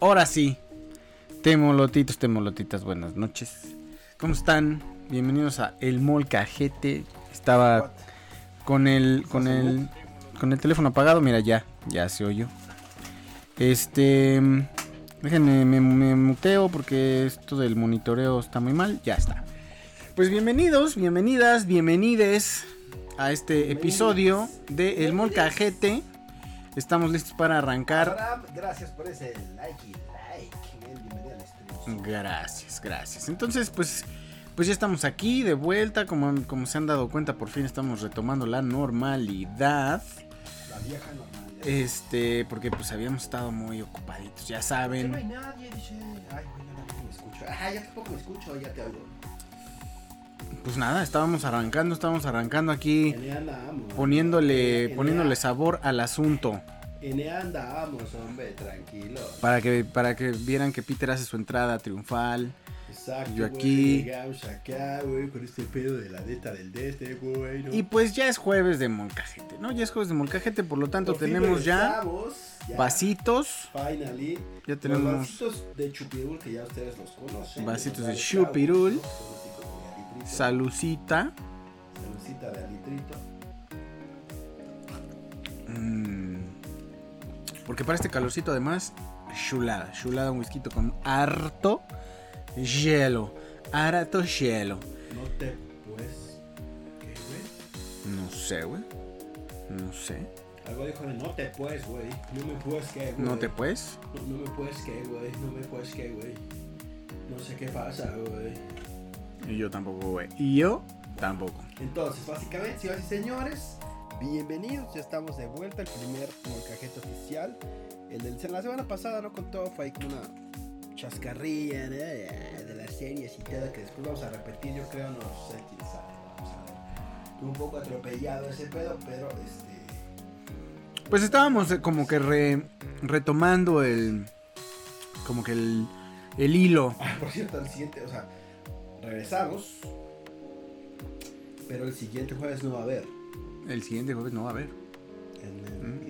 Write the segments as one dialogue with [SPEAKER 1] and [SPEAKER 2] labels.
[SPEAKER 1] Ahora sí. Temolotitos, temolotitas, buenas noches. ¿Cómo están? Bienvenidos a El Molcajete. Estaba con el con el con el teléfono apagado, mira ya, ya se oyó. Este, déjenme me, muteo porque esto del monitoreo está muy mal, ya está. Pues bienvenidos, bienvenidas, bienvenides a este episodio de El Molcajete. Estamos listos para arrancar.
[SPEAKER 2] Abraham, gracias por ese like y like. Bien, bienvenido al stream.
[SPEAKER 1] Gracias, gracias. Entonces, pues, pues ya estamos aquí de vuelta. Como, como se han dado cuenta, por fin estamos retomando la normalidad.
[SPEAKER 2] La vieja normal.
[SPEAKER 1] Este, porque pues habíamos estado muy ocupaditos, ya
[SPEAKER 2] Que no
[SPEAKER 1] saben.
[SPEAKER 2] hay nadie, dice. Ay, bueno, no me escucho. Ajá, ya tampoco me escucho, ya te oigo.
[SPEAKER 1] Pues nada, estábamos arrancando, estábamos arrancando aquí,
[SPEAKER 2] andamos.
[SPEAKER 1] poniéndole,
[SPEAKER 2] En-
[SPEAKER 1] poniéndole sabor al asunto.
[SPEAKER 2] En andamos, hombre, tranquilo.
[SPEAKER 1] Para que, para que vieran que Peter hace su entrada triunfal.
[SPEAKER 2] Exacto.
[SPEAKER 1] yo aquí.
[SPEAKER 2] Llegamos acá, güey, con este pedo de la neta del de este, güey. ¿no?
[SPEAKER 1] Y pues ya es jueves de molcajete, ¿no? Ya es jueves de molcajete, por lo tanto
[SPEAKER 2] Por
[SPEAKER 1] tenemos ya vasitos.
[SPEAKER 2] Finally.
[SPEAKER 1] Ya
[SPEAKER 2] Los
[SPEAKER 1] tenemos
[SPEAKER 2] vasitos de chupirul que ya ustedes los conocen.
[SPEAKER 1] Vasitos
[SPEAKER 2] los
[SPEAKER 1] de chupirul. Salucita.
[SPEAKER 2] Salucita de alitrito.
[SPEAKER 1] Mm. Porque para este calorcito además, chulada, chulada un whisky con harto hielo, harto hielo.
[SPEAKER 2] No te pues. ¿Qué, güey?
[SPEAKER 1] No sé, güey. No sé.
[SPEAKER 2] Algo dijo no te pues, güey. No me puedes que, güey.
[SPEAKER 1] No te pues.
[SPEAKER 2] No, no me puedes que, güey. No me puedes que, güey. No sé qué pasa, güey.
[SPEAKER 1] Y yo tampoco, güey. Y yo tampoco.
[SPEAKER 2] Entonces, básicamente, señoras y señores, bienvenidos. Ya estamos de vuelta. El primer molcajete oficial. El del la semana pasada no contó. Fue ahí como una chascarrilla ¿no? de las series y todo. Que después vamos a repetir. Yo creo, no sé quién sabe. Vamos a ver. Un poco atropellado ese pedo, pero este.
[SPEAKER 1] Pues estábamos eh, como que re- retomando el. Como que el, el hilo.
[SPEAKER 2] Ah, por cierto, el siguiente, o sea, regresamos. Pero el siguiente jueves no va a haber.
[SPEAKER 1] El siguiente jueves no va a haber.
[SPEAKER 2] En el,
[SPEAKER 1] Mm.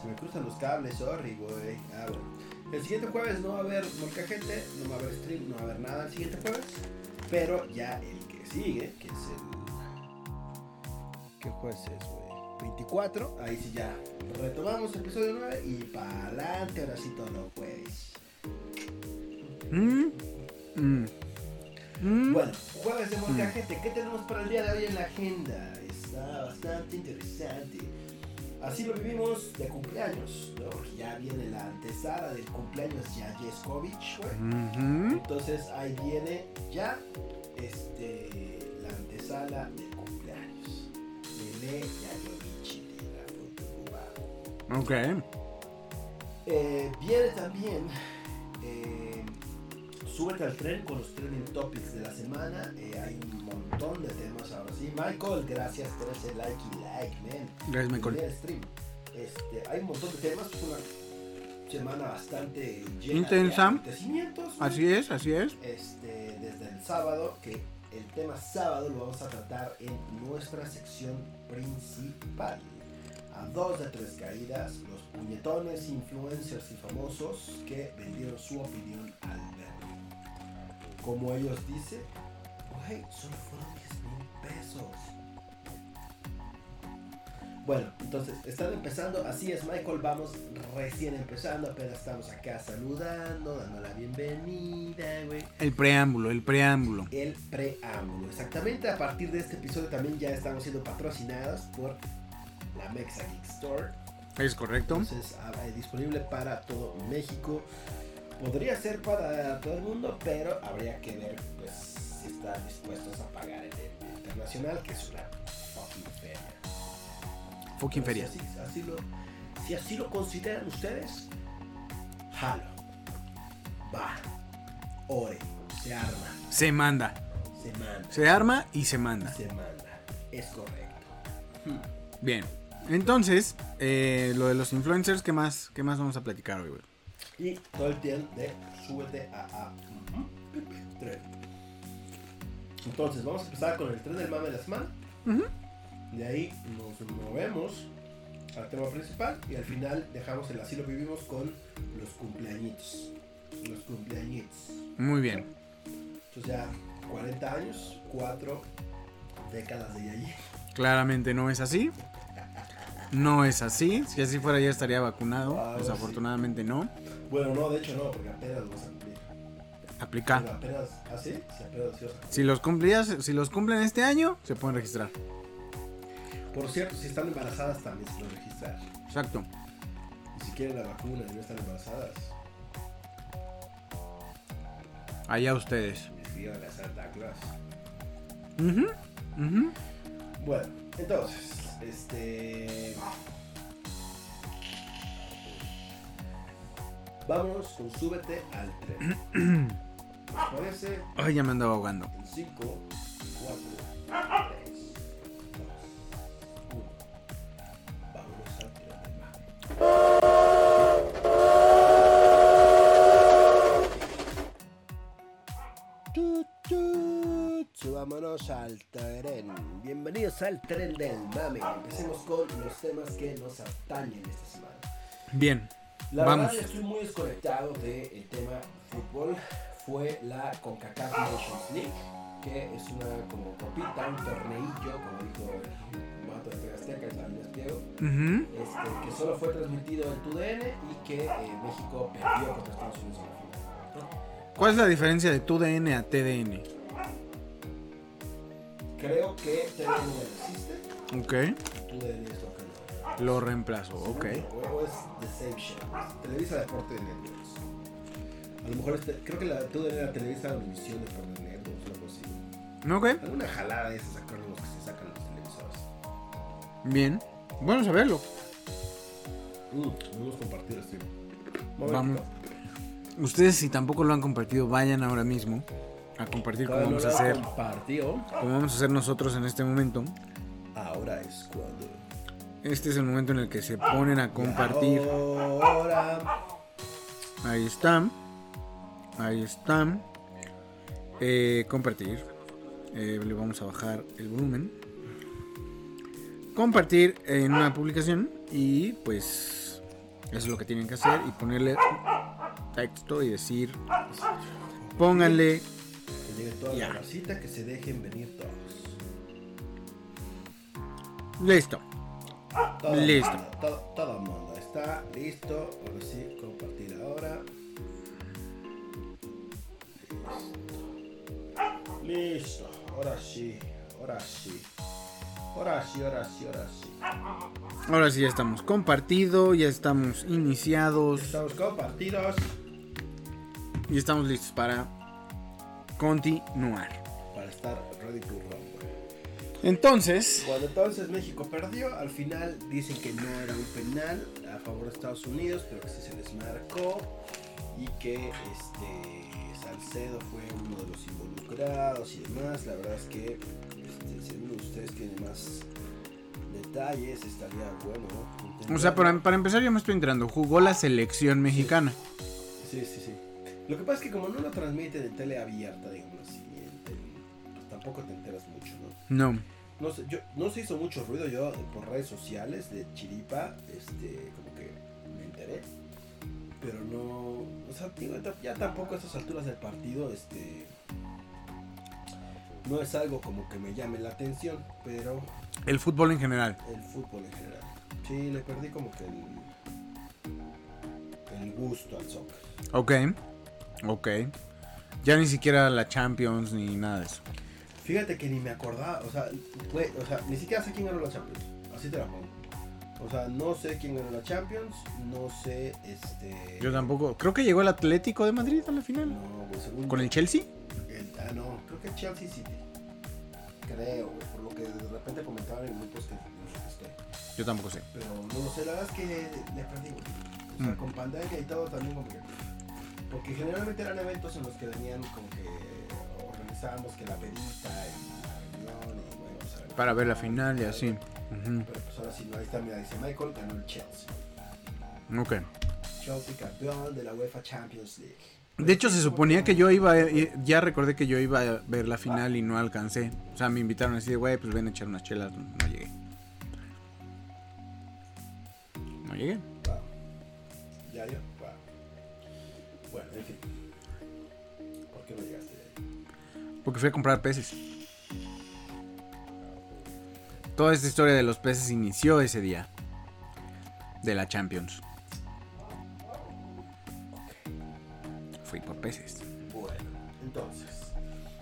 [SPEAKER 2] Se me cruzan los cables, sorry, güey. Ah, bueno. El siguiente jueves no va a haber molcajete, no va a haber stream, no va a haber nada el siguiente jueves. Pero ya el que sigue, que es el. ¿Qué jueves es, güey? 24. Ahí sí ya retomamos el episodio 9 y para adelante, ahora sí los jueves.
[SPEAKER 1] Mm, mm, mm.
[SPEAKER 2] Bueno, jueves de molcajete, ¿qué tenemos para el día de hoy en la agenda? Está bastante interesante. Así lo vivimos de cumpleaños, ¿no? Porque ya viene la antesala del cumpleaños ya Jeskovich, güey.
[SPEAKER 1] Ujú.
[SPEAKER 2] Entonces ahí viene ya este, la antesala del cumpleaños. Lele Yayovichi de la.
[SPEAKER 1] Ok.
[SPEAKER 2] Eh, viene también Súbete al tren con los trending topics de la semana. Eh, hay un montón de temas ahora sí. Michael, gracias por ese like y like, man.
[SPEAKER 1] Gracias, Michael.
[SPEAKER 2] Stream. Este, hay un montón de temas. Fue una semana bastante llena
[SPEAKER 1] Intensa.
[SPEAKER 2] de acontecimientos.
[SPEAKER 1] Así es, así es.
[SPEAKER 2] Este, desde el sábado, que el tema sábado lo vamos a tratar en nuestra sección principal. A dos de tres caídas, los puñetones, influencers y famosos que vendieron su opinión al. Como ellos dicen, güey, solo fueron 10 mil pesos. Bueno, entonces, están empezando, así es Michael, vamos recién empezando, apenas estamos acá saludando, dando la bienvenida, güey.
[SPEAKER 1] El preámbulo, el preámbulo.
[SPEAKER 2] El preámbulo, exactamente, a partir de este episodio también ya estamos siendo patrocinados por la Mexa Geek Store.
[SPEAKER 1] Es correcto.
[SPEAKER 2] Entonces, ah, eh, disponible para todo México. Podría ser para todo el mundo, pero habría que ver pues, si están dispuestos a pagar el, el internacional, que es una fucking feria.
[SPEAKER 1] Fucking feria.
[SPEAKER 2] Si así, así lo, si así lo consideran ustedes, jalo. Va. Ore. Se arma.
[SPEAKER 1] Se manda.
[SPEAKER 2] Se manda.
[SPEAKER 1] Se arma y se manda.
[SPEAKER 2] Se manda. Es correcto.
[SPEAKER 1] Bien. Entonces, eh, lo de los influencers, ¿qué más, ¿qué más vamos a platicar hoy, güey?
[SPEAKER 2] Y todo el tiempo de súbete a, a tren. Entonces, vamos a empezar con el tren del mame de la semana. De ahí nos movemos al tema principal y al final dejamos el así lo vivimos con los cumpleañitos. Los cumpleañitos.
[SPEAKER 1] Muy bien.
[SPEAKER 2] Entonces ya 40 años, 4 décadas de allí.
[SPEAKER 1] Claramente no es así. No es así. Si así fuera ya estaría vacunado.
[SPEAKER 2] Ah,
[SPEAKER 1] Desafortunadamente no.
[SPEAKER 2] Bueno, no, de hecho no, porque apenas lo vas a cumplir.
[SPEAKER 1] Aplica.
[SPEAKER 2] Pero apenas, ¿ah, sí? Sí, apenas.
[SPEAKER 1] Si los cumplías, si los cumplen este año, se pueden registrar.
[SPEAKER 2] Por cierto, si están embarazadas también se pueden registrar.
[SPEAKER 1] Exacto.
[SPEAKER 2] Y si quieren la vacuna y no están embarazadas,
[SPEAKER 1] Allá ustedes.
[SPEAKER 2] escriban a Santa Claus.
[SPEAKER 1] Ujú, ujú.
[SPEAKER 2] Bueno, entonces, este. Vámonos con súbete al tren. ¿Les parece?
[SPEAKER 1] Ay, ya me andaba ahogando.
[SPEAKER 2] En 5, 4, 3, 2, 1. Vámonos al tren del mame. Subámonos al tren. Bienvenidos al tren del mame. Empecemos con los temas que nos atañen esta semana.
[SPEAKER 1] Bien.
[SPEAKER 2] La
[SPEAKER 1] Vamos.
[SPEAKER 2] verdad estoy muy desconectado del tema fútbol. Fue la CONCACAF Nations League, que es una como copita, un torneillo, como dijo el mato de Azteca, Línea Pliego,
[SPEAKER 1] Ujú.
[SPEAKER 2] este, que solo fue transmitido en TUDN y que eh, México perdió contra Estados Unidos en la final.
[SPEAKER 1] ¿Cuál es la diferencia de tu DN a TDN?
[SPEAKER 2] Creo que TUDN no existe,
[SPEAKER 1] Ok.
[SPEAKER 2] TUDN es lo
[SPEAKER 1] Lo reemplazo. Ok.
[SPEAKER 2] O, es The Same Shit. Televisa Deporte Networks. A lo mejor este, creo que la TUDN era Televisa Univisión Deporte Networks o algo así.
[SPEAKER 1] Ok.
[SPEAKER 2] Alguna jalada de esas acrónimos que se sacan los televisores.
[SPEAKER 1] Bien. Bueno saberlo.
[SPEAKER 2] Mm, vamos a compartir este.
[SPEAKER 1] Vamos. Ustedes si tampoco lo han compartido, vayan ahora mismo a compartir como vamos a hacer,
[SPEAKER 2] Compartió.
[SPEAKER 1] como vamos a hacer nosotros en este momento.
[SPEAKER 2] Ahora es cuando.
[SPEAKER 1] Este es el momento en el que se ponen a compartir. Ahí están. Ahí están. Eh, compartir. Eh, le vamos a bajar el volumen. Compartir en una publicación. Y pues eso es lo que tienen que hacer. Y ponerle texto y decir. Pónganle.
[SPEAKER 2] Que llegue toda
[SPEAKER 1] Ya.
[SPEAKER 2] la racita, que se dejen venir todos.
[SPEAKER 1] Listo.
[SPEAKER 2] Todo
[SPEAKER 1] Listo.
[SPEAKER 2] Mundo, todo, todo mundo está listo. Ahora sí, compartir ahora. Listo. Listo. Ahora sí. Ahora sí. Ahora sí, ahora sí, ahora sí.
[SPEAKER 1] Ahora sí ya estamos compartido. Ya estamos iniciados.
[SPEAKER 2] Estamos compartidos
[SPEAKER 1] Y estamos listos para continuar.
[SPEAKER 2] para estar ready to rumble.
[SPEAKER 1] Entonces.
[SPEAKER 2] Cuando entonces México perdió, al final dicen que no era un penal a favor de Estados Unidos, pero que sí se les marcó y que este Salcedo fue uno de los involucrados y demás. La verdad es que este, si alguno de ustedes tiene más detalles, estaría bueno. ¿no?
[SPEAKER 1] O sea, para, para empezar yo me estoy enterando. Jugó la selección mexicana.
[SPEAKER 2] Sí, sí, sí. Lo que pasa es que como no lo transmiten en tele abierta, digamos así, tampoco te enteras mucho, ¿no?
[SPEAKER 1] No.
[SPEAKER 2] No, sé, yo, no se hizo mucho ruido yo por redes sociales de Chiripa, este, como que me enteré. Pero no, o sea, digo, ya tampoco a estas alturas del partido, este, no es algo como que me llame la atención, pero
[SPEAKER 1] El fútbol en general.
[SPEAKER 2] el fútbol en general. Sí, le perdí como que el, el gusto al soccer.
[SPEAKER 1] Ok. Ok. Ya ni siquiera la Champions ni nada de eso.
[SPEAKER 2] Fíjate que ni me acordaba, o sea, fue- o sea, ni siquiera sé quién ganó la Champions, así te la pongo. O sea, no sé quién ganó la Champions, no sé, este...
[SPEAKER 1] Yo tampoco. Creo que llegó el Atlético de Madrid a la final.
[SPEAKER 2] No, güey, según
[SPEAKER 1] ¿Con el Chelsea?
[SPEAKER 2] el- ah, no, creo que Chelsea City. Creo, güey, por lo que de repente comentaban en grupos que no sé qué estoy.
[SPEAKER 1] Yo tampoco sé.
[SPEAKER 2] Pero no lo sé, la verdad es que le perdí. O sea,
[SPEAKER 1] Mm.
[SPEAKER 2] con pandemia y todo también como que... Porque generalmente eran eventos en los que venían como que organizábamos que la pedita y la reunión y bueno, o sea,
[SPEAKER 1] Para ver la final y así. Ujú.
[SPEAKER 2] Pero pues ahora sí, no, ahí está, mira, dice Michael, ganó el Chelsea.
[SPEAKER 1] Ok.
[SPEAKER 2] Chelsea campeón de la UEFA Champions League.
[SPEAKER 1] De hecho, se suponía que yo iba, a- ya recordé que yo iba a ver la final y no alcancé. O sea, me invitaron así de, güey, pues ven a echar unas chelas. No llegué. No llegué. Porque fui a comprar peces. Toda esta historia de los peces inició ese día. De la Champions. Fui por peces.
[SPEAKER 2] Bueno, entonces.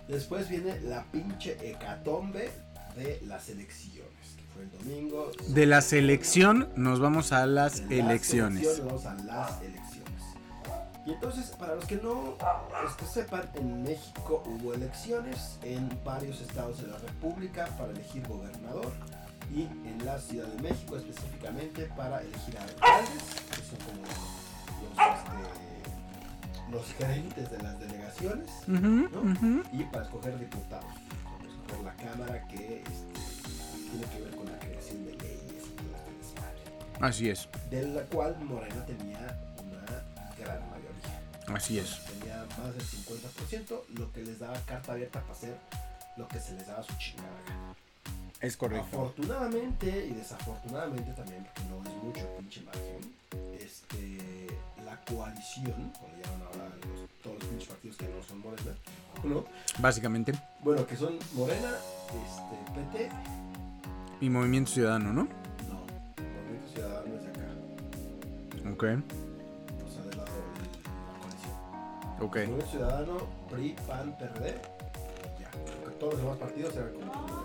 [SPEAKER 2] Después viene la pinche hecatombe de las elecciones. Que fue el domingo.
[SPEAKER 1] De la selección nos vamos a las
[SPEAKER 2] De
[SPEAKER 1] elecciones.
[SPEAKER 2] elecciones, Vamos a las elecciones. Y entonces, para los que no sepan, en México hubo elecciones en varios estados de la República para elegir gobernador y en la Ciudad de México específicamente para elegir alcaldes, que son como los, este, los gerentes de las delegaciones, y para escoger diputados, para escoger la Cámara que este, tiene que ver con la creación de leyes y este desmadre
[SPEAKER 1] Así es,
[SPEAKER 2] de la cual Morena tenía.
[SPEAKER 1] Así es.
[SPEAKER 2] Tenía más del 50%, lo que les daba carta abierta para hacer lo que se les daba su chingada gana.
[SPEAKER 1] Es correcto.
[SPEAKER 2] Afortunadamente y desafortunadamente también, porque no es mucho pinche margen, este, la coalición, como llaman ahora los- todos los pinches partidos que no son Morena, ¿no?
[SPEAKER 1] Básicamente.
[SPEAKER 2] Bueno, que son Morena, este, PT,
[SPEAKER 1] Y Movimiento Ciudadano, ¿no?
[SPEAKER 2] no, Movimiento Ciudadano es de acá,
[SPEAKER 1] Ok, ok.
[SPEAKER 2] Movimiento Ciudadano, PRI, PAN, PRD, ya. Todos los demás partidos eran como Morena.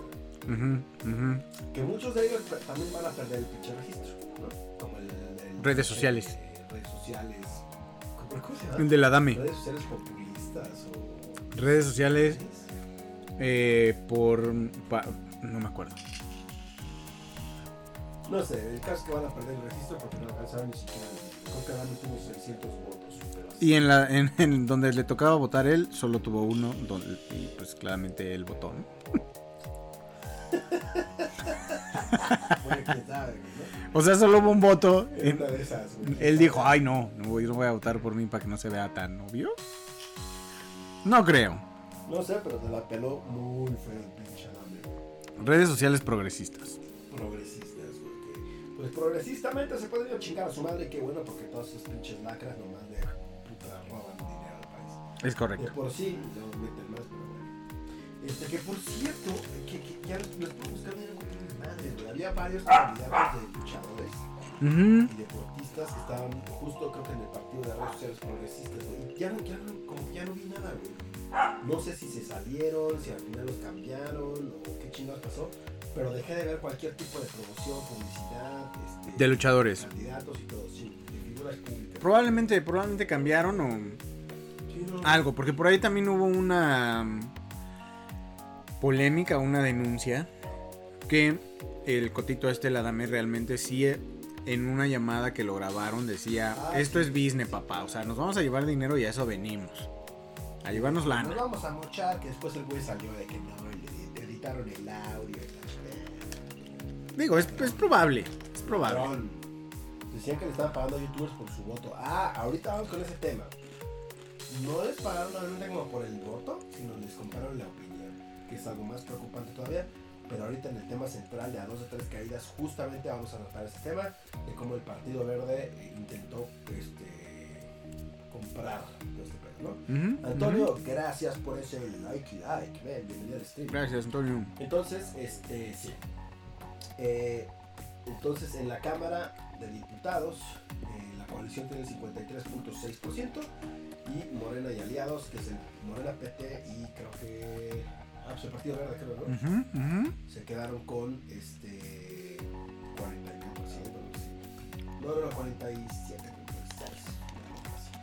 [SPEAKER 1] Ujú, ujú.
[SPEAKER 2] Que muchos de ellos también van a perder el pinche registro, ¿no? Como el, el-
[SPEAKER 1] Redes
[SPEAKER 2] pinche,
[SPEAKER 1] sociales.
[SPEAKER 2] eh, redes sociales. ¿Cómo, se llama?
[SPEAKER 1] El de la Dame.
[SPEAKER 2] Redes sociales populistas o.
[SPEAKER 1] Redes sociales eh, por... pa- no me acuerdo.
[SPEAKER 2] No sé, el caso es que van a perder el registro porque no alcanzaron ni siquiera. Creo que Adame tuvo 600 votos.
[SPEAKER 1] Y en, la, en, en donde le tocaba votar él, solo tuvo uno. donde- y pues claramente él votó. O sea, solo hubo un voto.
[SPEAKER 2] En de esas,
[SPEAKER 1] él dijo, ay no, no voy, no voy a votar por mí para que no se vea tan obvio. No creo.
[SPEAKER 2] No sé, pero te la peló muy feo el pinche.
[SPEAKER 1] Redes sociales progresistas.
[SPEAKER 2] progresistas, güey. que, Pues progresistamente se puede ir a chingar a su madre, que bueno, porque todas esas pinches lacras nomás dinero
[SPEAKER 1] Es
[SPEAKER 2] De
[SPEAKER 1] correcto.
[SPEAKER 2] por sí, luego meten más, pero bueno. Este, que por cierto, que, que ya les puedo buscar con mis madres, güey. Había varios candidatos de luchadores
[SPEAKER 1] Ujú.
[SPEAKER 2] y deportistas que estaban justo, creo que en el partido de redes sociales progresistas, güey. Y ya no, ya no, como ya no vi nada, güey. No sé si se salieron, si al final los cambiaron o qué chingados pasó, pero dejé de ver cualquier tipo de promoción, publicidad, este,
[SPEAKER 1] De luchadores.
[SPEAKER 2] candidatos y todo, sí, de figuras públicas.
[SPEAKER 1] Probablemente, probablemente cambiaron o
[SPEAKER 2] no,
[SPEAKER 1] algo, porque por ahí también hubo una polémica, una denuncia, que el cotito este, la dame, realmente sí, eh, en una llamada que lo grabaron decía, esto es business, papá, o sea, nos vamos a llevar dinero y a eso venimos, a llevarnos
[SPEAKER 2] Nos
[SPEAKER 1] lana.
[SPEAKER 2] vamos a mochar, que después el güey salió de que no, y le editaron el audio y.
[SPEAKER 1] Digo, es, es probable, es probable.
[SPEAKER 2] Decían que le estaban pagando a youtubers por su voto. Ah, ahorita vamos con ese tema. No les pagaron realmente como por el voto, sino les compraron la opinión, que es algo más preocupante todavía. Pero ahorita en el tema central de a dos de tres caídas, justamente vamos a tratar ese tema de cómo el Partido Verde intentó este, comprar todo este pedo, Antonio, gracias por ese like, like, ven, bienvenido al stream.
[SPEAKER 1] Gracias, Antonio.
[SPEAKER 2] Entonces, este, sí. Eh, entonces, en la Cámara de Diputados, eh, la coalición tiene el 53.6% y Morena y Aliados, que es el Morena PT y creo que... Ah, pues el Partido Verde, creo, ¿no?
[SPEAKER 1] Ujú, ujú.
[SPEAKER 2] Se quedaron con este 41%, No, no, no, 47,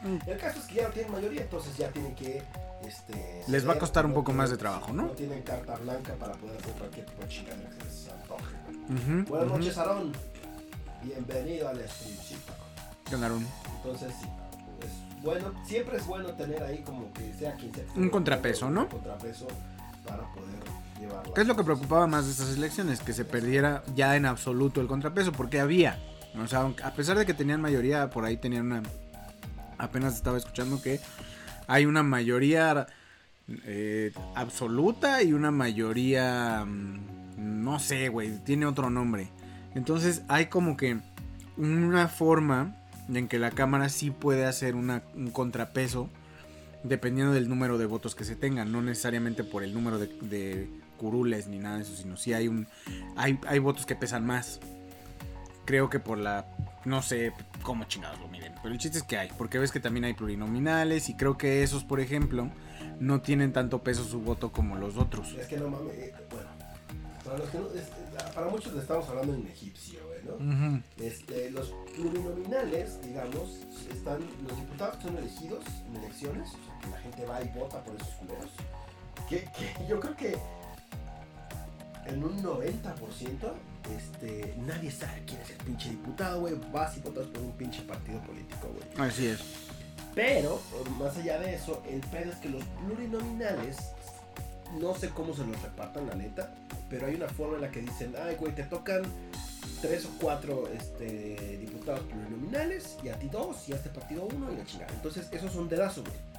[SPEAKER 2] 46. El caso es que ya no tienen mayoría, entonces ya tienen que. Este,
[SPEAKER 1] Les va a costar un poco más de trabajo, ¿no?
[SPEAKER 2] No tienen carta blanca para poder hacer cualquier tipo de chingadera que se les antoje. güey.
[SPEAKER 1] Ujú,
[SPEAKER 2] Buenas noches, Aarón. Bienvenido al streamcito.
[SPEAKER 1] ¿Qué onda, Aaron?
[SPEAKER 2] Entonces, sí, es bueno, siempre es bueno tener ahí como que sea quien sea.
[SPEAKER 1] Un contrapeso, ¿no?
[SPEAKER 2] Un contrapeso para poder llevarla.
[SPEAKER 1] ¿Qué es lo que preocupaba más de estas elecciones? Que se perdiera ya en absoluto el contrapeso, porque había. O sea, a pesar de que tenían mayoría, por ahí tenían una. Apenas estaba escuchando que hay una mayoría eh, absoluta y una mayoría. mm, No sé, güey, tiene otro nombre. Entonces hay como que una forma en que la Cámara sí puede hacer una- un contrapeso dependiendo del número de votos que se tengan, no necesariamente por el número de, curules ni nada de eso, sino si hay un hay, hay votos que pesan más. Creo que por la no sé cómo chingados lo miden, pero el chiste es que hay, porque ves que también hay plurinominales y creo que esos, por ejemplo, no tienen tanto peso su voto como los otros.
[SPEAKER 2] Es que no mames, bueno. Para, los que no- para muchos le estamos hablando en egipcio, ¿no?
[SPEAKER 1] Ujú.
[SPEAKER 2] Este, los plurinominales, digamos, están, los diputados que son elegidos en elecciones, o sea, que la gente va y vota por esos culeros, que, que yo creo que en un 90% este, nadie sabe quién es el pinche diputado, güey, vas y votas por un pinche partido político, güey.
[SPEAKER 1] Así es.
[SPEAKER 2] Pero, más allá de eso, el pedo es que los plurinominales, no sé cómo se los repartan, la neta, pero hay una forma en la que dicen, ay, güey, te tocan tres o cuatro este, diputados plurinominales, y a ti dos, y a este partido uno, y la chingada. Entonces, esos son dedazos, güey.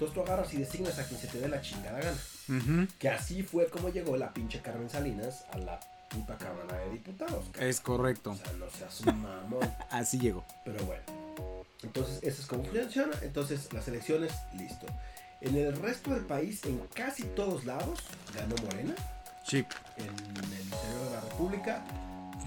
[SPEAKER 2] Entonces tú agarras y designas a quien se te dé la chingada gana. Que así fue como llegó la pinche Carmen Salinas a la puta Cámara de Diputados.
[SPEAKER 1] Es correcto.
[SPEAKER 2] O sea, no seas un mamón.
[SPEAKER 1] Así llegó.
[SPEAKER 2] Pero bueno. Entonces, eso es como funciona. Entonces, las elecciones, listo. En el resto del país, en casi todos lados, ganó Morena.
[SPEAKER 1] Sí.
[SPEAKER 2] En el interior de la República,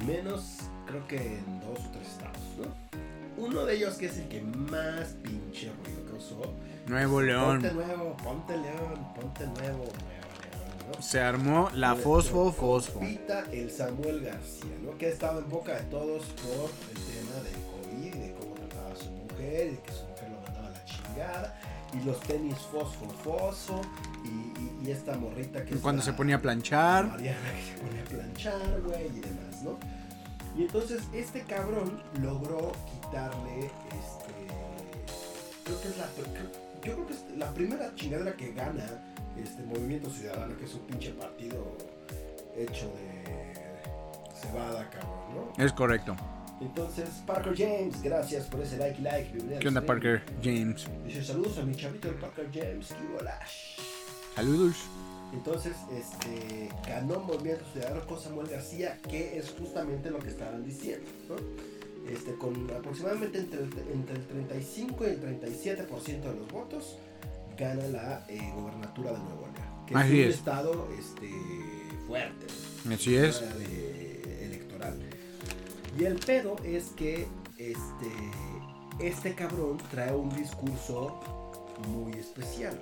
[SPEAKER 2] menos creo que en dos o tres estados, ¿no? Uno de ellos que es el que más pinche ruido causó.
[SPEAKER 1] Nuevo
[SPEAKER 2] Ponte
[SPEAKER 1] León.
[SPEAKER 2] nuevo, ponte león, ponte nuevo, nuevo león, ¿no?
[SPEAKER 1] Se armó la fosfo fosfo.
[SPEAKER 2] compita, el Samuel García, ¿no? Que ha estado en boca de todos por el tema del COVID y de cómo trataba a su mujer y de que su mujer lo mandaba a la chingada. Y los tenis fosfo fosfo y, y- y esta morrita que es
[SPEAKER 1] Cuando se ponía a planchar.
[SPEAKER 2] Mariana que se ponía a planchar, güey, y demás, ¿no? Y entonces este cabrón logró quitarle este. Creo que es la. creo- yo creo que es la primera chingadera que gana este Movimiento Ciudadano, que es un pinche partido hecho de cebada, cabrón, ¿no?
[SPEAKER 1] Es correcto.
[SPEAKER 2] Entonces, Parker James, gracias por ese like, like. bienvenido
[SPEAKER 1] ¿Qué onda,
[SPEAKER 2] stream.
[SPEAKER 1] Parker? James.
[SPEAKER 2] Dice saludos a mi chavito Parker James, hola.
[SPEAKER 1] Saludos.
[SPEAKER 2] Entonces, este, ganó Movimiento Ciudadano con Samuel García, que es justamente lo que estaban diciendo, ¿no? Este, con aproximadamente entre el, entre el 35 y el 37% de los votos, gana la eh, gobernatura de Nuevo León, que
[SPEAKER 1] Así
[SPEAKER 2] es un
[SPEAKER 1] es.
[SPEAKER 2] estado este, fuerte.
[SPEAKER 1] Así es.
[SPEAKER 2] de- electoral. Y el pedo es que este, este cabrón trae un discurso muy especial.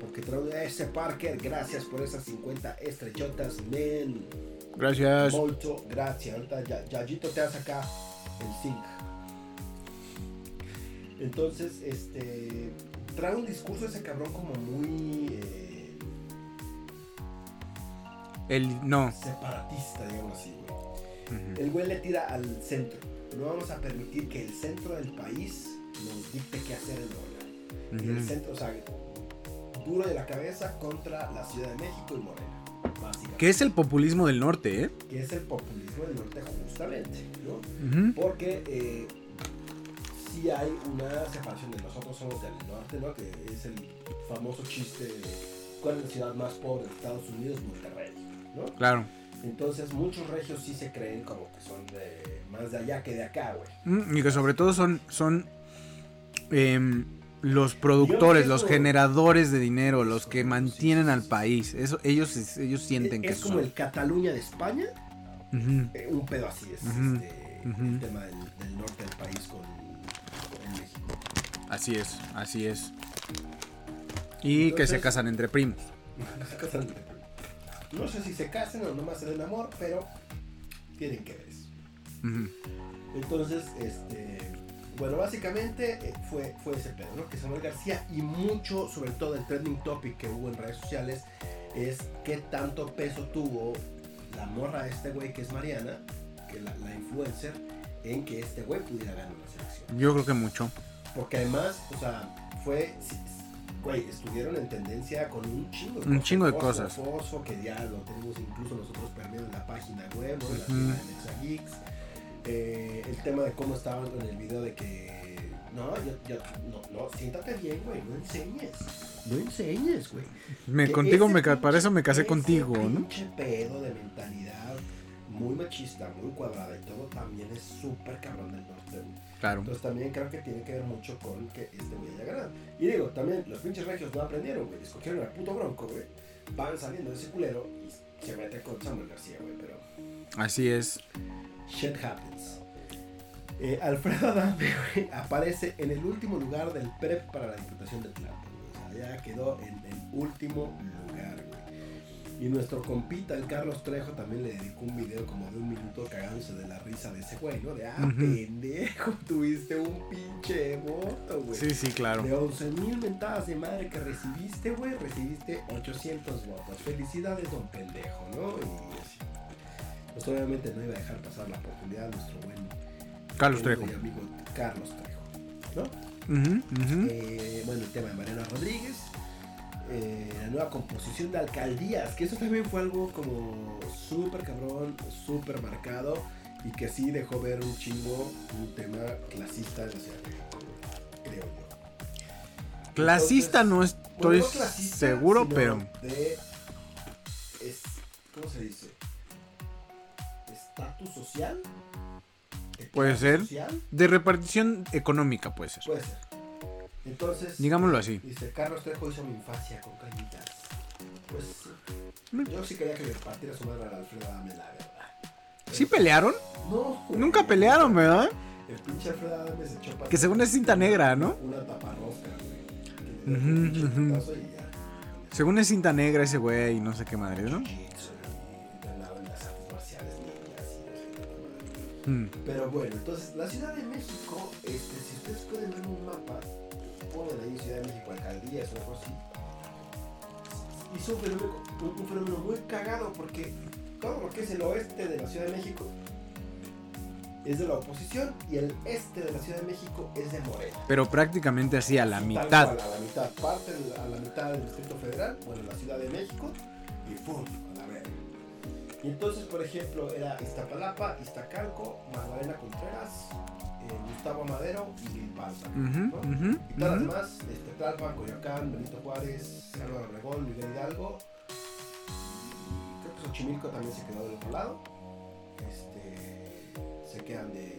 [SPEAKER 2] Porque trae ese Parker, gracias por esas 50 estrechotas, men.
[SPEAKER 1] Gracias.
[SPEAKER 2] Molto, gracias. Ahorita ya, Yayito te hace acá el zinc. Entonces, este. Trae un discurso ese cabrón como muy eh,
[SPEAKER 1] El no.
[SPEAKER 2] separatista, digamos así, güey.
[SPEAKER 1] Ujú.
[SPEAKER 2] El güey le tira al centro. No vamos a permitir que el centro del país nos dicte qué hacer en Morena. Y el centro, o sea, duro de la cabeza contra la Ciudad de México y Morena.
[SPEAKER 1] Que es el populismo del norte, ¿eh?
[SPEAKER 2] Que es el populismo del norte justamente, ¿no? Porque eh, sí hay una separación de nosotros somos del norte, ¿no? Que es el famoso chiste de cuál es la ciudad más pobre de Estados Unidos, Monterrey, ¿no?
[SPEAKER 1] Claro.
[SPEAKER 2] Entonces muchos regios sí se creen como que son de más de allá que de acá, güey.
[SPEAKER 1] Mm, Y que sobre todo son, son em, los productores, los generadores de dinero, los que mantienen al país. Eso, ellos, ellos sienten que
[SPEAKER 2] es como
[SPEAKER 1] son.
[SPEAKER 2] el Cataluña de España, eh, un pedo así es este, el tema del, del norte del país con, con México.
[SPEAKER 1] Así es, así es. Y que se casan entre primos.
[SPEAKER 2] Se casan entre primos. No sé si se casen o nomás se den amor, pero tienen que ver eso. Entonces, este, bueno, básicamente eh, fue, fue ese pedo, ¿no? Que Samuel García y mucho, sobre todo el trending topic que hubo en redes sociales, es qué tanto peso tuvo la morra de este güey que es Mariana, que la, la influencer, en que este güey pudiera ganar la selección.
[SPEAKER 1] Yo creo que mucho.
[SPEAKER 2] Porque además, o sea, fue. Güey, estuvieron en tendencia con un chingo de
[SPEAKER 1] Un chingo de cosas.
[SPEAKER 2] Fosfo, que ya lo tenemos incluso nosotros perdido en la página web, ¿no? En la tienda de Geeks. Eh, el tema de cómo estaban en el video de que. No, yo, yo, no, no, siéntate bien, güey, no enseñes. No enseñes, güey.
[SPEAKER 1] Me, contigo me
[SPEAKER 2] pinche-
[SPEAKER 1] para eso me casé contigo, ¿no?
[SPEAKER 2] pinche pedo de mentalidad muy machista, muy cuadrada y todo también es súper cabrón del norte, güey.
[SPEAKER 1] Claro.
[SPEAKER 2] Entonces también creo que tiene que ver mucho con que este güey haya ganado. Y digo, también los pinches regios no aprendieron, güey. Escogieron al puto bronco, güey. Van saliendo de ese culero y se mete con Samuel García, güey. Pero
[SPEAKER 1] Así es.
[SPEAKER 2] Shit happens. Eh, Alfredo Adame, güey, aparece en el último lugar del PREP para la Diputación de Tlalpan, güey. O sea, ya quedó en el último lugar, güey. Y nuestro compita, el Carlos Trejo, también le dedicó un video como de un minuto cagándose de la risa de ese güey, ¿no? De, ah, pendejo, tuviste un pinche voto, güey.
[SPEAKER 1] Sí, sí, claro.
[SPEAKER 2] De 11 mil mentadas de madre que recibiste, güey, recibiste 800 votos. Felicidades, don pendejo, ¿no? Y. Pues obviamente no iba a dejar pasar la oportunidad a nuestro buen
[SPEAKER 1] Carlos Trejo.
[SPEAKER 2] y amigo Carlos Trejo. Eh, bueno, el tema de Mariana Rodríguez, eh, la nueva composición de alcaldías, que eso también fue algo como súper cabrón, súper marcado y que sí dejó ver un chingo un tema clasista en la Ciudad creo yo.
[SPEAKER 1] Clasista no estoy
[SPEAKER 2] bueno, no clasista,
[SPEAKER 1] seguro, pero
[SPEAKER 2] De, es, ¿Cómo se dice? ¿Estatus social? ¿De
[SPEAKER 1] Puede ser.
[SPEAKER 2] social?
[SPEAKER 1] de repartición económica puede ser.
[SPEAKER 2] Puede ser. Entonces,
[SPEAKER 1] Digámoslo así.
[SPEAKER 2] dice, Carlos Trejo hizo mi infancia con cañitas. Pues sí. yo sí quería que le partiera su madre a la Alfredo Adame, la verdad.
[SPEAKER 1] ¿Sí pelearon?
[SPEAKER 2] No.
[SPEAKER 1] Nunca pelearon, ¿verdad?
[SPEAKER 2] El pinche Alfredo Adame se echó para
[SPEAKER 1] Que según es cinta negra, ¿no?
[SPEAKER 2] Una taparrosca, güey.
[SPEAKER 1] Ujú.
[SPEAKER 2] putazo y ya.
[SPEAKER 1] Según es cinta negra ese güey y no sé qué madre, ¿no? Mm.
[SPEAKER 2] Pero bueno, entonces la Ciudad de México, este, si ustedes pueden ver un mapa, ponen ahí Ciudad de México, alcaldías o algo así, hizo un fenómeno, un, un fenómeno muy cagado porque todo lo que es el oeste de la Ciudad de México es de la oposición y el este de la Ciudad de México es de Morena.
[SPEAKER 1] Pero prácticamente así a la
[SPEAKER 2] Tal
[SPEAKER 1] mitad.
[SPEAKER 2] cual, a la mitad, parte a la mitad del Distrito Federal, bueno, la Ciudad de México, y ¡pum! Entonces, por ejemplo, era Iztapalapa, Iztacalco, Magdalena Contreras, eh, Gustavo Madero y
[SPEAKER 1] ujú,
[SPEAKER 2] Y todas las
[SPEAKER 1] ujú.
[SPEAKER 2] demás, este, Tlalpan, Coyoacán, Benito Juárez, Álvaro Obregón, Miguel Hidalgo. y Creo que Xochimilco también se quedó del otro lado. Este, se quedan de.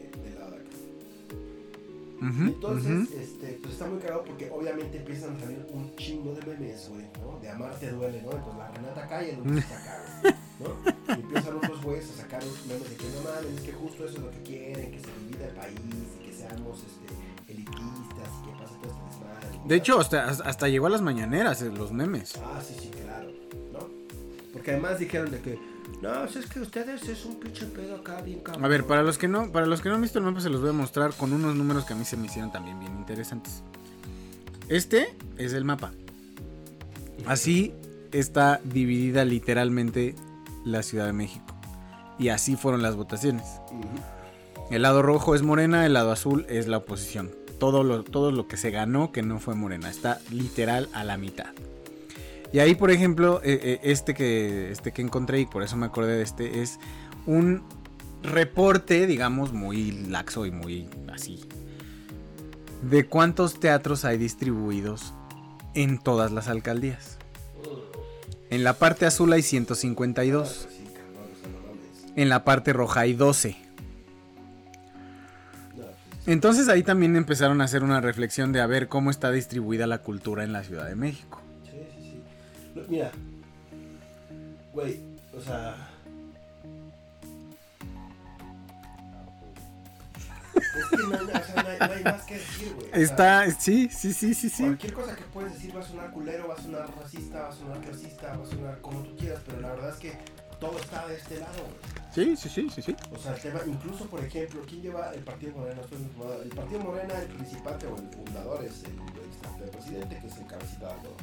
[SPEAKER 2] Entonces, este, pues está muy cagado porque obviamente empiezan a salir un chingo de memes, güey, ¿no? De amarte duele, ¿no? Entonces la Renata el otro está acá, güey, ¿no? Y empiezan otros güeyes a sacar unos memes de que no mames, es que justo eso es lo que quieren, que se divida el país y que seamos este, elitistas y que pase todo este desmadre.
[SPEAKER 1] De hecho, hasta, hasta llegó a las mañaneras eh, los memes.
[SPEAKER 2] Ah, sí, sí, claro, ¿no? Porque además dijeron de que, no, si es que ustedes es un pinche pedo acá bien cabrón.
[SPEAKER 1] A ver, para los que no, para los que no han visto el mapa se los voy a mostrar con unos números que a mí se me hicieron también bien interesantes. Este es el mapa. Así está dividida literalmente la Ciudad de México. Y así fueron las votaciones. El lado rojo es Morena, el lado azul es la oposición. Todo lo, todo lo que se ganó que no fue Morena. Está literal a la mitad. Y ahí, por ejemplo, eh, eh, este, que, este que encontré, y por eso me acordé de este, es un reporte, digamos, muy laxo y muy así. De cuántos teatros hay distribuidos en todas las alcaldías. En la parte azul hay 152.
[SPEAKER 2] Ah, pues sí, cabrón, o sea, no mames.
[SPEAKER 1] En la parte roja hay 12.
[SPEAKER 2] No, pues,
[SPEAKER 1] Entonces ahí también empezaron a hacer una reflexión de a ver cómo está distribuida la cultura en la Ciudad de México.
[SPEAKER 2] Mira, güey, o sea. Es que no, hay- o sea, no hay, no hay más que decir, güey. o sea,
[SPEAKER 1] Está, sí, sí, sí, sí, sí.
[SPEAKER 2] Cualquier cosa que puedes decir va a sonar culero, va a sonar racista, va a sonar clasista, va a sonar como tú quieras, pero la verdad es que todo está de este lado, güey.
[SPEAKER 1] Sí, sí, sí, sí, sí.
[SPEAKER 2] O sea, el tema, incluso, por ejemplo, ¿quién lleva el Partido Morena? El Partido Morena, el principal o el fundador es el, el, el presidente, que es el cabecita de todo.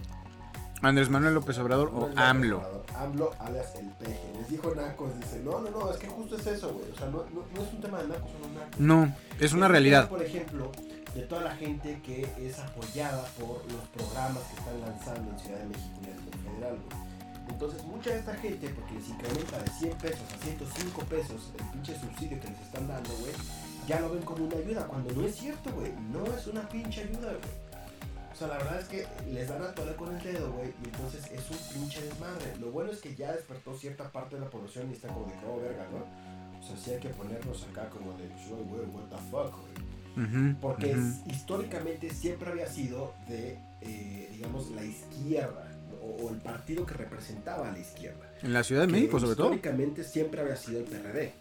[SPEAKER 1] Andrés Manuel López Obrador o
[SPEAKER 2] es
[SPEAKER 1] AMLO.
[SPEAKER 2] Obrador, AMLO alias el peje. Les dijo Nacos, dice, no, no, no, es que justo es eso, güey. O sea, no, no, no es un tema de Nacos o no Nacos.
[SPEAKER 1] No, es una
[SPEAKER 2] un
[SPEAKER 1] realidad.
[SPEAKER 2] Por ejemplo, de toda la gente que es apoyada por los programas que están lanzando en Ciudad de México y nivel federal, güey. Entonces, mucha de esta gente, porque les incrementa de 100 pesos a 105 pesos el pinche subsidio que les están dando, güey, ya lo ven como una ayuda, cuando no es cierto, güey. No es una pinche ayuda, güey. O sea, la verdad es que les dan a tole con el dedo, güey, y entonces es un pinche desmadre. Lo bueno es que ya despertó cierta parte de la población y está como de, oh, verga, ¿no? O sea, sí hay que ponernos acá como de, pues, güey, what the fuck, güey.
[SPEAKER 1] Ujú,
[SPEAKER 2] Porque
[SPEAKER 1] ujú.
[SPEAKER 2] es- históricamente siempre había sido de, eh, digamos, la izquierda, o, o el partido que representaba a la izquierda.
[SPEAKER 1] En la Ciudad de México, sobre todo.
[SPEAKER 2] Históricamente siempre había sido el PRD.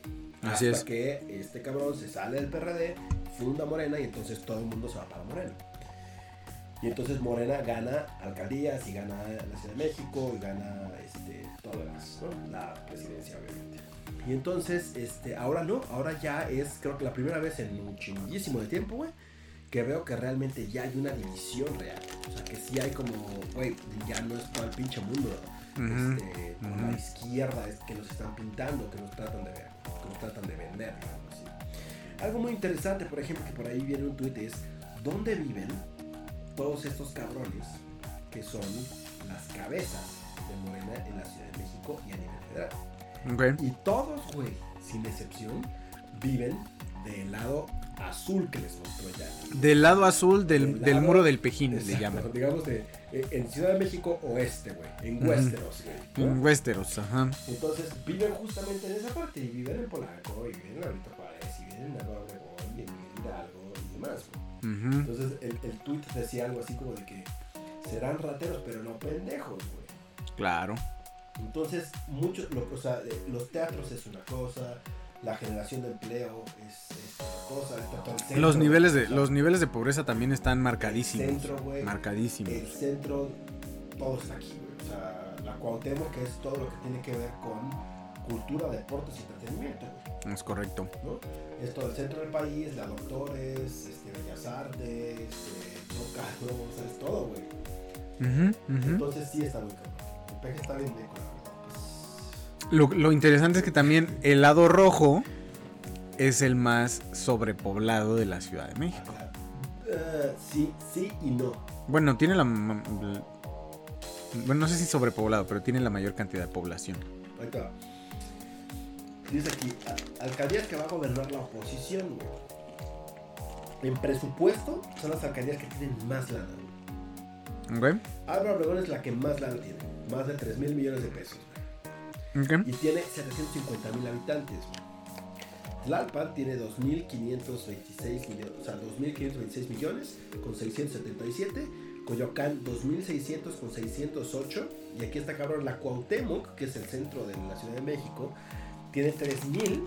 [SPEAKER 1] Así
[SPEAKER 2] hasta
[SPEAKER 1] es.
[SPEAKER 2] que este cabrón se sale del PRD, funda Morena y entonces todo el mundo se va para Morena. Y entonces Morena gana alcaldías y gana la Ciudad de México y gana este, todo lo demás, ¿no? La presidencia, obviamente. Y entonces, este, ahora no, ahora ya es, creo que la primera vez en un chinguísimo de tiempo, güey, que veo que realmente ya hay una división real. O sea, que sí hay como, güey, ya no es todo el pinche mundo,
[SPEAKER 1] Ujú,
[SPEAKER 2] este, por
[SPEAKER 1] ujú.
[SPEAKER 2] la izquierda es que nos están pintando, que nos tratan de ver, que nos tratan de vender, digamos así. Algo muy interesante, por ejemplo, que por ahí viene un tuit es, ¿dónde viven todos estos cabrones que son las cabezas de Morena en la Ciudad de México y a nivel federal?
[SPEAKER 1] Ok.
[SPEAKER 2] Y todos, güey, sin excepción, viven del lado azul que les mostró ya.
[SPEAKER 1] Del lado azul del,
[SPEAKER 2] Del
[SPEAKER 1] del
[SPEAKER 2] lado-
[SPEAKER 1] muro del Pejín, le
[SPEAKER 2] Exacto,
[SPEAKER 1] llaman.
[SPEAKER 2] Digamos de, eh, en Ciudad de México oeste, güey, en
[SPEAKER 1] Ujú.
[SPEAKER 2] Westeros, güey. ¿no?
[SPEAKER 1] En Westeros, ajá.
[SPEAKER 2] Entonces viven justamente en esa parte y viven en Polanco y viven en la Benito Juárez y viven en Álvaro Obregón y en Hidalgo y demás. güey.
[SPEAKER 1] Ujú.
[SPEAKER 2] Entonces el, el tweet decía algo así como de que serán rateros pero no pendejos, güey.
[SPEAKER 1] Claro.
[SPEAKER 2] Entonces muchos, lo- o sea, eh, los teatros es una cosa, la generación de empleo es, es otra cosa, el centro,
[SPEAKER 1] Los niveles de los niveles de pobreza también están
[SPEAKER 2] el
[SPEAKER 1] marcadísimos.
[SPEAKER 2] centro, güey,
[SPEAKER 1] Marcadísimos.
[SPEAKER 2] el centro, todo está aquí, güey. O sea, la Cuauhtémoc que es todo lo que tiene que ver con cultura, deportes y entretenimiento, güey.
[SPEAKER 1] Es correcto.
[SPEAKER 2] ¿no? Es todo el centro del país, la Doctores, este, Bellas Artes, eh, Zócalo, o sea, es todo, güey. Entonces sí está muy cabrón. El peje está bien la verdad.
[SPEAKER 1] Lo, lo interesante es que también el lado rojo es el más sobrepoblado de la Ciudad de México.
[SPEAKER 2] Pues, eh, sí, sí y no.
[SPEAKER 1] Bueno, tiene la... Bueno, no sé si sobrepoblado, pero tiene la mayor cantidad de población.
[SPEAKER 2] Ahí va. Dice aquí, alcaldías que va a gobernar la oposición. En presupuesto son las alcaldías que tienen más lana, güey.
[SPEAKER 1] ¿Ok?
[SPEAKER 2] Álvaro Obregón es la que más lana tiene, más de 3 mil millones de pesos. güey.
[SPEAKER 1] ¿Ok?
[SPEAKER 2] y tiene 750 mil habitantes. Tlalpan tiene 2.526 millones, o sea, 2.526 millones con 677. Coyoacán 2.600 con 608. Y aquí está cabrón la Cuauhtémoc, que es el centro de la Ciudad de México, tiene 3.000,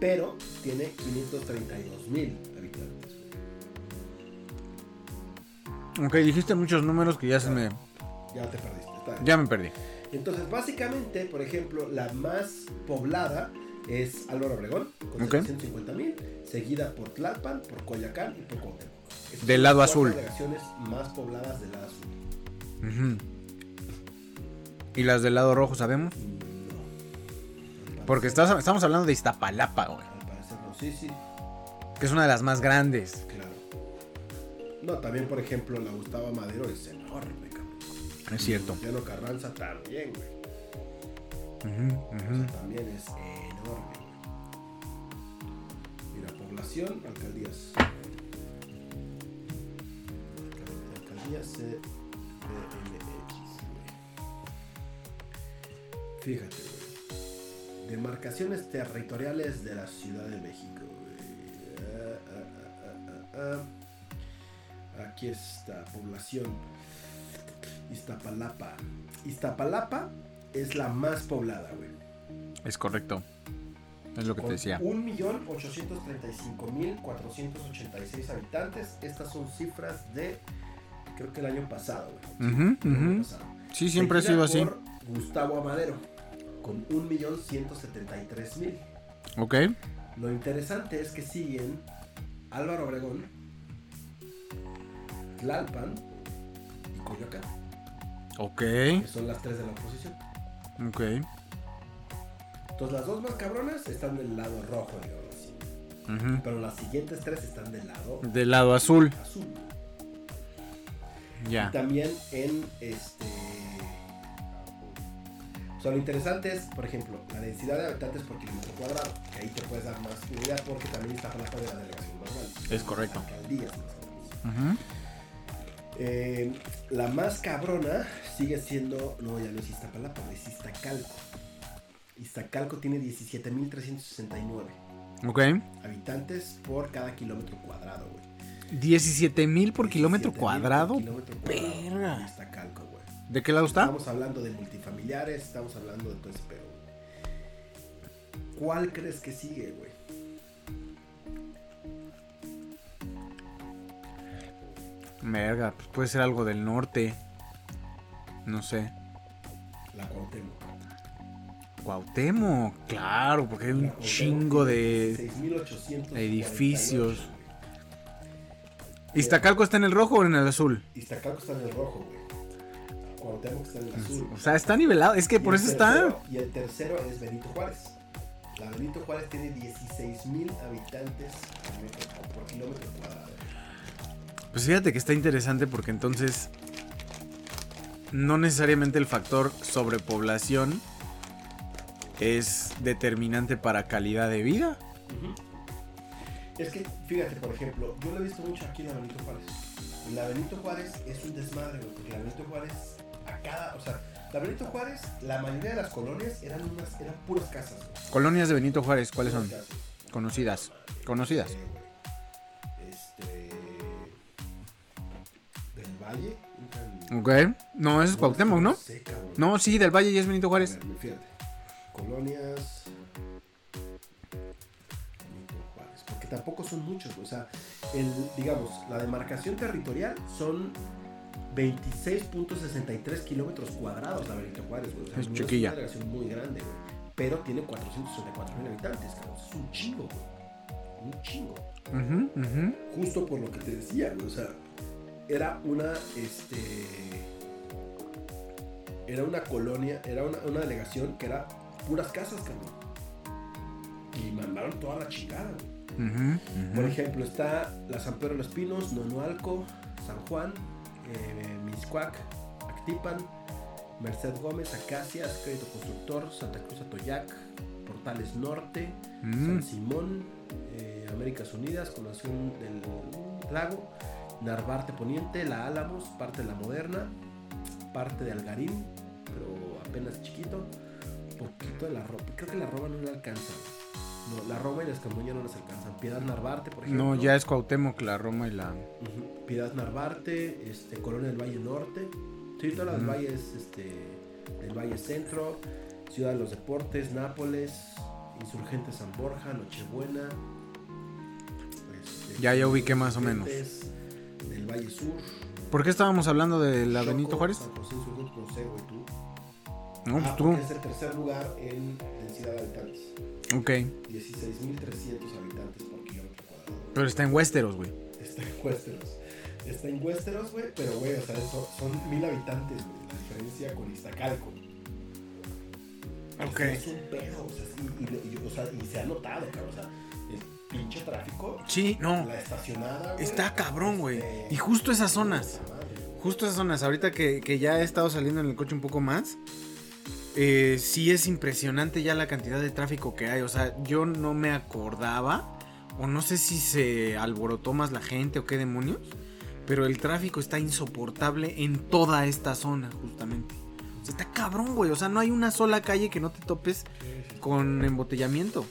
[SPEAKER 2] pero tiene 532 mil habitantes.
[SPEAKER 1] Ok, dijiste muchos números que ya se me...
[SPEAKER 2] Ya te perdiste. está bien.
[SPEAKER 1] Ya me perdí.
[SPEAKER 2] Entonces, básicamente, por ejemplo, la más poblada es Álvaro Obregón, con
[SPEAKER 1] Ok.
[SPEAKER 2] 750 mil, seguida por Tlalpan, por Coyacán y por Cuauhtémoc.
[SPEAKER 1] Del lado
[SPEAKER 2] las
[SPEAKER 1] azul.
[SPEAKER 2] cuatro delegaciones más pobladas del lado azul.
[SPEAKER 1] ¿Y las del lado rojo sabemos? Porque estás- estamos hablando de Iztapalapa, güey.
[SPEAKER 2] Al parecer no, sí, sí,
[SPEAKER 1] Que es una de las más grandes.
[SPEAKER 2] claro. No, también, por ejemplo, la Gustavo Madero es enorme, cabrón.
[SPEAKER 1] Es cierto.
[SPEAKER 2] Llano Carranza también, güey. Sea, también es enorme. güey. Mira, población, alcaldías. Alcal- Alcaldías CDMX, güey. Fíjate, güey. Demarcaciones territoriales de la Ciudad de México. Ah, ah, ah. Aquí está, población. Iztapalapa. Iztapalapa es la más poblada, güey.
[SPEAKER 1] Es correcto. Es lo que te decía.
[SPEAKER 2] 1.835.486 habitantes. Estas son cifras de, creo que el año pasado, güey.
[SPEAKER 1] Sí, siempre ha sido así.
[SPEAKER 2] Gustavo Amadero. Con 1.173.000.
[SPEAKER 1] Ok.
[SPEAKER 2] Lo interesante es que siguen Álvaro Obregón, Tlalpan y Coyoacán,
[SPEAKER 1] Ok.
[SPEAKER 2] que son las tres de la oposición.
[SPEAKER 1] Ok.
[SPEAKER 2] Entonces las dos más cabronas están del lado rojo, digamos así.
[SPEAKER 1] Ujú.
[SPEAKER 2] Pero las siguientes tres están del lado
[SPEAKER 1] Del lado azul.
[SPEAKER 2] azul.
[SPEAKER 1] Ya.
[SPEAKER 2] Y también en este. O sea, lo interesante es, por ejemplo, la densidad de habitantes por kilómetro cuadrado. Que ahí te puedes dar más idea porque también está Jalapa de la delegación más grande.
[SPEAKER 1] Es correcto.
[SPEAKER 2] Alcaldías más grandes.
[SPEAKER 1] Ujú.
[SPEAKER 2] Eh, la más cabrona sigue siendo. No, ya no es Iztapalapa, es Iztacalco. Iztacalco tiene 17.369
[SPEAKER 1] Ok.
[SPEAKER 2] habitantes por cada kilómetro cuadrado, güey.
[SPEAKER 1] 17 mil por kilómetro
[SPEAKER 2] 17,000
[SPEAKER 1] cuadrado.
[SPEAKER 2] por kilómetro cuadrado
[SPEAKER 1] Verga.
[SPEAKER 2] en Iztacalco, güey.
[SPEAKER 1] ¿De qué lado está?
[SPEAKER 2] Estamos hablando de multifamiliares, estamos hablando de todo ese pedo. ¿Cuál crees que sigue, güey?
[SPEAKER 1] Verga, pues puede ser algo del norte. No sé.
[SPEAKER 2] La Cuauhtémoc.
[SPEAKER 1] Cuauhtémoc, claro, porque hay un
[SPEAKER 2] Cuauhtémoc
[SPEAKER 1] chingo de
[SPEAKER 2] 6,848,
[SPEAKER 1] edificios. ¿Iztacalco está en el rojo o en el azul?
[SPEAKER 2] Iztacalco está en el rojo, güey. Cuauhtémoc está en el azul.
[SPEAKER 1] O sea, está nivelado. Es que
[SPEAKER 2] Y
[SPEAKER 1] por eso está.
[SPEAKER 2] Y el tercero es Benito Juárez. La Benito Juárez tiene 16.000 habitantes por metro- por kilómetro cuadrado.
[SPEAKER 1] Pues fíjate que está interesante porque entonces no necesariamente el factor sobrepoblación es determinante para calidad de vida.
[SPEAKER 2] Es que, fíjate, por ejemplo, yo lo he visto mucho aquí en la Benito Juárez. La Benito Juárez es un desmadre, porque la Benito Juárez, cada, o sea, la Benito Juárez, la mayoría de las colonias eran unas, eran puras casas, güey.
[SPEAKER 1] Colonias de Benito Juárez, ¿cuáles son?
[SPEAKER 2] Casas.
[SPEAKER 1] Conocidas. Conocidas.
[SPEAKER 2] Eh, Este. Del Valle.
[SPEAKER 1] Ok. No, ese es Cuauhtémoc, ¿no?
[SPEAKER 2] cabrón.
[SPEAKER 1] No, sí, del Valle y es Benito Juárez.
[SPEAKER 2] ver, fíjate. Colonias. Benito Juárez, Porque tampoco son muchos, o sea, el, digamos, la demarcación territorial son 26.63 kilómetros cuadrados la Benito Juárez, güey. O sea,
[SPEAKER 1] Es
[SPEAKER 2] no
[SPEAKER 1] chiquilla.
[SPEAKER 2] una delegación muy grande, güey. Pero tiene 464 mil habitantes, cabrón. Es un chingo, güey. Un chingo. Justo por lo que te decía, güey. O sea, era una, este... Era una colonia, era una, una delegación que era puras casas, cabrón. Y mandaron toda la chingada, güey. Por ejemplo, está la San Pedro de los Pinos, Nonualco, San Juan, eh, Miscuac, Actipan, Merced Gómez, Acacias, Crédito Constructor, Santa Cruz Atoyac, Portales Norte,
[SPEAKER 1] Mm.
[SPEAKER 2] San Simón, eh, Américas Unidas, Colación del Lago, Narvarte Poniente, La Álamos, parte de La Moderna, parte de Algarín, pero apenas chiquito, poquito de la Roma. Creo que la Roma no le alcanza. No, la Roma y la Escamoña no les alcanzan. Piedad Narvarte, por ejemplo.
[SPEAKER 1] No, ya es Cuauhtémoc, la Roma y la...
[SPEAKER 2] Piedad Narvarte, este, Colonia del Valle Norte. Sí, toda la del
[SPEAKER 1] Ujú.
[SPEAKER 2] Valle es este, del Valle Centro, Ciudad de los Deportes, Nápoles, Insurgentes San Borja, Nochebuena. este,
[SPEAKER 1] Ya, ya ubiqué más o menos.
[SPEAKER 2] Del Valle Sur.
[SPEAKER 1] ¿Por qué estábamos hablando de la
[SPEAKER 2] Choco,
[SPEAKER 1] Benito Juárez?
[SPEAKER 2] San José Insurgentes, no sé, güey, tú.
[SPEAKER 1] No, pues
[SPEAKER 2] Ah,
[SPEAKER 1] tú.
[SPEAKER 2] es el tercer lugar en densidad de habitantes.
[SPEAKER 1] Ok.
[SPEAKER 2] 16.300 habitantes por kilómetro cuadrado.
[SPEAKER 1] Pero está en Westeros, güey.
[SPEAKER 2] Está en Westeros. Está en Westeros, güey, pero, güey, o sea, eso- son mil habitantes, güey. La diferencia con Iztacalco.
[SPEAKER 1] Ok.
[SPEAKER 2] es un pedo, o sea, y, y- y- o sea, y se ha notado, cabrón. O sea, pinche tráfico,
[SPEAKER 1] Sí, no.
[SPEAKER 2] la estacionada, güey.
[SPEAKER 1] Está cabrón, güey.
[SPEAKER 2] este,
[SPEAKER 1] Y justo esas zonas. Justo esas zonas. Ahorita que, que ya he estado saliendo en el coche un poco más. Eh, sí es impresionante ya la cantidad de tráfico que hay. O sea, yo no me acordaba. O no sé si se alborotó más la gente o qué demonios. Pero el tráfico está insoportable en toda esta zona, justamente. O sea, está cabrón, güey. O sea, no hay una sola calle que no te topes con embotellamiento.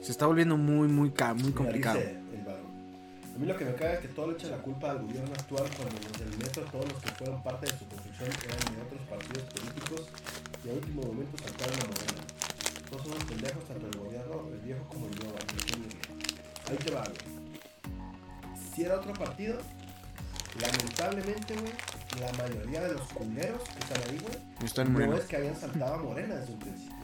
[SPEAKER 1] Se está volviendo muy, muy, muy complicado.
[SPEAKER 2] A mí lo que me caga es que todo le echa la culpa al gobierno actual cuando los del metro, todos los que fueron parte de su construcción eran de otros partidos políticos y a último momento saltaron a Morena. Todos son unos pendejos, tanto el gobierno, el viejo como el nuevo. Ahí te va, güey. Si era otro partido, lamentablemente, güey, la mayoría de los culeros que están ahí, güey,
[SPEAKER 1] Están
[SPEAKER 2] no es que hayan saltado a Morena desde un principio.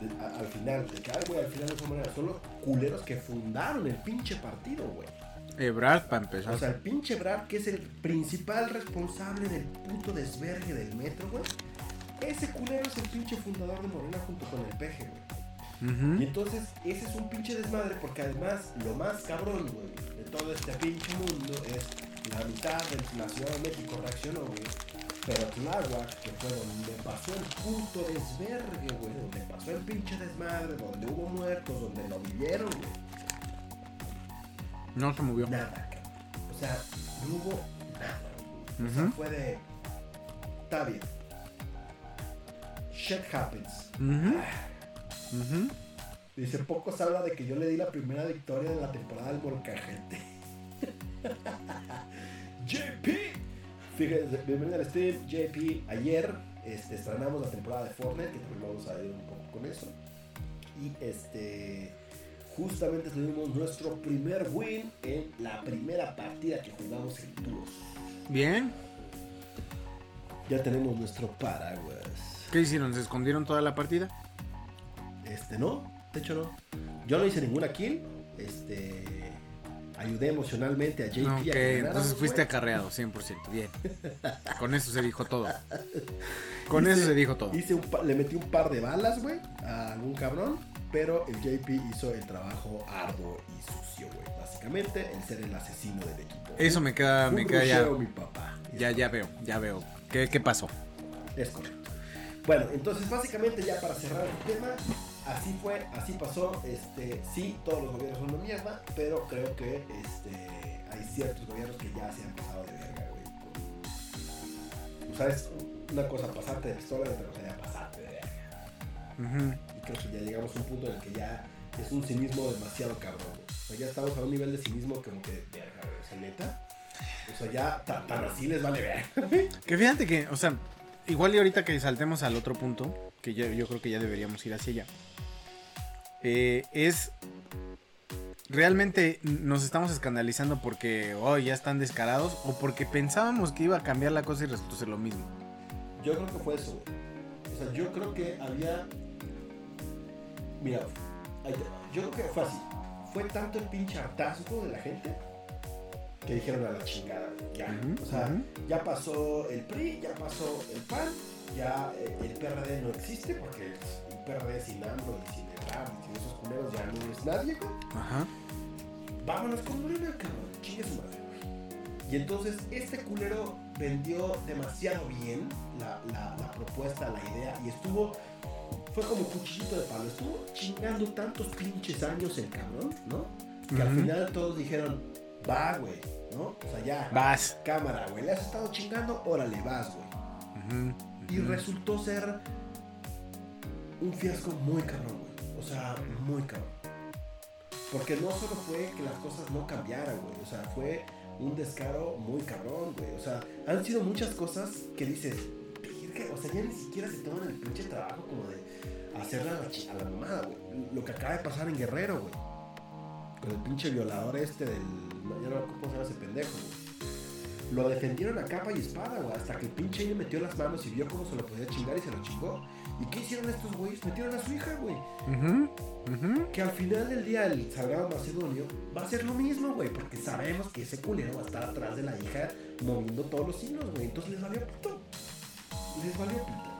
[SPEAKER 2] De- a- al final, de que, güey, al final no son Morena, son los culeros que fundaron el pinche partido, güey.
[SPEAKER 1] Ebrard, para empezar.
[SPEAKER 2] O sea, el pinche Brad, que es el principal responsable del puto desvergue del metro, güey. Ese culero es el pinche fundador de Morena junto con el peje, güey. Y entonces, ese es un pinche desmadre porque además, lo más cabrón, güey, de todo este pinche mundo es la mitad de la Ciudad de México reaccionó, güey. Pero Tláhuac, que fue donde pasó el puto desvergue, güey, donde pasó el pinche desmadre, donde hubo muertos, donde lo vivieron, güey.
[SPEAKER 1] No se movió.
[SPEAKER 2] Nada. O sea, no hubo nada, güey. O sea, fue de. Está bien. Shit happens.
[SPEAKER 1] Ujú. Ujú.
[SPEAKER 2] Dice, poco se habla de que yo le di la primera victoria de la temporada del Molcajete. JP. Fíjense, bienvenido al stream, JP. Ayer este, estrenamos la temporada de Fortnite, que también vamos a ir un poco con eso. Y este, justamente tuvimos nuestro primer win en la primera partida que jugamos en duros.
[SPEAKER 1] Bien.
[SPEAKER 2] Ya tenemos nuestro paraguas.
[SPEAKER 1] ¿Qué hicieron? ¿Se escondieron toda la partida?
[SPEAKER 2] Este, no, de hecho no. Yo no hice ninguna kill. Este, ayudé emocionalmente a JP. a
[SPEAKER 1] Ok,
[SPEAKER 2] que ganara,
[SPEAKER 1] entonces fuiste
[SPEAKER 2] güey.
[SPEAKER 1] acarreado, 100%. Bien. Con eso se dijo todo. Con eso se dijo todo.
[SPEAKER 2] Hice un pa- le metí un par de balas, güey, a algún cabrón. Pero el JP hizo el trabajo arduo y sucio, güey. Básicamente, el ser el asesino del equipo.
[SPEAKER 1] Eso me queda,
[SPEAKER 2] Un
[SPEAKER 1] me queda ya.
[SPEAKER 2] mi papá.
[SPEAKER 1] Ya, ya veo, ya veo. ¿Qué, qué pasó?
[SPEAKER 2] Es correcto. Bueno, entonces básicamente ya para cerrar el tema, así fue, así pasó. Este, sí, todos los gobiernos son una mierda, pero creo que este, hay ciertos gobiernos que ya se han pasado de verga, güey. Tú sabes, una cosa pasarte de pistola y otra cosa ya pasarte de verga. Y creo que ya llegamos a un punto en el que ya es un cinismo demasiado cabrón, güey. O sea, ya estamos a un nivel de cinismo como que, verga, güey, o sea, neta. O sea, ya ta- tan así les vale verga.
[SPEAKER 1] Que fíjate que, o sea, igual y ahorita que saltemos al otro punto, que yo creo que ya deberíamos ir hacia allá, eh, es realmente nos estamos escandalizando porque oh, ya están descarados o porque pensábamos que iba a cambiar la cosa y resultó ser lo mismo.
[SPEAKER 2] Yo creo que fue eso. O sea, yo creo que había. Mira, yo creo que fue así. Fue tanto el pinche hartazgo de la gente que dijeron a la chingada, ya. O sea, ya pasó el PRI, ya pasó el PAN, ya eh, el PRD no existe porque el PRD sin AMLO y sin Ebrard y sin esos culeros ya no es nadie.
[SPEAKER 1] Ajá.
[SPEAKER 2] Vámonos con Morena, cabrón. Chingue su madre. Y entonces este culero vendió demasiado bien la, la- la propuesta, la idea, y estuvo. Fue como cuchillito de palo. Estuvo chingando tantos pinches años el cabrón, ¿no? Que al final todos dijeron, va, güey, ¿no? O sea, ya.
[SPEAKER 1] Vas.
[SPEAKER 2] Cámara, güey. ¿Le has estado chingando? Órale, vas, güey. Y resultó ser un fiasco muy cabrón, güey. O sea, muy cabrón. Porque no solo fue que las cosas no cambiaran, güey. O sea, fue un descaro muy cabrón, güey. O sea, han sido muchas cosas que dices, o sea, ya ni siquiera se toman el pinche trabajo como de hacerla a la, a la mamada, güey. Lo que acaba de pasar en Guerrero, güey. Con el pinche violador este del... Ya no cómo se llama ese pendejo, güey. Lo defendieron a capa y espada, güey. Hasta que el pinche le metió las manos y vio cómo se lo podía chingar y se lo chingó. ¿Y qué hicieron estos güeyes? Metieron a su hija, güey. Que al final del día el Salgado Macedonio va a ser lo mismo, güey. Porque sabemos que ese culero va a estar atrás de la hija moviendo todos los hilos, güey. Entonces les valió pito. Les valió pito.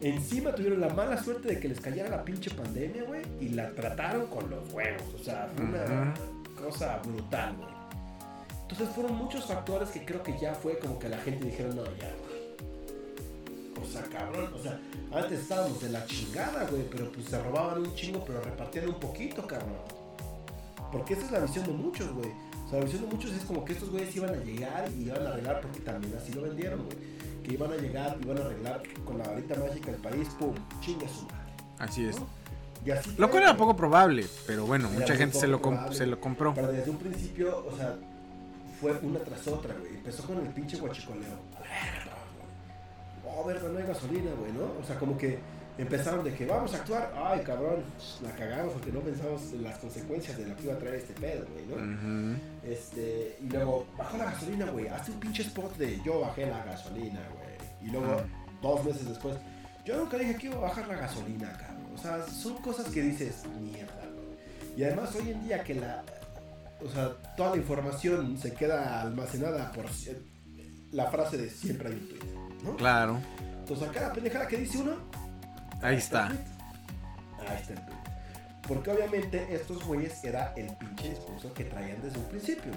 [SPEAKER 2] Encima tuvieron la mala suerte de que les cayera la pinche pandemia, güey. Y la trataron con los huevos. O sea, fue una cosa brutal, güey. Entonces fueron muchos factores que creo que ya fue como que la gente dijeron, no, ya, güey. O sea, cabrón, o sea, antes estábamos de la chingada, güey, pero pues se robaban un chingo, pero repartían un poquito, cabrón. Porque esa es la visión de muchos, güey. O sea, la visión de muchos es como que estos güeyes iban a llegar y iban a arreglar, porque también así lo vendieron, güey. Que iban a llegar, iban a arreglar con la varita mágica del país, pum, chinga su madre.
[SPEAKER 1] Así es.
[SPEAKER 2] ¿no? Y así
[SPEAKER 1] Lo cual era poco probable, pero bueno,
[SPEAKER 2] Era
[SPEAKER 1] mucha gente se lo,
[SPEAKER 2] probable.
[SPEAKER 1] se lo compró.
[SPEAKER 2] Pero desde un principio, o sea, fue una tras otra, güey. Empezó con el pinche guachicoleo. Oh, verga, no hay gasolina, güey, ¿no? O sea, como que empezaron de que vamos a actuar, ay cabrón, la cagamos porque no pensamos en las consecuencias de lo que iba a traer este pedo, güey, ¿no? Este, y luego, bajó la gasolina, güey, hazte un pinche spot de yo bajé la gasolina, güey. Y luego, dos meses después, yo nunca dije que iba a bajar la gasolina, cabrón. O sea, son cosas que dices, mierda, güey. Y además hoy en día que la, o sea, toda la información se queda almacenada por la frase de siempre hay un tweet, ¿no?
[SPEAKER 1] Claro.
[SPEAKER 2] Entonces, a cada pendejada que dice uno,
[SPEAKER 1] Ahí está.
[SPEAKER 2] Ahí está el tweet. Porque obviamente estos güeyes era el pinche discurso que traían desde un principio.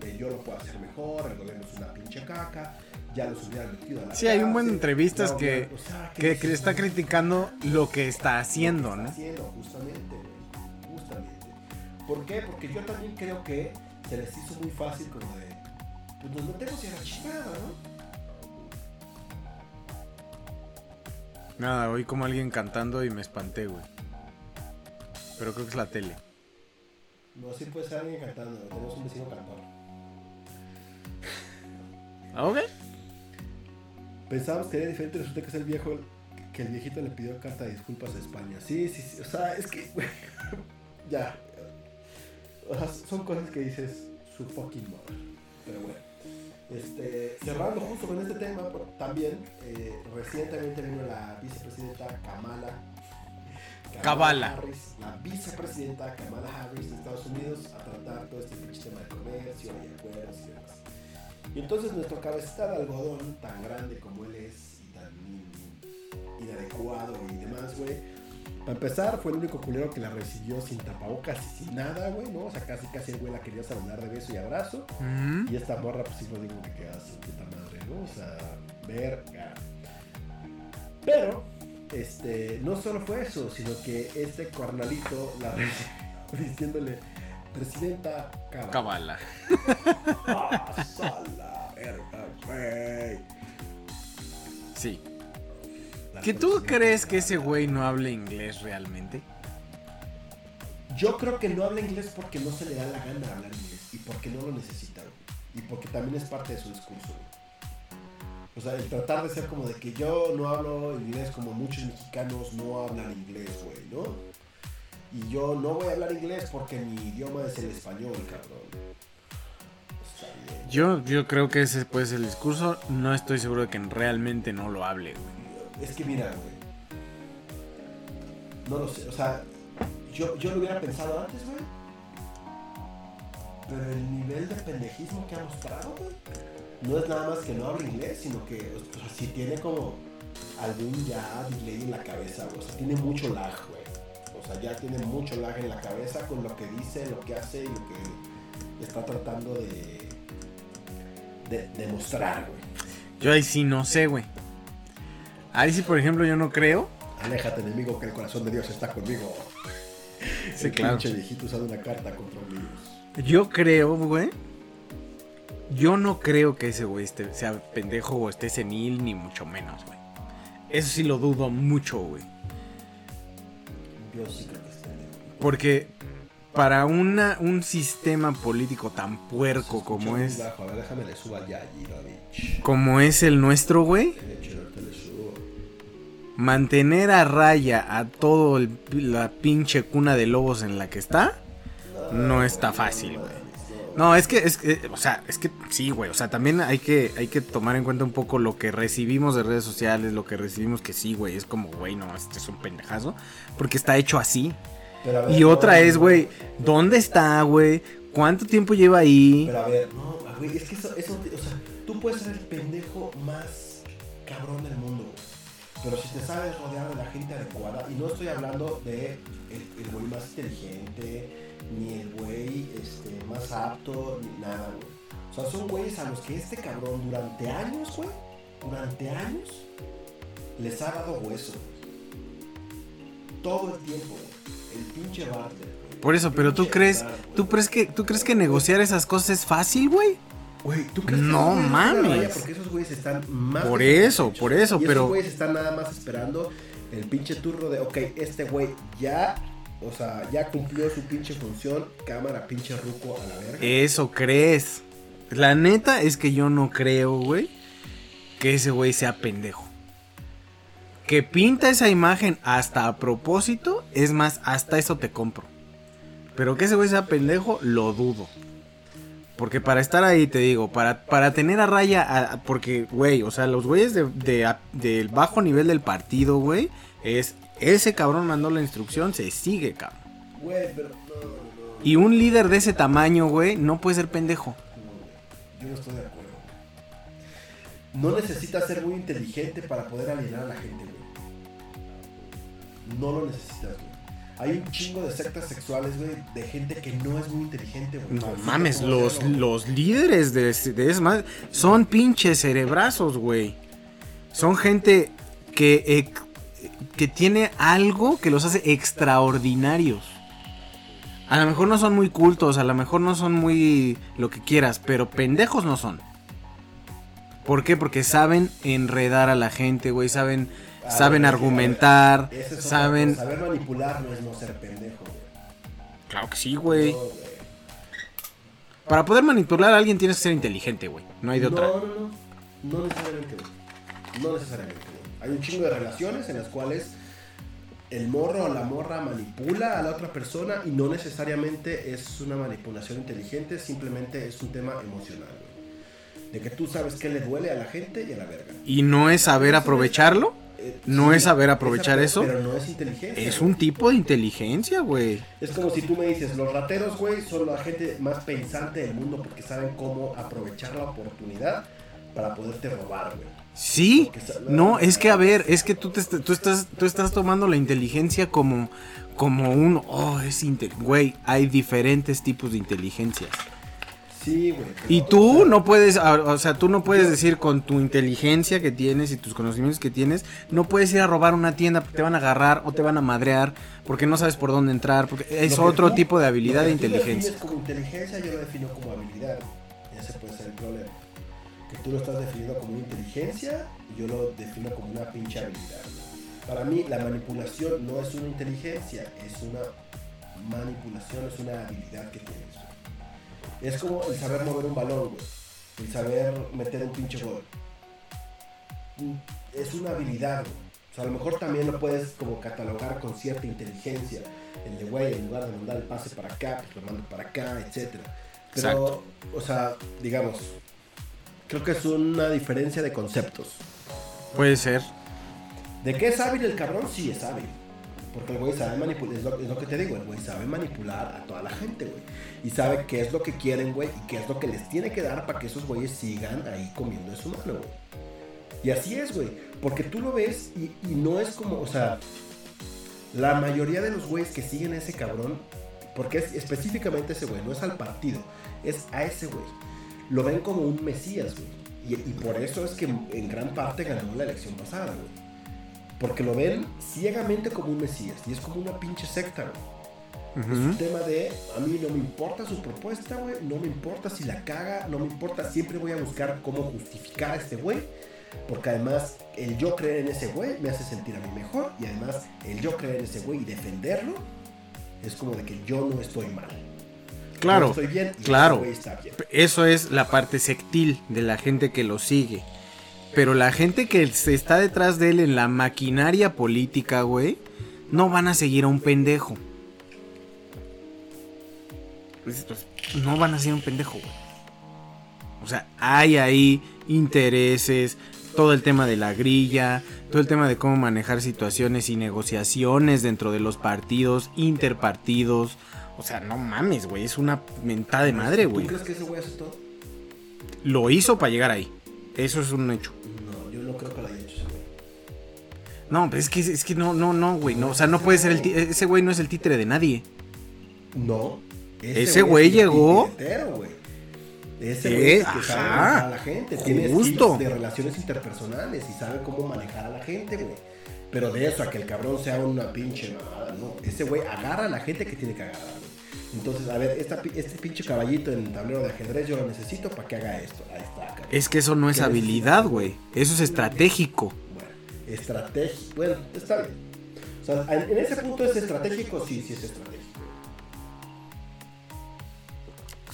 [SPEAKER 2] De yo lo puedo hacer mejor, el gobierno es una pinche caca, ya los hubieran metido a la
[SPEAKER 1] Sí, hay un buen de entrevistas que,
[SPEAKER 2] hubieran- o sea,
[SPEAKER 1] que, que está criticando lo que está haciendo,
[SPEAKER 2] Lo que
[SPEAKER 1] ¿no?
[SPEAKER 2] está haciendo, justamente, güey. Justamente. ¿Por qué? Porque yo también creo que se les hizo muy fácil como de. Pues nos metemos y a la chingada, ¿no?
[SPEAKER 1] Nada, oí como alguien cantando y me espanté, güey. Pero creo que es la tele.
[SPEAKER 2] No, sí puede ser alguien cantando. Tenemos un vecino cantor.
[SPEAKER 1] ¿Ah, ok?
[SPEAKER 2] Pensábamos que era diferente, resulta que es el viejo que el viejito le pidió carta de disculpas a España. Sí, sí, sí. O sea, es que. güey, ya. O sea, son cosas que dices su fucking mother. Pero bueno. Este, cerrando justo con este tema, también eh, recientemente vino la vicepresidenta Kamala.
[SPEAKER 1] Kabala.
[SPEAKER 2] Harris, la vicepresidenta Kamala Harris de Estados Unidos a tratar todo este pinche tema de comercio y acuerdos y demás. Y entonces nuestro cabecita de algodón, tan grande como él es y tan in- inadecuado y demás, güey. Para empezar, fue el único culero que la recibió sin tapabocas y sin nada, güey, ¿no? O sea, casi casi el güey la quería saludar de beso y abrazo.
[SPEAKER 1] Ujú.
[SPEAKER 2] Y esta morra, pues sí, no digo que queda su puta madre, ¿no? O sea, verga. Pero, este, no solo fue eso, sino que este cornalito la recibió diciéndole, Presidenta Cabal.
[SPEAKER 1] Cabala.
[SPEAKER 2] Verga, güey.
[SPEAKER 1] Sí. ¿Que tú crees que ese güey no hable inglés realmente?
[SPEAKER 2] Yo creo que no habla inglés porque no se le da la gana de hablar inglés y porque no lo necesita. Y porque también es parte de su discurso, güey. O sea, el tratar de ser como de que yo no hablo inglés como muchos mexicanos no hablan inglés, güey, ¿no? Y yo no voy a hablar inglés porque mi idioma es el español, cabrón.
[SPEAKER 1] Yo, yo creo que ese puede ser el discurso. No estoy seguro de que realmente no lo hable, güey.
[SPEAKER 2] Es que mira, güey. No lo sé, o sea, yo, yo lo hubiera pensado antes, güey. Pero el nivel de pendejismo que ha mostrado, güey, no es nada más que no hable inglés, sino que, o sea, sí tiene como algún ya delay en la cabeza, güey. O sea, tiene mucho lag, güey. O sea, ya tiene mucho lag en la cabeza con lo que dice, lo que hace y lo que está tratando de, de, de mostrar, güey.
[SPEAKER 1] Yo ahí sí no sé, güey. Ahí sí, por ejemplo, yo no creo.
[SPEAKER 2] Aléjate, enemigo, que el corazón de Dios está conmigo.
[SPEAKER 1] Sí,
[SPEAKER 2] el
[SPEAKER 1] claro.
[SPEAKER 2] pinche viejito usando una carta contra un virus.
[SPEAKER 1] Yo creo, güey. Yo no creo que ese güey esté- sea pendejo o esté senil, ni mucho menos, güey. Eso sí lo dudo mucho, güey.
[SPEAKER 2] Yo sí creo que está.
[SPEAKER 1] Porque para una, un sistema político tan puerco como es,
[SPEAKER 2] muy bajo. A ver, déjame le subo ya, Girovich.
[SPEAKER 1] como es el nuestro, güey,
[SPEAKER 2] De hecho.
[SPEAKER 1] Mantener a raya a todo el- la pinche cuna de lobos en la que está, no está fácil, güey. No, es que, es que, o sea, es que sí, güey. O sea, también hay que, hay que tomar en cuenta un poco lo que recibimos de redes sociales, lo que recibimos que sí, güey. Es como, güey, no, este es un pendejazo. Porque está hecho así.
[SPEAKER 2] Pero a ver,
[SPEAKER 1] Y otra
[SPEAKER 2] no,
[SPEAKER 1] es, güey, ¿dónde está, güey? ¿Cuánto tiempo lleva ahí?
[SPEAKER 2] Pero a ver, no, güey, es que eso, eso, o sea, tú puedes ser el pendejo más cabrón del mundo, güey. Pero si te sabes rodear de la gente adecuada, y no estoy hablando de el, el güey más inteligente, ni el güey este, más apto, ni nada, güey. O sea, son güeyes a los que este cabrón durante años, güey, durante años, les ha dado hueso, güey. Todo el tiempo, güey. El pinche Bartlett.
[SPEAKER 1] Por eso, pero tú crees, ¿tú crees que, tú crees que negociar esas cosas es fácil, güey?
[SPEAKER 2] Güey, ¿tú crees que
[SPEAKER 1] No
[SPEAKER 2] la
[SPEAKER 1] mames.
[SPEAKER 2] raya? Porque esos güeyes están más.
[SPEAKER 1] Por
[SPEAKER 2] que
[SPEAKER 1] eso, por eso,
[SPEAKER 2] Y
[SPEAKER 1] pero-
[SPEAKER 2] Esos güeyes están nada más esperando el pinche turno de, ok, este güey ya, o sea, ya cumplió su pinche función, cámara, pinche ruco a la verga.
[SPEAKER 1] Eso crees. La neta es que yo no creo, güey, que ese güey sea pendejo. que pinta esa imagen hasta a propósito, es más, hasta eso te compro. Pero que ese güey sea pendejo, lo dudo. Porque para estar ahí, te digo, para, para tener a raya, a- porque, güey, o sea, los güeyes de, de- a- del bajo nivel del partido, güey, es ese cabrón mandó la instrucción, se sigue, cabrón.
[SPEAKER 2] Güey, pero no, no, no.
[SPEAKER 1] Y un líder de ese tamaño, güey, no puede ser pendejo.
[SPEAKER 2] Yo no estoy de acuerdo. No necesitas ser muy inteligente para poder alienar a la gente, güey. No lo necesitas, güey. Hay un chingo de sectas sexuales, güey, de gente que no es muy inteligente, güey.
[SPEAKER 1] No mames, los, los líderes de, de madre son pinches cerebrazos, güey. Son gente que, eh, que tiene algo que los hace extraordinarios. A lo mejor no son muy cultos, a lo mejor no son muy lo que quieras, pero pendejos no son. ¿Por qué? Porque saben enredar a la gente, güey, saben,
[SPEAKER 2] Ah,
[SPEAKER 1] saben argumentar,
[SPEAKER 2] es
[SPEAKER 1] saben...
[SPEAKER 2] cosa. Saber manipular no es no ser pendejo, güey.
[SPEAKER 1] Claro que sí, güey.
[SPEAKER 2] No, güey.
[SPEAKER 1] Para poder manipular a alguien tienes que ser inteligente, güey. No hay de otra.
[SPEAKER 2] No, no, no. No necesariamente, güey. No necesariamente, güey. Hay un chingo de relaciones en las cuales el morro o la morra manipula a la otra persona y no necesariamente es una manipulación inteligente, simplemente es un tema emocional, güey. De que tú sabes qué le duele a la gente y a la verga.
[SPEAKER 1] Y no es saber aprovecharlo. ¿No es saber aprovechar eso?
[SPEAKER 2] Pero no es inteligencia.
[SPEAKER 1] Es un tipo de inteligencia, güey.
[SPEAKER 2] Es como si tú me dices, los rateros, güey, son la gente más pensante del mundo porque saben cómo aprovechar la oportunidad para poderte robar, güey.
[SPEAKER 1] Sí. No, es que a ver, es que tú, te, tú, estás, tú estás tomando la inteligencia como, como un... Oh, es Güey, hay diferentes tipos de inteligencias.
[SPEAKER 2] Sí, güey.
[SPEAKER 1] Y tú no puedes, o sea, tú no puedes decir con tu inteligencia que tienes y tus conocimientos que tienes, no puedes ir a robar una tienda porque te van a agarrar o te van a madrear porque no sabes por dónde entrar, porque es otro
[SPEAKER 2] tú-
[SPEAKER 1] tipo de habilidad
[SPEAKER 2] tú
[SPEAKER 1] inteligencia.
[SPEAKER 2] defines como inteligencia, yo lo defino como habilidad. Ese puede ser el problema. Que tú lo estás definiendo como una inteligencia y yo lo defino como una pinche habilidad. Para mí, la manipulación no es una inteligencia, es una manipulación, es una habilidad que tienes. Es como el saber mover un balón, güey. El saber meter un pinche gol. Mm, Es una habilidad, güey. O sea, a lo mejor también lo puedes como catalogar con cierta inteligencia. El de, güey, en lugar de mandar el pase para acá, pues lo mando para acá, etc. Pero,
[SPEAKER 1] Exacto.
[SPEAKER 2] o sea, digamos, creo que es una diferencia de conceptos.
[SPEAKER 1] Puede ser.
[SPEAKER 2] ¿De qué es hábil el cabrón? Sí, es hábil. Porque el güey sabe manipular, es lo, es lo que te digo, el güey sabe manipular a toda la gente, güey. Y sabe qué es lo que quieren, güey, y qué es lo que les tiene que dar para que esos güeyes sigan ahí comiendo de su mano, güey. Y así es, güey. Porque tú lo ves y, y no es como, o sea, la mayoría de los güeyes que siguen a ese cabrón, porque es específicamente ese güey, no es al partido, es a ese güey. Lo ven como un mesías, güey. Y, y por eso es que en gran parte ganó la elección pasada, güey. Porque lo ven ciegamente como un mesías. Y es como una pinche secta, güey. Es un tema de, a mí no me importa su propuesta, güey. No me importa si la caga, no me importa. Siempre voy a buscar cómo justificar a este güey. Porque además, el yo creer en ese güey me hace sentir a mí mejor. Y además, el yo creer en ese güey y defenderlo es como de que yo no estoy mal.
[SPEAKER 1] Claro,
[SPEAKER 2] Yo estoy bien y
[SPEAKER 1] claro.
[SPEAKER 2] está bien.
[SPEAKER 1] Eso es la parte sectil de la gente que lo sigue. Pero la gente que se está detrás de él en la maquinaria política, güey, no van a seguir a un pendejo. Pues, pues, No van a a un pendejo, güey. O sea, hay ahí intereses, todo el tema de la grilla, todo el tema de cómo manejar situaciones y negociaciones dentro de los partidos, interpartidos. O sea, no mames, güey, es una mentada de madre,
[SPEAKER 2] ¿Tú
[SPEAKER 1] güey.
[SPEAKER 2] crees que ese güey hace todo?
[SPEAKER 1] Lo hizo para llegar ahí. Eso es un hecho.
[SPEAKER 2] No, yo no creo que lo haya hecho ese güey.
[SPEAKER 1] No, pero es que, es que no, no, no, güey. No, o sea, no puede ser el ese güey no es el títere de nadie.
[SPEAKER 2] No.
[SPEAKER 1] Ese güey llegó-
[SPEAKER 2] güey. Ese
[SPEAKER 1] Eh,
[SPEAKER 2] güey que sabe
[SPEAKER 1] ajá.
[SPEAKER 2] manejar a la gente. Tiene
[SPEAKER 1] Justo.
[SPEAKER 2] de relaciones interpersonales y sabe cómo manejar a la gente, güey. Pero de eso a que el cabrón sea una pinche mamada, no. Ese güey agarra a la gente que tiene que agarrar, güey. Entonces, a ver, esta este pinche caballito en el tablero de ajedrez yo lo necesito para que haga esto. Ahí está, cabrón.
[SPEAKER 1] Es que eso no es
[SPEAKER 2] ¿Qué
[SPEAKER 1] habilidad, güey. Eso es estratégico.
[SPEAKER 2] Bueno, estrategia. Bueno, está bien. O sea, en ese punto es estratégico, sí, sí es estratégico.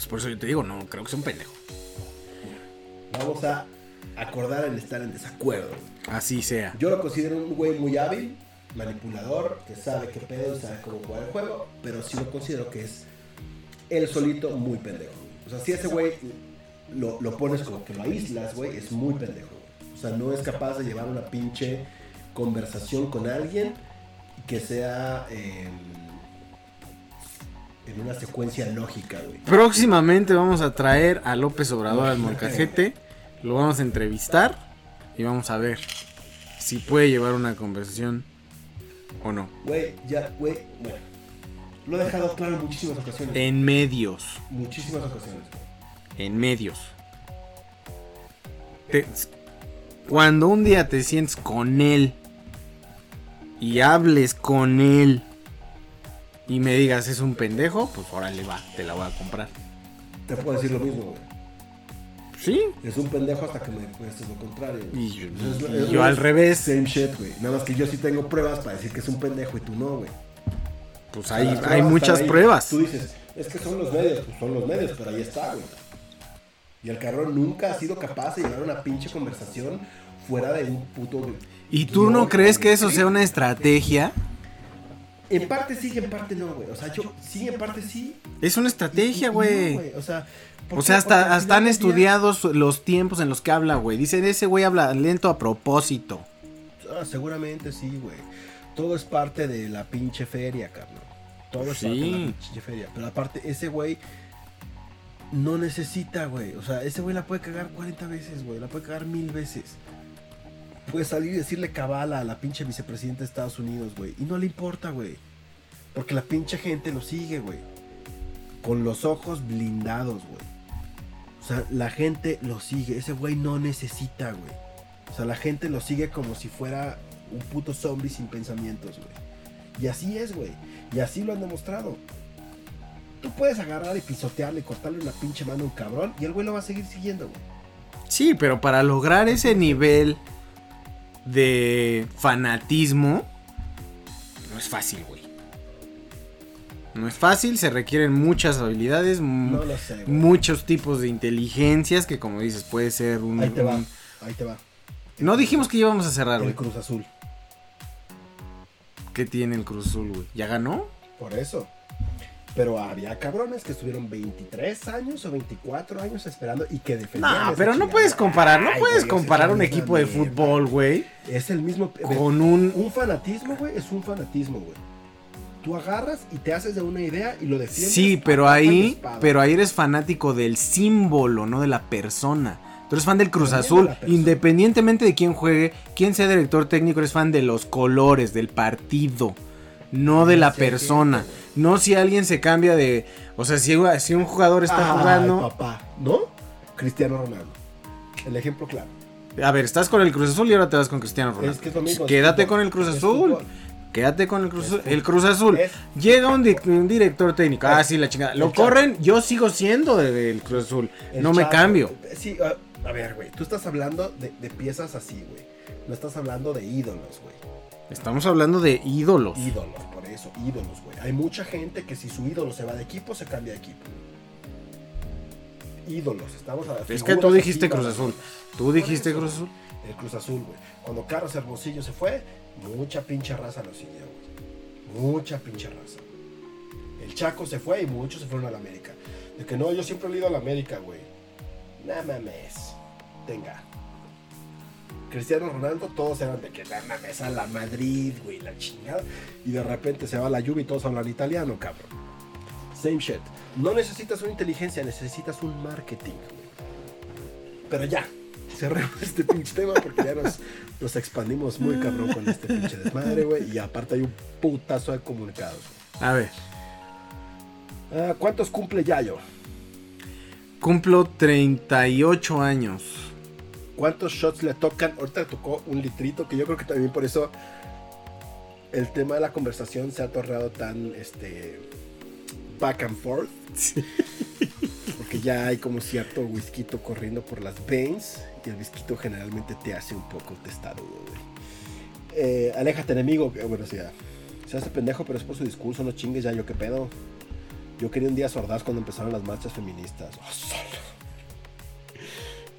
[SPEAKER 1] Pues por eso yo te digo, no, creo que es un pendejo.
[SPEAKER 2] Vamos a acordar en estar en desacuerdo.
[SPEAKER 1] Así sea.
[SPEAKER 2] Yo lo considero un güey muy hábil, manipulador, que sabe qué pedo y sabe cómo jugar el juego, pero sí lo considero que es él solito muy pendejo. O sea, si ese güey lo, lo pones como que lo aíslas, güey, es muy pendejo. O sea, no es capaz de llevar una pinche conversación con alguien que sea eh, en una secuencia lógica, güey.
[SPEAKER 1] Próximamente vamos a traer a López Obrador al molcajete. Lo vamos a entrevistar y vamos a ver si puede llevar una conversación o no.
[SPEAKER 2] Güey, ya, güey, bueno. Lo he dejado claro en muchísimas ocasiones.
[SPEAKER 1] En medios.
[SPEAKER 2] Muchísimas ocasiones.
[SPEAKER 1] En medios. Te- cuando un día te sientes con él y hables con él y me digas es un pendejo, pues órale va, te la voy a comprar.
[SPEAKER 2] Te puedo decir lo mismo, güey.
[SPEAKER 1] ¿Sí?
[SPEAKER 2] Es un pendejo hasta que me demuestres lo contrario.
[SPEAKER 1] Y yo,
[SPEAKER 2] Es-
[SPEAKER 1] y
[SPEAKER 2] es-
[SPEAKER 1] yo al revés.
[SPEAKER 2] Same shit, güey. Nada más que yo sí tengo pruebas para decir que es un pendejo y tú no, güey.
[SPEAKER 1] Pues
[SPEAKER 2] O sea,
[SPEAKER 1] hay, hay muchas
[SPEAKER 2] ahí.
[SPEAKER 1] pruebas.
[SPEAKER 2] Tú dices, es que son los medios, pues son los medios, pero ahí está, güey. Y el cabrón nunca ha sido capaz de llevar una pinche conversación fuera de un puto.
[SPEAKER 1] ¿Y tú no crees que eso sea una estrategia?
[SPEAKER 2] En parte sí en parte no, güey. O sea, yo sí, en parte sí.
[SPEAKER 1] Es una estrategia,
[SPEAKER 2] y- y no,
[SPEAKER 1] güey.
[SPEAKER 2] O sea, ¿por
[SPEAKER 1] O sea, hasta, hasta han estudiados los tiempos en los que habla, güey. Dicen, ese güey habla lento a propósito.
[SPEAKER 2] Ah, seguramente sí, güey. Todo es parte de la pinche feria, cabrón. Todo es
[SPEAKER 1] Sí.
[SPEAKER 2] parte de la pinche feria. Pero aparte, ese güey no necesita, güey. O sea, ese güey la puede cagar 40 veces, güey. La puede cagar mil veces. Puede salir y decirle cabala a la pinche vicepresidenta de Estados Unidos, güey. Y no le importa, güey. Porque la pinche gente lo sigue, güey. Con los ojos blindados, güey. O sea, la gente lo sigue. Ese güey no necesita, güey. O sea, la gente lo sigue como si fuera un puto zombie sin pensamientos, güey. Y así es, güey. Y así lo han demostrado. Tú puedes agarrar y pisotearle cortarle una pinche mano a un cabrón y el güey lo va a seguir siguiendo, güey.
[SPEAKER 1] Sí, pero para lograr ese nivel de fanatismo, no es fácil, güey. No es fácil, se requieren muchas habilidades,
[SPEAKER 2] No lo sé,
[SPEAKER 1] muchos tipos de inteligencias que como dices puede ser un...
[SPEAKER 2] Ahí te va.
[SPEAKER 1] un-
[SPEAKER 2] Ahí te va.
[SPEAKER 1] No dijimos que íbamos a cerrar,
[SPEAKER 2] El. Cruz Azul.
[SPEAKER 1] ¿Qué tiene el Cruz Azul, güey? ¿Ya ganó?
[SPEAKER 2] Por eso. Pero había cabrones que estuvieron 23 años o 24 años esperando y que defendían.
[SPEAKER 1] No, pero no puedes comparar, no
[SPEAKER 2] Ay,
[SPEAKER 1] puedes
[SPEAKER 2] güey,
[SPEAKER 1] comparar un equipo de fútbol, güey.
[SPEAKER 2] Es el mismo.
[SPEAKER 1] con un...
[SPEAKER 2] Un fanatismo, güey, es un fanatismo, güey. Tú agarras y te haces de una idea y lo defiendes.
[SPEAKER 1] Sí, pero ahí, pero ahí eres fanático del símbolo, no de la persona. Tú eres fan del Cruz
[SPEAKER 2] de
[SPEAKER 1] Azul, independientemente de quién juegue, quién sea director técnico, eres fan de los colores, del partido, no de la persona. No si alguien se cambia de, o sea, si, si un jugador está
[SPEAKER 2] Ay,
[SPEAKER 1] jugando,
[SPEAKER 2] papá, ¿no? Cristiano Ronaldo. El ejemplo claro.
[SPEAKER 1] a ver, estás con el Cruz Azul y ahora te vas con Cristiano Ronaldo.
[SPEAKER 2] Es que es lo mismo, es
[SPEAKER 1] Quédate con el Cruz Azul. Quédate con el Cruz Azul. El Cruz Azul. Llega un, di- un director técnico. Ah, sí, la chingada. Lo corren, yo sigo siendo de- del Cruz Azul.
[SPEAKER 2] El
[SPEAKER 1] no me cambio.
[SPEAKER 2] Sí, a, a ver, güey. Tú estás hablando de, de piezas así, güey. No estás hablando de ídolos, güey.
[SPEAKER 1] Estamos hablando de ídolos.
[SPEAKER 2] Ídolos, por eso, ídolos, güey. Hay mucha gente que si su ídolo se va de equipo, se cambia de equipo. Ídolos, estamos a
[SPEAKER 1] Es que tú dijiste Cruz Azul. Tú dijiste Cruz Azul.
[SPEAKER 2] El Cruz Azul, güey. Cuando Carlos Hermosillo se fue, mucha pinche raza lo siguió, güey. Mucha pinche raza. El Chaco se fue y muchos se fueron a la América. De que no, yo siempre he ido a la América, güey. Nada mames. Tenga. Cristiano Ronaldo, todos eran de que nada mames a la Madrid, güey, la chingada. Y de repente se va la lluvia y todos hablan italiano, cabrón. Same shit. No necesitas una inteligencia, necesitas un marketing, güey. Pero ya, cerremos este pinche tema porque ya nos, nos expandimos muy cabrón con este pinche desmadre, güey. Y aparte hay un putazo de comunicados.
[SPEAKER 1] A ver.
[SPEAKER 2] Ah, ¿Cuántos cumple Yayo?
[SPEAKER 1] Cumplo 38 años.
[SPEAKER 2] ¿Cuántos shots le tocan? Ahorita le tocó un litrito, que yo creo que también por eso el tema de la conversación se ha tornado tan este back and forth. Porque ya hay como cierto whisky corriendo por las veins. Y el whisky generalmente te hace un poco testarudo, güey. Eh, aléjate, enemigo. Eh, Bueno, sí, ya. Se hace pendejo, pero es por su discurso, no chingues ya, yo qué pedo. Yo quería un día sordaz cuando empezaron las marchas feministas. Oh, solo.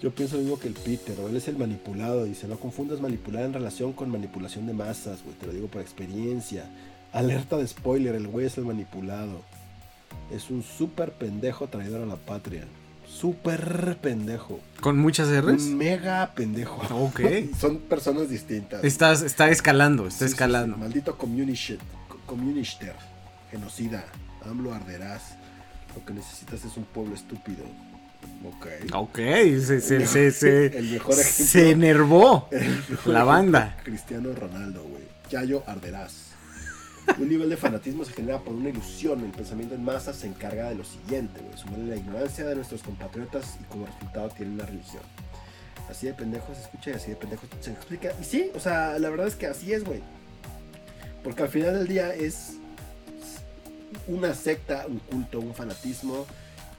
[SPEAKER 2] Yo pienso lo mismo que el Peter, o él es el manipulado. Dice, no confundas manipular en relación con manipulación de masas, güey. Te lo digo por experiencia. Alerta de spoiler, el güey es el manipulado. Es un súper pendejo traidor a la patria. Súper pendejo.
[SPEAKER 1] Con muchas R's.
[SPEAKER 2] Un mega pendejo.
[SPEAKER 1] Ok.
[SPEAKER 2] Son personas distintas.
[SPEAKER 1] Estás, está escalando, está
[SPEAKER 2] Sí, sí, sí.
[SPEAKER 1] escalando.
[SPEAKER 2] Maldito communist, communister, genocida, AMLO arderás. Lo que necesitas es un pueblo estúpido. Ok.
[SPEAKER 1] Ok, se, se, se, se,
[SPEAKER 2] El mejor ejemplo.
[SPEAKER 1] se enervó.
[SPEAKER 2] El mejor
[SPEAKER 1] La banda.
[SPEAKER 2] Cristiano Ronaldo, güey. Yayo arderás. Un nivel de fanatismo se genera por una ilusión. El pensamiento en masa se encarga de lo siguiente, güey. Sumarle la ignorancia de nuestros compatriotas y como resultado tiene una religión. Así de pendejo se escucha y así de pendejo se explica. Y sí, o sea, la verdad es que así es, güey. Porque al final del día es una secta, un culto, un fanatismo.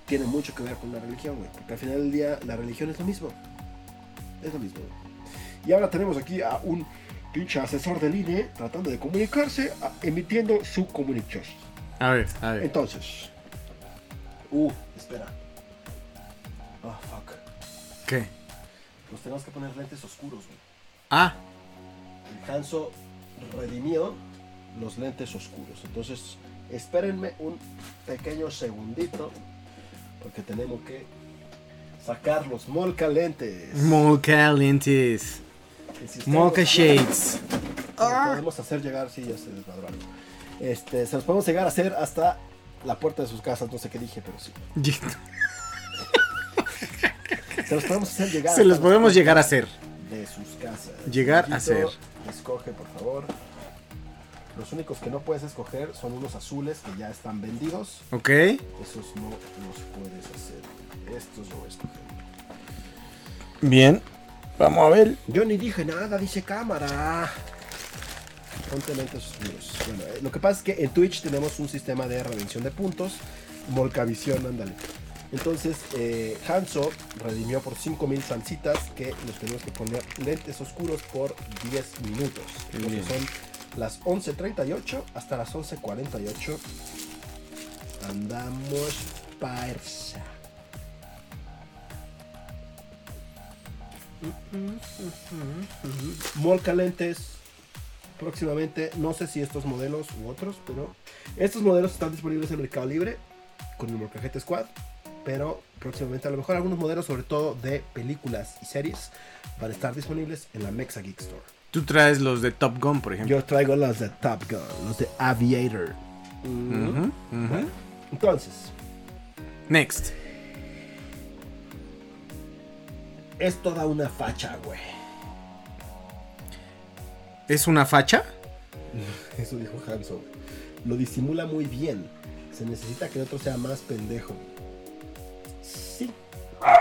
[SPEAKER 2] Tiene mucho que ver con la religión, güey. Porque al final del día la religión es lo mismo. Es lo mismo, güey. Y ahora tenemos aquí a un pinche asesor del INE tratando de comunicarse, a- emitiendo su comunicación.
[SPEAKER 1] A ver, a ver.
[SPEAKER 2] Entonces. Uh, espera. Oh, fuck.
[SPEAKER 1] ¿Qué?
[SPEAKER 2] Nos tenemos que poner lentes oscuros, güey.
[SPEAKER 1] Ah,
[SPEAKER 2] El Hanso redimió los lentes oscuros. Entonces, espérenme un pequeño segundito. Porque tenemos que sacar los molca lentes.
[SPEAKER 1] Molca lentes.
[SPEAKER 2] El sistema
[SPEAKER 1] Molca shades.
[SPEAKER 2] Se los podemos hacer llegar, sí, ya se desmadró algo. Este, se los podemos llegar a hacer hasta la puerta de sus casas, no sé qué dije, pero sí. Se los podemos hacer llegar.
[SPEAKER 1] Se
[SPEAKER 2] hasta
[SPEAKER 1] los podemos llegar a hacer.
[SPEAKER 2] De sus casas.
[SPEAKER 1] Llegar a ser.
[SPEAKER 2] Escoge, por favor. Los únicos que no puedes escoger son unos azules que ya están vendidos.
[SPEAKER 1] ¿Ok?
[SPEAKER 2] Esos no los puedes hacer. Estos no escoger.
[SPEAKER 1] Bien. Vamos a ver.
[SPEAKER 2] Yo ni dije nada, dice cámara. Ponte lentes oscuros. Bueno, eh, lo que pasa es que en Twitch tenemos un sistema de redención de puntos. Molcavisión, ándale. Entonces, eh, Hanso redimió por 5000 salsitas que nos tenemos que poner lentes oscuros por 10 minutos. Entonces son las 11.38 hasta las 11.48. Andamos parsa. Molca lentes próximamente, no sé si estos modelos u otros, pero estos modelos están disponibles en Mercado Libre con el Molcajete Squad, pero próximamente a lo mejor algunos modelos, sobre todo de películas y series, van a estar disponibles en la Mexa Geek Store.
[SPEAKER 1] Tú traes los de Top Gun, por ejemplo.
[SPEAKER 2] Yo traigo los de Top Gun, los de Aviator. Mm. Bueno, entonces,
[SPEAKER 1] Next.
[SPEAKER 2] es toda una facha, güey.
[SPEAKER 1] ¿Es una facha?
[SPEAKER 2] Eso dijo Hanson. Lo disimula muy bien. Se necesita que el otro sea más pendejo. Sí.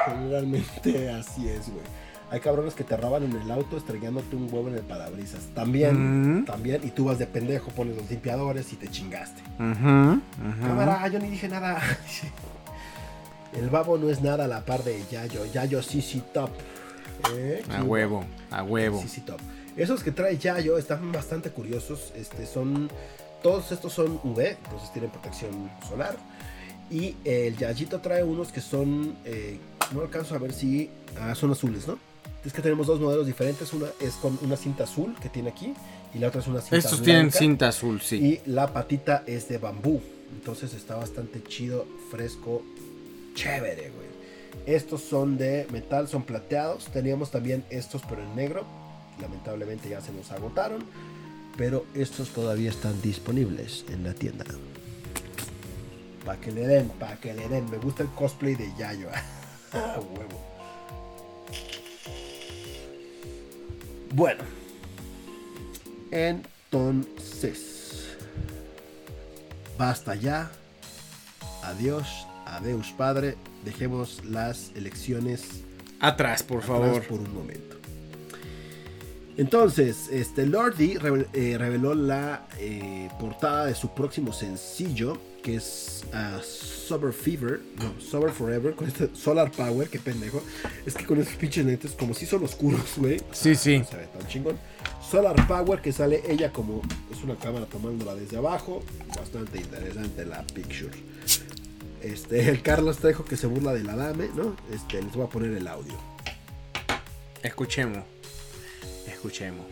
[SPEAKER 2] Generalmente así es, güey. Hay cabrones que te roban en el auto estrellándote un huevo en el parabrisas. También, también. Y tú vas de pendejo, pones los limpiadores y te chingaste.
[SPEAKER 1] Ujú, ujú.
[SPEAKER 2] Cámara, yo ni dije nada. El babo no es nada a la par de Yayo. Yayo sí, sí, top. ¿Eh?
[SPEAKER 1] A huevo, a huevo.
[SPEAKER 2] Sí, sí, top. Esos que trae Yayo están bastante curiosos. Este, son, todos estos son UV, entonces tienen protección solar. Y el Yayito trae unos que son, eh, no alcanzo a ver si, ah, son azules, ¿no? Es que tenemos dos modelos diferentes. Una es con una cinta azul que tiene aquí y la otra es una cinta
[SPEAKER 1] Estos tienen cinta azul, sí.
[SPEAKER 2] Y la patita es de bambú. Entonces está bastante chido, fresco, chévere, güey. Estos son de metal, son plateados. Teníamos también estos, pero en negro. Lamentablemente ya se nos agotaron. Pero estos todavía están disponibles en la tienda. Pa' que le den, pa' que le den. Me gusta el cosplay de Yayo. Huevo. Bueno. Entonces. Basta ya. Adiós. Adeus, padre. Dejemos las elecciones
[SPEAKER 1] Atrás, por
[SPEAKER 2] atrás
[SPEAKER 1] favor.
[SPEAKER 2] por un momento. Entonces, este Lordi eh, reveló la eh, portada de su próximo sencillo, que es ah, Sober Fever, no, Sober Forever, con este Solar Power, qué pendejo. Es que con estos pinches lentes, como si son oscuros, güey.
[SPEAKER 1] Sí, sí.
[SPEAKER 2] No se ve tan chingón. Solar Power, que sale ella como es una cámara tomándola desde abajo. Bastante interesante la picture. Este, el Carlos Trejo que se burla de la dame, ¿no? Este, les voy a poner el audio.
[SPEAKER 1] Escuchemos. Escuchemos.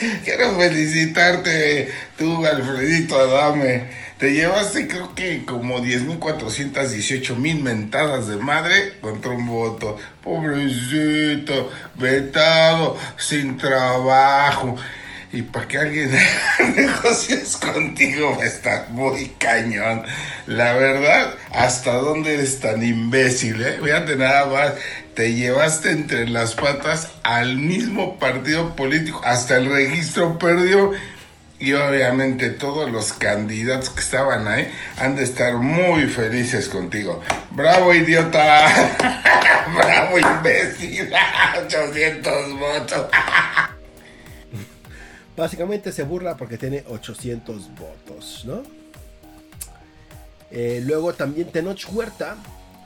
[SPEAKER 3] Quiero felicitarte, tú, Alfredito Adame. Te llevaste, creo que como 10.418 mil mentadas de madre contra un voto. Pobrecito, vetado, sin trabajo. Y para que alguien negocies contigo estar muy cañón. La verdad, ¿hasta dónde eres tan imbécil, eh? Fíjate nada más, te llevaste entre las patas al mismo partido político, hasta el registro perdió. Y obviamente todos los candidatos que estaban ahí han de estar muy felices contigo. ¡Bravo, idiota! ¡Bravo, imbécil! 800 votos.
[SPEAKER 2] Básicamente se burla porque tiene 800 votos, ¿no? Eh, luego también Tenoch Huerta.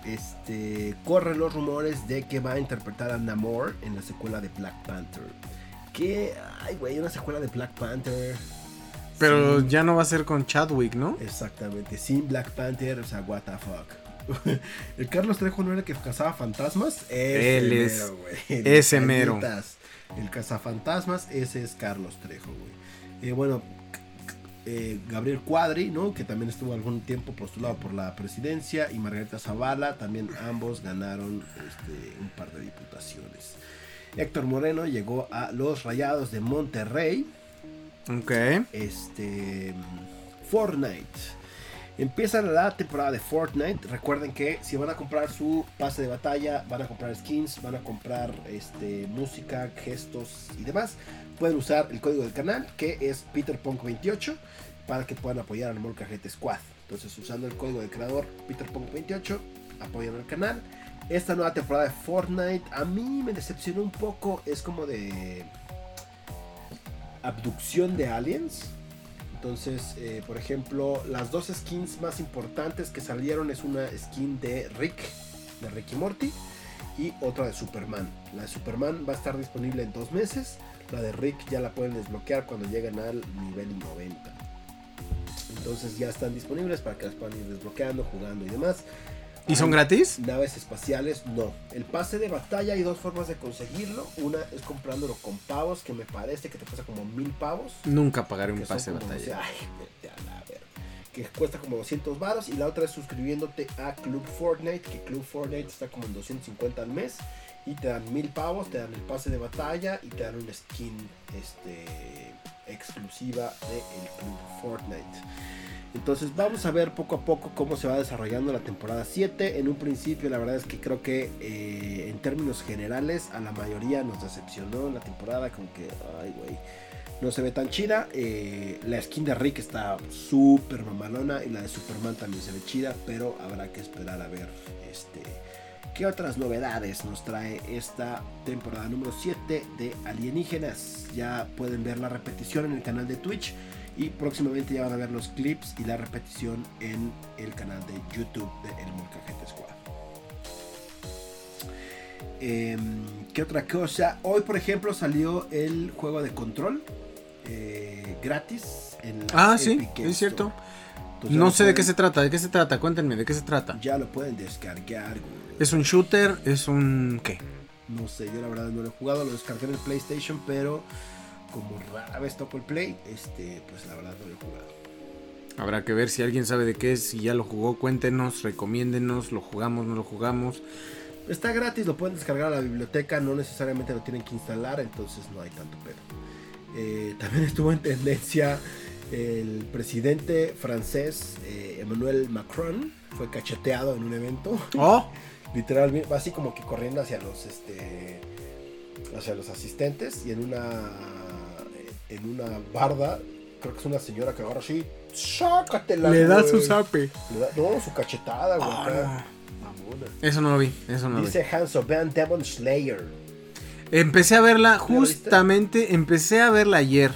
[SPEAKER 2] Este, corren los rumores de que va a interpretar a Namor en la secuela de Black Panther. Que, ay, güey, una secuela de Black Panther.
[SPEAKER 1] Pero ya no va a ser con Chadwick, ¿no?
[SPEAKER 2] Exactamente, sin Black Panther, o sea, what the fuck. el Carlos Trejo no era el que cazaba fantasmas. Ese
[SPEAKER 1] Él es-
[SPEAKER 2] mero, güey. El
[SPEAKER 1] ese mero.
[SPEAKER 2] El cazafantasmas, ese es Carlos Trejo, güey. Eh, bueno, eh, Gabriel Cuadri, ¿no? Que también estuvo algún tiempo postulado por la presidencia. Y Margarita Zavala, también ambos ganaron este, un par de diputaciones. Héctor Moreno llegó a los Rayados de Monterrey
[SPEAKER 1] Ok.
[SPEAKER 2] este Fortnite. Empieza la temporada de Fortnite. Recuerden que si van a comprar su pase de batalla, van a comprar skins, van a comprar este, música, gestos y demás, pueden usar el código del canal que es PeterPunk28 para que puedan apoyar al Molcajete Squad. Entonces, usando el código del creador PeterPunk28, apoyan al canal. Esta nueva temporada de Fortnite a mí me decepcionó un poco. Es como de abducción de aliens. Entonces, eh, por ejemplo, las dos skins más importantes que salieron es una skin de Rick, de Rick y Morty, y otra de Superman. La de Superman va a estar disponible en dos meses. La de Rick ya la pueden desbloquear cuando lleguen al nivel 90. Entonces ya están disponibles para que las puedan ir desbloqueando, jugando y demás.
[SPEAKER 1] ¿Y son
[SPEAKER 2] Hay
[SPEAKER 1] gratis?
[SPEAKER 2] Naves espaciales, no. El pase de batalla hay dos formas de conseguirlo. Una es comprándolo con pavos, que me parece que te cuesta como mil pavos.
[SPEAKER 1] Nunca pagaré un pase de batalla.
[SPEAKER 2] 12 ay, vete a la verga. Que cuesta como 200 varos. Y la otra es suscribiéndote a Club Fortnite. Que Club Fortnite está como en 250 al mes. Y te dan mil pavos, te dan el pase de batalla y te dan una skin este, exclusiva del Club Fortnite. Entonces vamos a ver poco a poco cómo se va desarrollando la temporada 7. En un principio la verdad es que creo que eh, en términos generales a la mayoría nos decepcionó la temporada. Como que, ay güey, no se ve tan chida. Eh, la skin de Rick está súper mamalona y la de Superman también se ve chida. Pero habrá que esperar a ver este, qué otras novedades nos trae esta temporada número 7 de Alienígenas. Ya pueden ver la repetición en el canal de Twitch. Y próximamente ya van a ver los clips y la repetición en el canal de YouTube de El Molcajete Squad. Em, ¿Qué otra cosa? Hoy, por ejemplo, salió el juego de control eh, gratis. En la
[SPEAKER 1] Ah, sí, es cierto.
[SPEAKER 2] Entonces
[SPEAKER 1] No sé de qué se trata, de qué se trata, cuéntenme, de qué se trata.
[SPEAKER 2] Ya lo pueden descargar. güey.
[SPEAKER 1] ¿Es un shooter? ¿Es un qué?
[SPEAKER 2] No sé, yo la verdad no lo he jugado, lo descargué en el PlayStation, pero como rara vez toco el Play, este, pues la verdad no lo he jugado.
[SPEAKER 1] Habrá que ver si alguien sabe de qué es, si ya lo jugó, cuéntenos, recomiéndenos, lo jugamos, no lo jugamos.
[SPEAKER 2] Está gratis, lo pueden descargar a la biblioteca, no necesariamente lo tienen que instalar, entonces no hay tanto pedo. Eh, también estuvo en tendencia el presidente francés eh, Emmanuel Macron, fue cacheteado en un evento,
[SPEAKER 1] ¡Oh!
[SPEAKER 2] literalmente, va así como que corriendo hacia los, este, hacia los asistentes y en una, en una barda, creo que es una señora que agarra así, sácatela.
[SPEAKER 1] Le da
[SPEAKER 2] güey".
[SPEAKER 1] su zape.
[SPEAKER 2] Le da- no, su cachetada, güey.
[SPEAKER 1] Ah. Eso no lo vi, eso no lo vi.
[SPEAKER 2] Dice Hanso Van Demon Slayer.
[SPEAKER 1] Empecé a verla,
[SPEAKER 2] ¿Ya lo
[SPEAKER 1] justamente, empecé a verla ayer.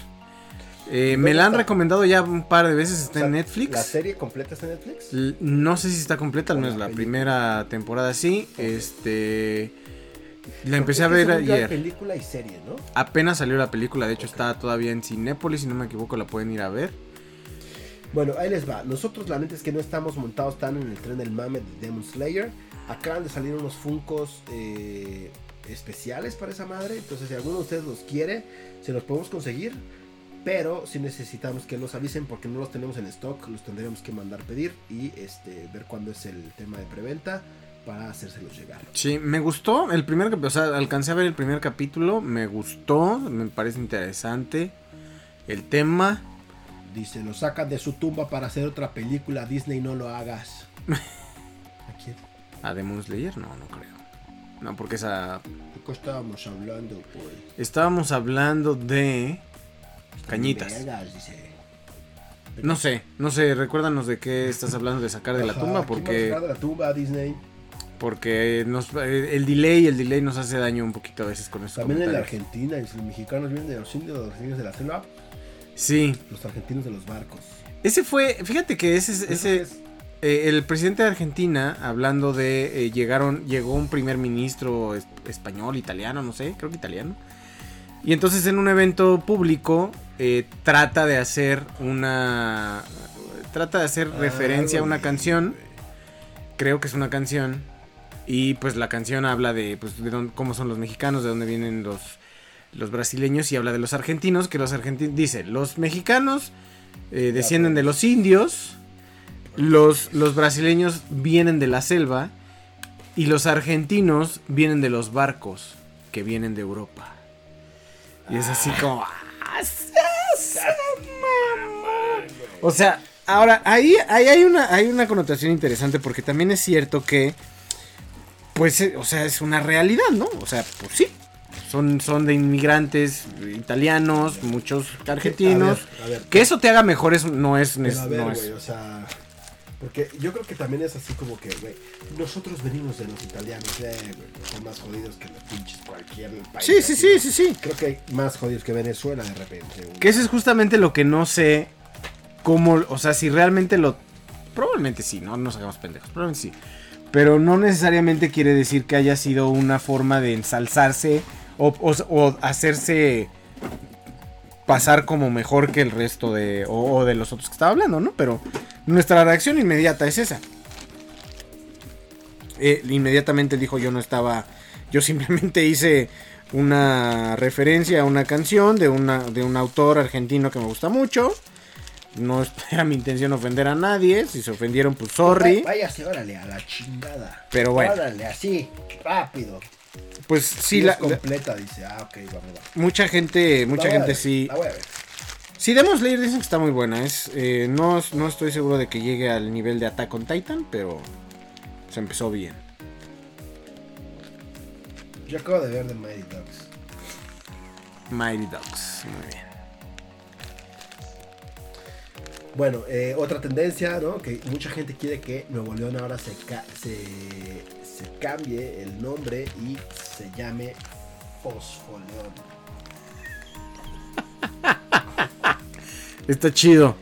[SPEAKER 1] Eh, me
[SPEAKER 2] ¿Dónde
[SPEAKER 1] la han
[SPEAKER 2] está?
[SPEAKER 1] recomendado ya un par de veces, está
[SPEAKER 2] O sea,
[SPEAKER 1] en
[SPEAKER 2] ¿La
[SPEAKER 1] Netflix.
[SPEAKER 2] serie completa está en Netflix?
[SPEAKER 1] L- No sé si está completa, al menos
[SPEAKER 2] la
[SPEAKER 1] la primera temporada sí. Este. La empecé a ver ayer.
[SPEAKER 2] película y serie, ¿no?
[SPEAKER 1] Apenas salió la película, de hecho está todavía en Cinépolis, si no me equivoco, la pueden ir a ver.
[SPEAKER 2] Bueno, ahí les va. Nosotros la neta es que no estamos montados tan en el tren del mame de Demon Slayer. Acaban de salir unos Funcos eh, especiales para esa madre. Entonces, si alguno de ustedes los quiere, se los podemos conseguir. Pero si necesitamos que nos avisen porque no los tenemos en stock, los tendríamos que mandar pedir y este, ver cuándo es el tema de preventa para hacérselos llegar.
[SPEAKER 1] Sí, me gustó el primer capítulo, o sea, alcancé a ver el primer capítulo, me gustó, me parece interesante el tema.
[SPEAKER 2] Dice, lo sacan de su tumba para hacer otra película, Disney no lo hagas. ¿A quién?
[SPEAKER 1] ¿A Demon Slayer? No, no creo. No, porque esa...
[SPEAKER 2] ¿De qué estábamos hablando, pues?
[SPEAKER 1] Estábamos hablando de... Cañitas.
[SPEAKER 2] Vergas, dice.
[SPEAKER 1] No sé, no sé, recuérdanos de qué estás hablando de sacar de la
[SPEAKER 2] Ajá,
[SPEAKER 1] tumba,
[SPEAKER 2] ¿quién va a
[SPEAKER 1] porque...
[SPEAKER 2] sacar de la tumba, Disney.
[SPEAKER 1] Porque nos, eh, el delay, el delay nos hace daño un poquito a veces con estos
[SPEAKER 2] También en la. Argentina, y si los mexicanos vienen de los indios, los indios de la selva,
[SPEAKER 1] Sí,
[SPEAKER 2] los argentinos de los barcos.
[SPEAKER 1] ese fue, fíjate que ese, ese,
[SPEAKER 2] es-
[SPEAKER 1] eh, el presidente de Argentina, hablando de, eh, llegaron, llegó un primer ministro es- español, italiano, no sé, creo que italiano. Y entonces en un evento público eh, trata de hacer una, trata de hacer referencia a una
[SPEAKER 2] Ah,
[SPEAKER 1] canción, creo que es una canción. Y pues la canción habla de, pues, de dónde- cómo son los mexicanos, de dónde vienen los, los brasileños y habla de los argentinos, que los argentinos, dice, los mexicanos eh, descienden de los indios, los, los brasileños vienen de la selva y los argentinos vienen de los barcos que vienen de Europa. Y es así como... O sea, ahora ahí, ahí hay, una, hay una connotación interesante porque también es cierto que, pues, eh, o sea, es una realidad, ¿no? O sea, pues sí. Son, son de inmigrantes italianos, muchos argentinos.
[SPEAKER 2] A ver, a ver,
[SPEAKER 1] Que eso te haga mejor es, no es...
[SPEAKER 2] pero a ver,
[SPEAKER 1] no es-
[SPEAKER 2] güey, o sea... Porque yo creo que también es así como que, güey, nosotros venimos de los italianos, eh, güey, son más jodidos que los pinches cualquier país.
[SPEAKER 1] Sí, sí, sí, sí, sí.
[SPEAKER 2] Creo que hay más jodidos que Venezuela de repente. güey.
[SPEAKER 1] Que eso es justamente lo que no sé cómo, o sea, si realmente lo... Probablemente sí, no nos hagamos pendejos, probablemente sí. Pero no necesariamente quiere decir que haya sido una forma de ensalzarse o, o- o hacerse pasar como mejor que el resto de... O, o de los otros que estaba hablando, ¿no? Pero nuestra reacción inmediata es esa. Eh, inmediatamente dijo yo no estaba... Yo simplemente hice una referencia a una canción de, una, de un autor argentino que me gusta mucho. No era mi intención ofender a nadie. Si se ofendieron, pues sorry.
[SPEAKER 2] Váyase, órale, a la chingada.
[SPEAKER 1] Pero bueno.
[SPEAKER 2] Órale, así, rápido.
[SPEAKER 1] Pues sí,
[SPEAKER 2] Sí,
[SPEAKER 1] la,
[SPEAKER 2] completa, dice. Ah, ok, vamos,
[SPEAKER 1] mucha gente, mucha gente sí.
[SPEAKER 2] La voy a ver.
[SPEAKER 1] Sí, Demon Slayer dicen que está muy buena. Es, eh, no, no estoy seguro de que llegue al nivel de Attack on Titan, pero se empezó bien.
[SPEAKER 2] Yo acabo de ver The Mighty Ducks.
[SPEAKER 1] Mighty Ducks, muy bien.
[SPEAKER 2] Bueno, eh, otra tendencia, ¿no? Que mucha gente quiere que Nuevo León ahora se, ca- se, se cambie el nombre y se llame Fosfoleón.
[SPEAKER 1] Está chido.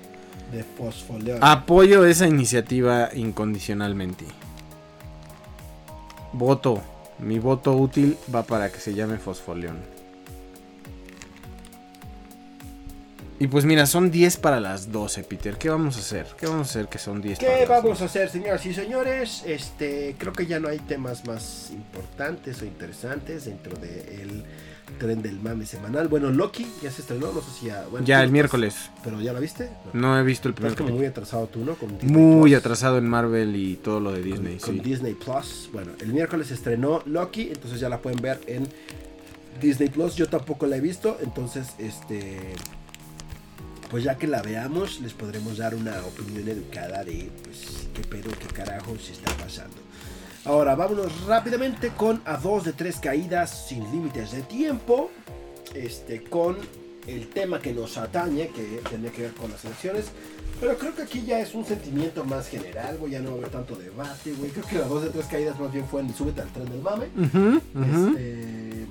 [SPEAKER 2] De Fosfoleón.
[SPEAKER 1] Apoyo esa iniciativa incondicionalmente. Voto. Mi voto útil va para que se llame Fosfoleón. Y pues mira, son 10 para las 12, Peter. ¿Qué vamos a hacer? ¿Qué vamos a hacer que son 10 para
[SPEAKER 2] ¿Qué
[SPEAKER 1] las
[SPEAKER 2] vamos
[SPEAKER 1] 12?
[SPEAKER 2] a hacer, señoras y señores? Este, creo que ya no hay temas más importantes o interesantes dentro del tren del mame semanal. Bueno, Loki ya se estrenó, no sé si ya. bueno,
[SPEAKER 1] Ya el miércoles.
[SPEAKER 2] estás- Pero ya la viste. No.
[SPEAKER 1] No he visto el primer
[SPEAKER 2] Estás como muy atrasado tú, ¿no? Con
[SPEAKER 1] Muy
[SPEAKER 2] Plus.
[SPEAKER 1] atrasado en Marvel y todo lo de Disney,
[SPEAKER 2] con,
[SPEAKER 1] sí.
[SPEAKER 2] Disney Plus. Bueno, el miércoles se estrenó Loki, entonces ya la pueden ver en Disney Plus. Yo tampoco la he visto, entonces este pues ya que la veamos les podremos dar una opinión educada de pues qué pedo, qué carajo se está pasando. Ahora vámonos rápidamente con a dos de tres caídas sin límites de tiempo. Este con el tema que nos atañe, que tenía que ver con las elecciones. Pero creo que aquí ya es un sentimiento más general, güey. Ya no va a haber tanto debate, güey. Creo que las dos de tres caídas más bien fue en Súbete al tren del mame.
[SPEAKER 1] Ujú.
[SPEAKER 2] Este,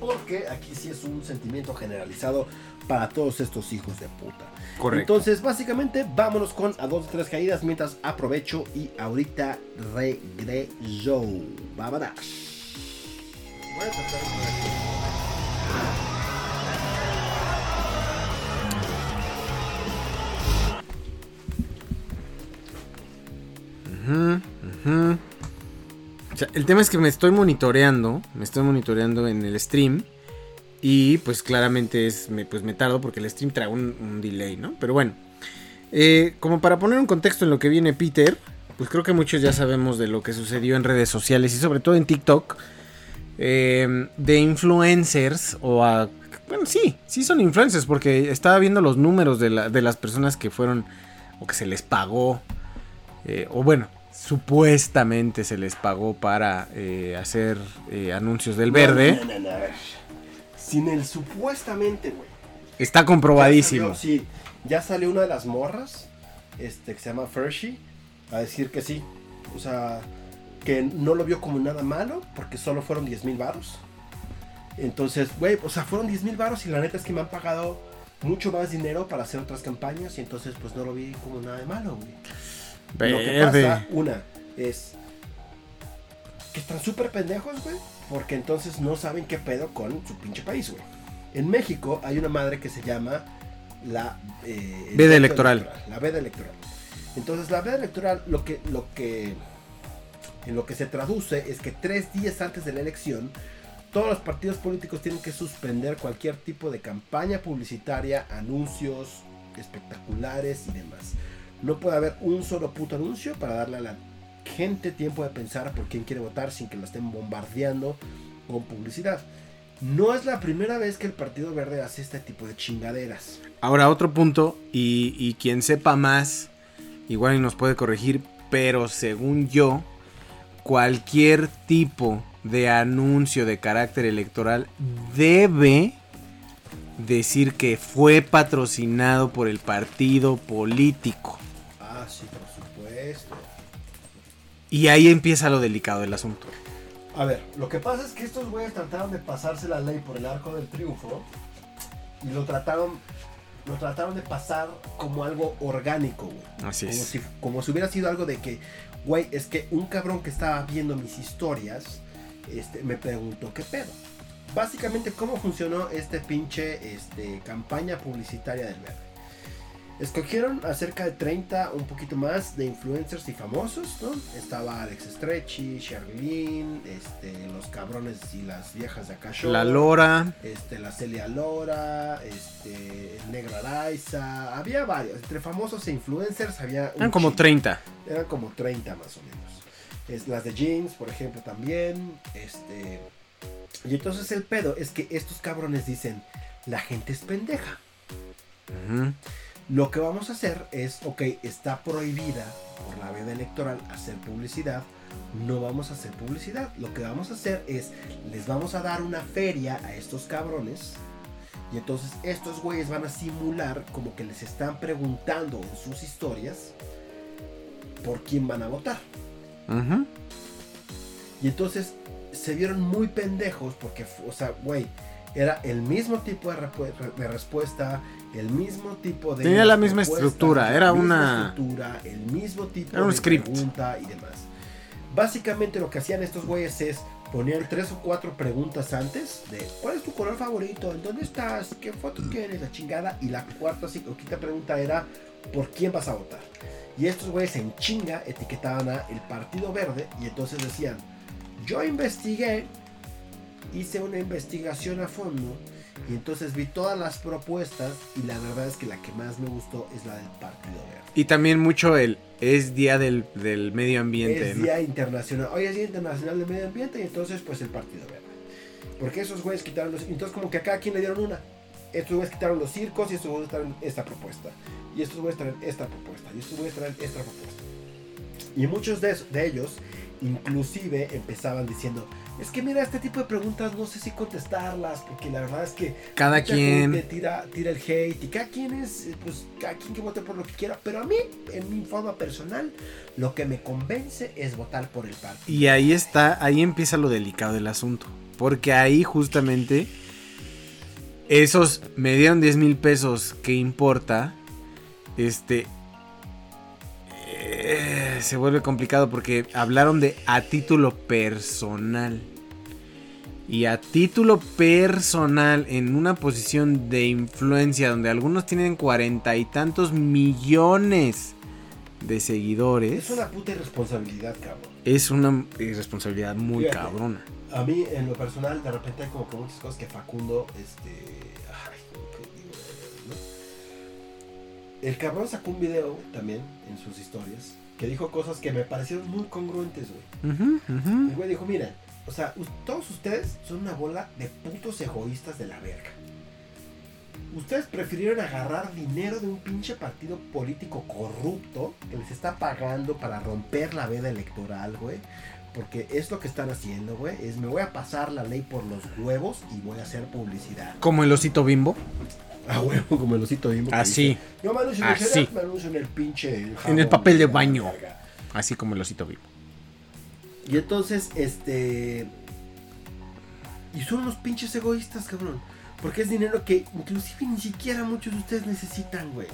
[SPEAKER 2] porque aquí sí es un sentimiento generalizado para todos estos hijos de puta.
[SPEAKER 1] Correcto.
[SPEAKER 2] Entonces, básicamente, vámonos con a dos de tres caídas mientras aprovecho y ahorita regreso. Vámonos. Voy a tratar de poner aquí.
[SPEAKER 1] El tema es que me estoy monitoreando, me estoy monitoreando en el stream y pues claramente es, me, pues me tardo porque el stream trae un, delay, ¿no? Pero bueno, eh, como para poner un contexto en lo que viene Peter, pues creo que muchos ya sabemos de lo que sucedió en redes sociales y sobre todo en TikTok, eh, de influencers o a... Bueno, sí, sí son influencers porque estaba viendo los números de las personas que fueron o que se les pagó, eh, o bueno, supuestamente se les pagó para eh, hacer eh, anuncios del verde.
[SPEAKER 2] No, no, no, a ver. Sin el supuestamente, güey.
[SPEAKER 1] Está comprobadísimo.
[SPEAKER 2] Ya salió- sí, ya salió una de las morras, este, que se llama Fershi, a decir que sí. O sea, que no lo vio como nada malo, porque solo fueron 10 mil varos. Entonces, güey, o sea, fueron 10 mil varos y la neta es que me han pagado mucho más dinero para hacer otras campañas y entonces pues no lo vi como nada de malo, güey. Lo que pasa, una, es que están súper pendejos, güey, porque entonces no saben qué pedo con su pinche país, güey. En México hay una madre que se llama la eh,
[SPEAKER 1] Veda
[SPEAKER 2] voto
[SPEAKER 1] electoral.
[SPEAKER 2] La veda electoral. Entonces la veda electoral lo que, lo que en lo que se traduce es que tres días antes de la elección todos los partidos políticos tienen que suspender cualquier tipo de campaña publicitaria, anuncios espectaculares y demás. No puede haber un solo puto anuncio para darle a la gente tiempo de pensar por quién quiere votar sin que lo estén bombardeando con publicidad. No es la primera vez que el Partido Verde hace este tipo de chingaderas.
[SPEAKER 1] Ahora otro punto, y, quien sepa más, igual nos puede corregir, pero según yo, cualquier tipo de anuncio de carácter electoral debe decir que fue patrocinado por el partido político.
[SPEAKER 2] Sí, por supuesto.
[SPEAKER 1] Y ahí empieza lo delicado del asunto.
[SPEAKER 2] A ver, lo que pasa es que estos güeyes trataron de pasarse la ley por el arco del triunfo y lo trataron, lo trataron de pasar como algo orgánico, güey.
[SPEAKER 1] Así
[SPEAKER 2] Como
[SPEAKER 1] es.
[SPEAKER 2] si, como si hubiera sido algo de que, güey, es que un cabrón que estaba viendo mis historias, este, me preguntó qué pedo. Básicamente, ¿cómo funcionó este pinche este, campaña publicitaria del verde? Escogieron a cerca de 30, un poquito más, de influencers y famosos, ¿no? Estaba Alex Stretchy, Sherlyn, este, los cabrones y las viejas de acá. Show,
[SPEAKER 1] La Lora,
[SPEAKER 2] este, la Celia Lora, este, el Negra Araiza, había varios, entre famosos e influencers había un
[SPEAKER 1] eran como
[SPEAKER 2] chingo.
[SPEAKER 1] 30.
[SPEAKER 2] Eran como 30 más o menos. Es, las de James, por ejemplo, también. Este. Y entonces el pedo es que estos cabrones dicen, la gente es pendeja. Lo que vamos a hacer es, ok, está prohibida por la veda electoral hacer publicidad. No vamos a hacer publicidad. Lo que vamos a hacer es, les vamos a dar una feria a estos cabrones. Y entonces estos güeyes van a simular como que les están preguntando en sus historias por quién van a votar. Y entonces se vieron muy pendejos porque, o sea, güey, era el mismo tipo de, de respuesta, el mismo tipo de...
[SPEAKER 1] Tenía la misma estructura, era una-
[SPEAKER 2] estructura, el mismo tipo
[SPEAKER 1] Era un
[SPEAKER 2] de
[SPEAKER 1] script.
[SPEAKER 2] pregunta y demás. Básicamente lo que hacían estos güeyes es ponían tres o cuatro preguntas antes de ¿cuál es tu color favorito? ¿En dónde estás? ¿Qué foto quieres? La chingada. Y la cuarta o quinta pregunta era ¿por quién vas a votar? Y estos güeyes en chinga etiquetaban a el Partido Verde y entonces decían, yo investigué, hice una investigación a fondo y entonces vi todas las propuestas y la verdad es que la que más me gustó es la del Partido Verde.
[SPEAKER 1] Y también mucho el es día del, del medio ambiente.
[SPEAKER 2] es
[SPEAKER 1] ¿no?
[SPEAKER 2] Día Internacional, hoy es Día Internacional del Medio Ambiente y entonces pues el Partido Verde. Porque esos güeyes quitaron los... Entonces como que a cada quien le dieron una. Estos güeyes quitaron los circos y estos güeyes traen esta propuesta. Y estos güeyes traen esta propuesta. Y estos güeyes traen esta propuesta. Y muchos de, de ellos inclusive empezaban diciendo, es que mira, este tipo de preguntas no sé si contestarlas, porque la verdad es que
[SPEAKER 1] Cada quien.
[SPEAKER 2] tira, tira el hate y cada quien es, pues cada quien que vote por lo que quiera, pero a mí, en mi forma personal, lo que me convence es votar por el partido.
[SPEAKER 1] Y ahí está, ahí empieza lo delicado del asunto. Porque ahí justamente esos me dieron 10 mil pesos que importa. Este eh, se vuelve complicado porque hablaron de a título personal. Y a título personal, en una posición de influencia donde algunos tienen cuarenta y tantos millones de seguidores.
[SPEAKER 2] Es una puta irresponsabilidad, cabrón.
[SPEAKER 1] es una irresponsabilidad muy
[SPEAKER 2] Fíjate.
[SPEAKER 1] cabrona.
[SPEAKER 2] A mí, en lo personal, de repente hay como que muchas cosas que Facundo, este... El cabrón sacó un video también en sus historias que dijo cosas que me parecieron muy congruentes, güey. El güey dijo, miren, o sea, todos ustedes son una bola de putos egoístas de la verga. Ustedes prefirieron agarrar dinero de un pinche partido político corrupto que les está pagando para romper la veda electoral, güey. Porque es lo que están haciendo, güey. Es me voy a pasar la ley por los huevos y voy a hacer publicidad.
[SPEAKER 1] Como el osito bimbo.
[SPEAKER 2] A huevo, como el osito bimbo.
[SPEAKER 1] Así.
[SPEAKER 2] dice, Yo me anuncio en el
[SPEAKER 1] Así.
[SPEAKER 2] cereal, me anuncio en el pinche
[SPEAKER 1] En el papel de
[SPEAKER 2] la
[SPEAKER 1] baño.
[SPEAKER 2] verga.
[SPEAKER 1] Así como el osito bimbo.
[SPEAKER 2] Y entonces, este. Y son unos pinches egoístas, cabrón. Porque es dinero que inclusive ni siquiera muchos de ustedes necesitan, güey.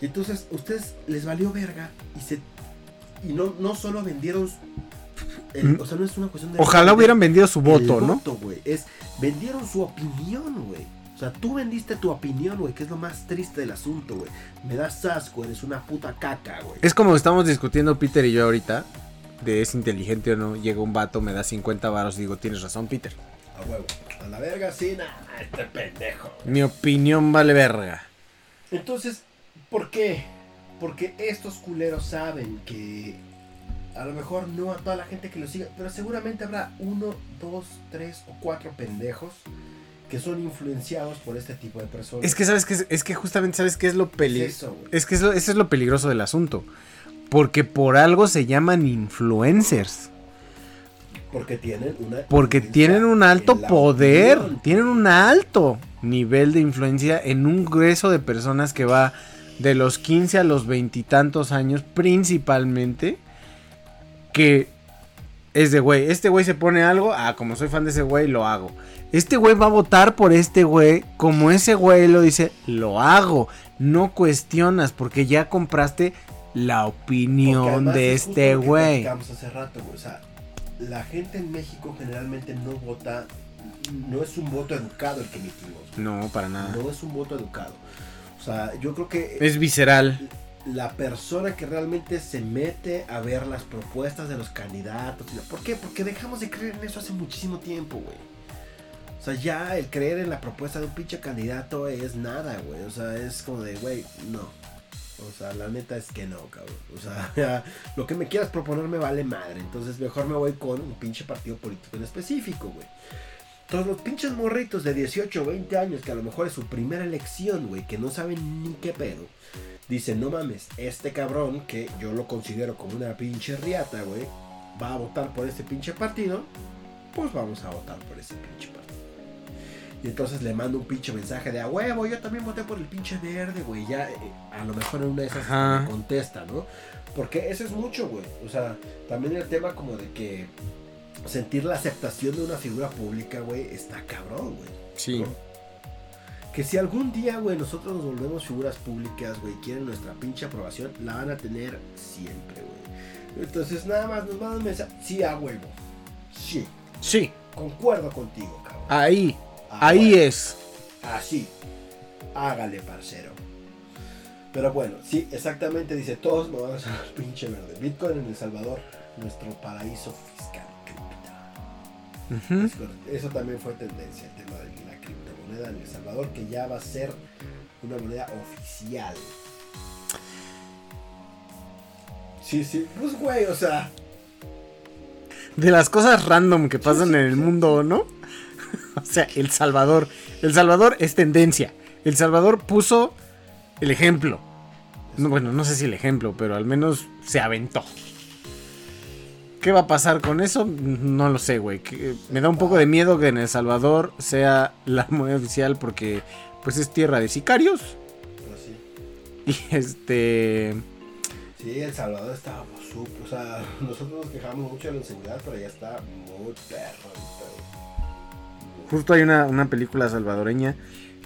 [SPEAKER 2] Y entonces, ustedes les valió verga y se. Y no, no solo vendieron. el-
[SPEAKER 1] Mm.
[SPEAKER 2] o sea, no es una cuestión de.
[SPEAKER 1] Ojalá hubieran vendido su
[SPEAKER 2] el
[SPEAKER 1] voto, ¿no?
[SPEAKER 2] voto, güey. Es. Vendieron su opinión, güey. O sea, tú vendiste tu opinión, güey, que es lo más triste del asunto, güey. Me das asco, eres una puta caca, güey.
[SPEAKER 1] Es como estamos discutiendo Peter y yo ahorita. De es inteligente o no. Llega un vato, me da 50 varos y digo, tienes razón, Peter.
[SPEAKER 2] A huevo. A la verga, sí, nah, este pendejo.
[SPEAKER 1] Mi opinión vale verga.
[SPEAKER 2] Entonces, ¿por qué? Porque estos culeros saben que a lo mejor no a toda la gente que lo siga, pero seguramente habrá uno, dos, tres o cuatro pendejos que son influenciados por este tipo de personas.
[SPEAKER 1] Es que sabes que es que justamente sabes qué es lo
[SPEAKER 2] Es
[SPEAKER 1] peligroso.
[SPEAKER 2] güey.
[SPEAKER 1] Es que eso, eso es lo peligroso del asunto. Porque por algo se llaman influencers.
[SPEAKER 2] Porque tienen una
[SPEAKER 1] Porque tienen un alto poder.
[SPEAKER 2] opinión.
[SPEAKER 1] Tienen un alto nivel de influencia en un grueso de personas que va de los 15 a los veintitantos años principalmente. Que es de güey. Este güey se pone algo. Ah, como soy fan de ese güey, lo hago. Este güey va a votar por este güey. Como ese güey lo dice, lo hago. No cuestionas porque ya compraste la opinión de
[SPEAKER 2] es
[SPEAKER 1] este güey.
[SPEAKER 2] hace rato, güey. O sea, la gente en México generalmente no vota, no es un voto educado el que emitimos.
[SPEAKER 1] No, para nada.
[SPEAKER 2] No es un voto educado. O sea, yo creo que
[SPEAKER 1] Es visceral.
[SPEAKER 2] la persona que realmente se mete a ver las propuestas de los candidatos. ¿Por qué? Porque dejamos de creer en eso hace muchísimo tiempo, güey. O sea, ya el creer en la propuesta de un pinche candidato es nada, güey. O sea, es como de, güey, no. O sea, la neta es que no, cabrón. O sea, lo que me quieras proponer me vale madre. Entonces mejor me voy con un pinche partido político en específico, güey. Todos los pinches morritos de 18 o 20 años, que a lo mejor es su primera elección, güey, que no saben ni qué pedo. Dicen, no mames, este cabrón, que yo lo considero como una pinche riata, güey, va a votar por este pinche partido, pues vamos a votar por ese pinche partido. Y entonces le mando un pinche mensaje de a huevo, yo también voté por el pinche verde, güey. Ya, eh, a lo mejor en una de esas me contesta, ¿no? Porque eso es mucho, güey. O sea, también el tema como de que sentir la aceptación de una figura pública, güey, está cabrón, güey.
[SPEAKER 1] Sí.
[SPEAKER 2] ¿no? Que si algún día, güey, nosotros nos volvemos figuras públicas, güey, quieren nuestra pinche aprobación, la van a tener siempre, güey. Entonces nada más nos mandan un mensaje, sí, a huevo. Sí,
[SPEAKER 1] Sí.
[SPEAKER 2] concuerdo contigo, cabrón.
[SPEAKER 1] Ahí.
[SPEAKER 2] A
[SPEAKER 1] Ahí es.
[SPEAKER 2] Así. Hágale, parcero. Pero bueno, sí, exactamente dice, todos me van a hacer pinche verde. Bitcoin en El Salvador, nuestro paraíso fiscal correcto. Eso también fue tendencia, el tema de la criptomoneda en El Salvador, que ya va a ser una moneda oficial. Sí, sí, pues güey, o sea,
[SPEAKER 1] De las cosas random que pasan en el mundo, ¿no? o sea, El Salvador. El Salvador es tendencia. El Salvador puso el ejemplo. No, bueno, no sé si el ejemplo, pero al menos se aventó. ¿Qué va a pasar con eso? No lo sé, güey. Que- Me da un poco de miedo que en El Salvador sea la moneda oficial porque pues es tierra de sicarios.
[SPEAKER 2] pero sí.
[SPEAKER 1] Y este...
[SPEAKER 2] Sí, El Salvador estaba súper, o sea, nosotros nos quejamos mucho de la inseguridad, pero ya está muy perro pedo.
[SPEAKER 1] Justo hay una, una película salvadoreña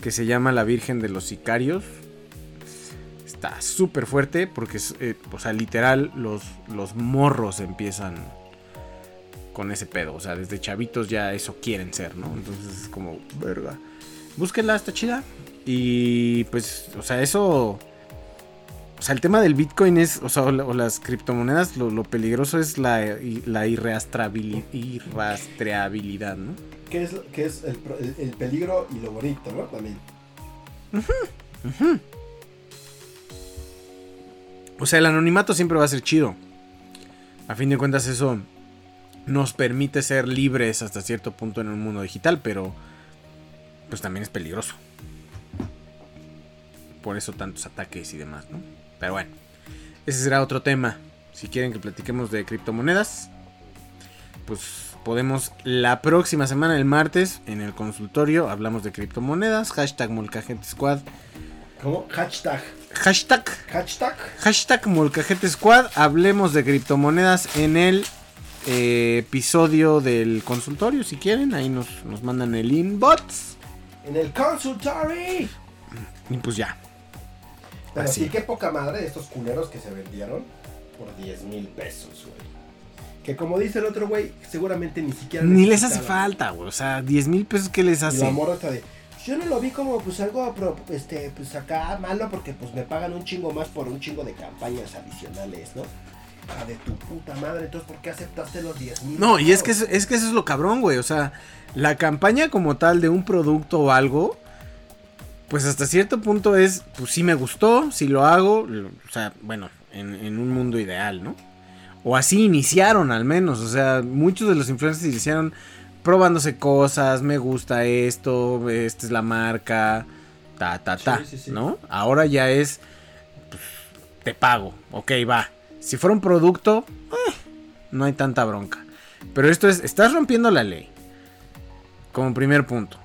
[SPEAKER 1] que se llama La Virgen de los Sicarios. Está súper fuerte porque, eh, o sea, literal, los, los morros empiezan con ese pedo. O sea, desde chavitos ya eso quieren ser, ¿no? Entonces es como, verga. Búsquenla, está chida. Y pues, o sea, eso O sea, el tema del Bitcoin es, o sea, o, la- o las criptomonedas, lo, lo peligroso es la, la irrastreabilidad, ¿no?
[SPEAKER 2] Que es, que es el, pro- el- el peligro y lo bonito, ¿no? También.
[SPEAKER 1] O sea, el anonimato siempre va a ser chido. A fin de cuentas, eso nos permite ser libres hasta cierto punto en un mundo digital, pero pues también es peligroso. Por eso tantos ataques y demás, ¿no? Pero bueno, ese será otro tema. Si quieren que platiquemos de criptomonedas, pues podemos la próxima semana, el martes, en el consultorio, hablamos de criptomonedas. Hashtag Molcajete Squad.
[SPEAKER 2] ¿Cómo? Hashtag.
[SPEAKER 1] Hashtag
[SPEAKER 2] Hashtag.
[SPEAKER 1] Hashtag Molcajete Squad. Hablemos de criptomonedas en el eh, episodio del consultorio. Si quieren, ahí nos, nos mandan el inbox.
[SPEAKER 2] En el consultory.
[SPEAKER 1] Y pues ya.
[SPEAKER 2] Pero
[SPEAKER 1] Así.
[SPEAKER 2] sí, qué poca madre de estos culeros que se vendieron por 10 mil pesos, güey. Que como dice el otro güey, seguramente ni siquiera.
[SPEAKER 1] Ni les hace falta, güey. O sea, 10 mil pesos, ¿qué les
[SPEAKER 2] Y
[SPEAKER 1] hace?
[SPEAKER 2] la morra está de. Yo no lo vi como pues algo pro- este pues acá malo porque pues me pagan un chingo más por un chingo de campañas adicionales, ¿no? Hija de tu puta madre, entonces ¿por qué aceptaste los 10 mil?
[SPEAKER 1] No, y es que, es que eso es lo cabrón, güey. O sea, la campaña como tal de un producto o algo, pues hasta cierto punto es, pues sí me gustó, si lo hago, lo- o sea, bueno, en, en un mundo ideal, ¿no? O así iniciaron al menos, o sea, muchos de los influencers iniciaron probándose cosas, me gusta esto, esta es la marca, ta, ta, ta,
[SPEAKER 2] Sí, sí, sí.
[SPEAKER 1] ¿no? Ahora ya es, pues, te pago, ok, va. Si fuera un producto, eh, no hay tanta bronca. Pero esto es, estás rompiendo la ley. Como primer punto.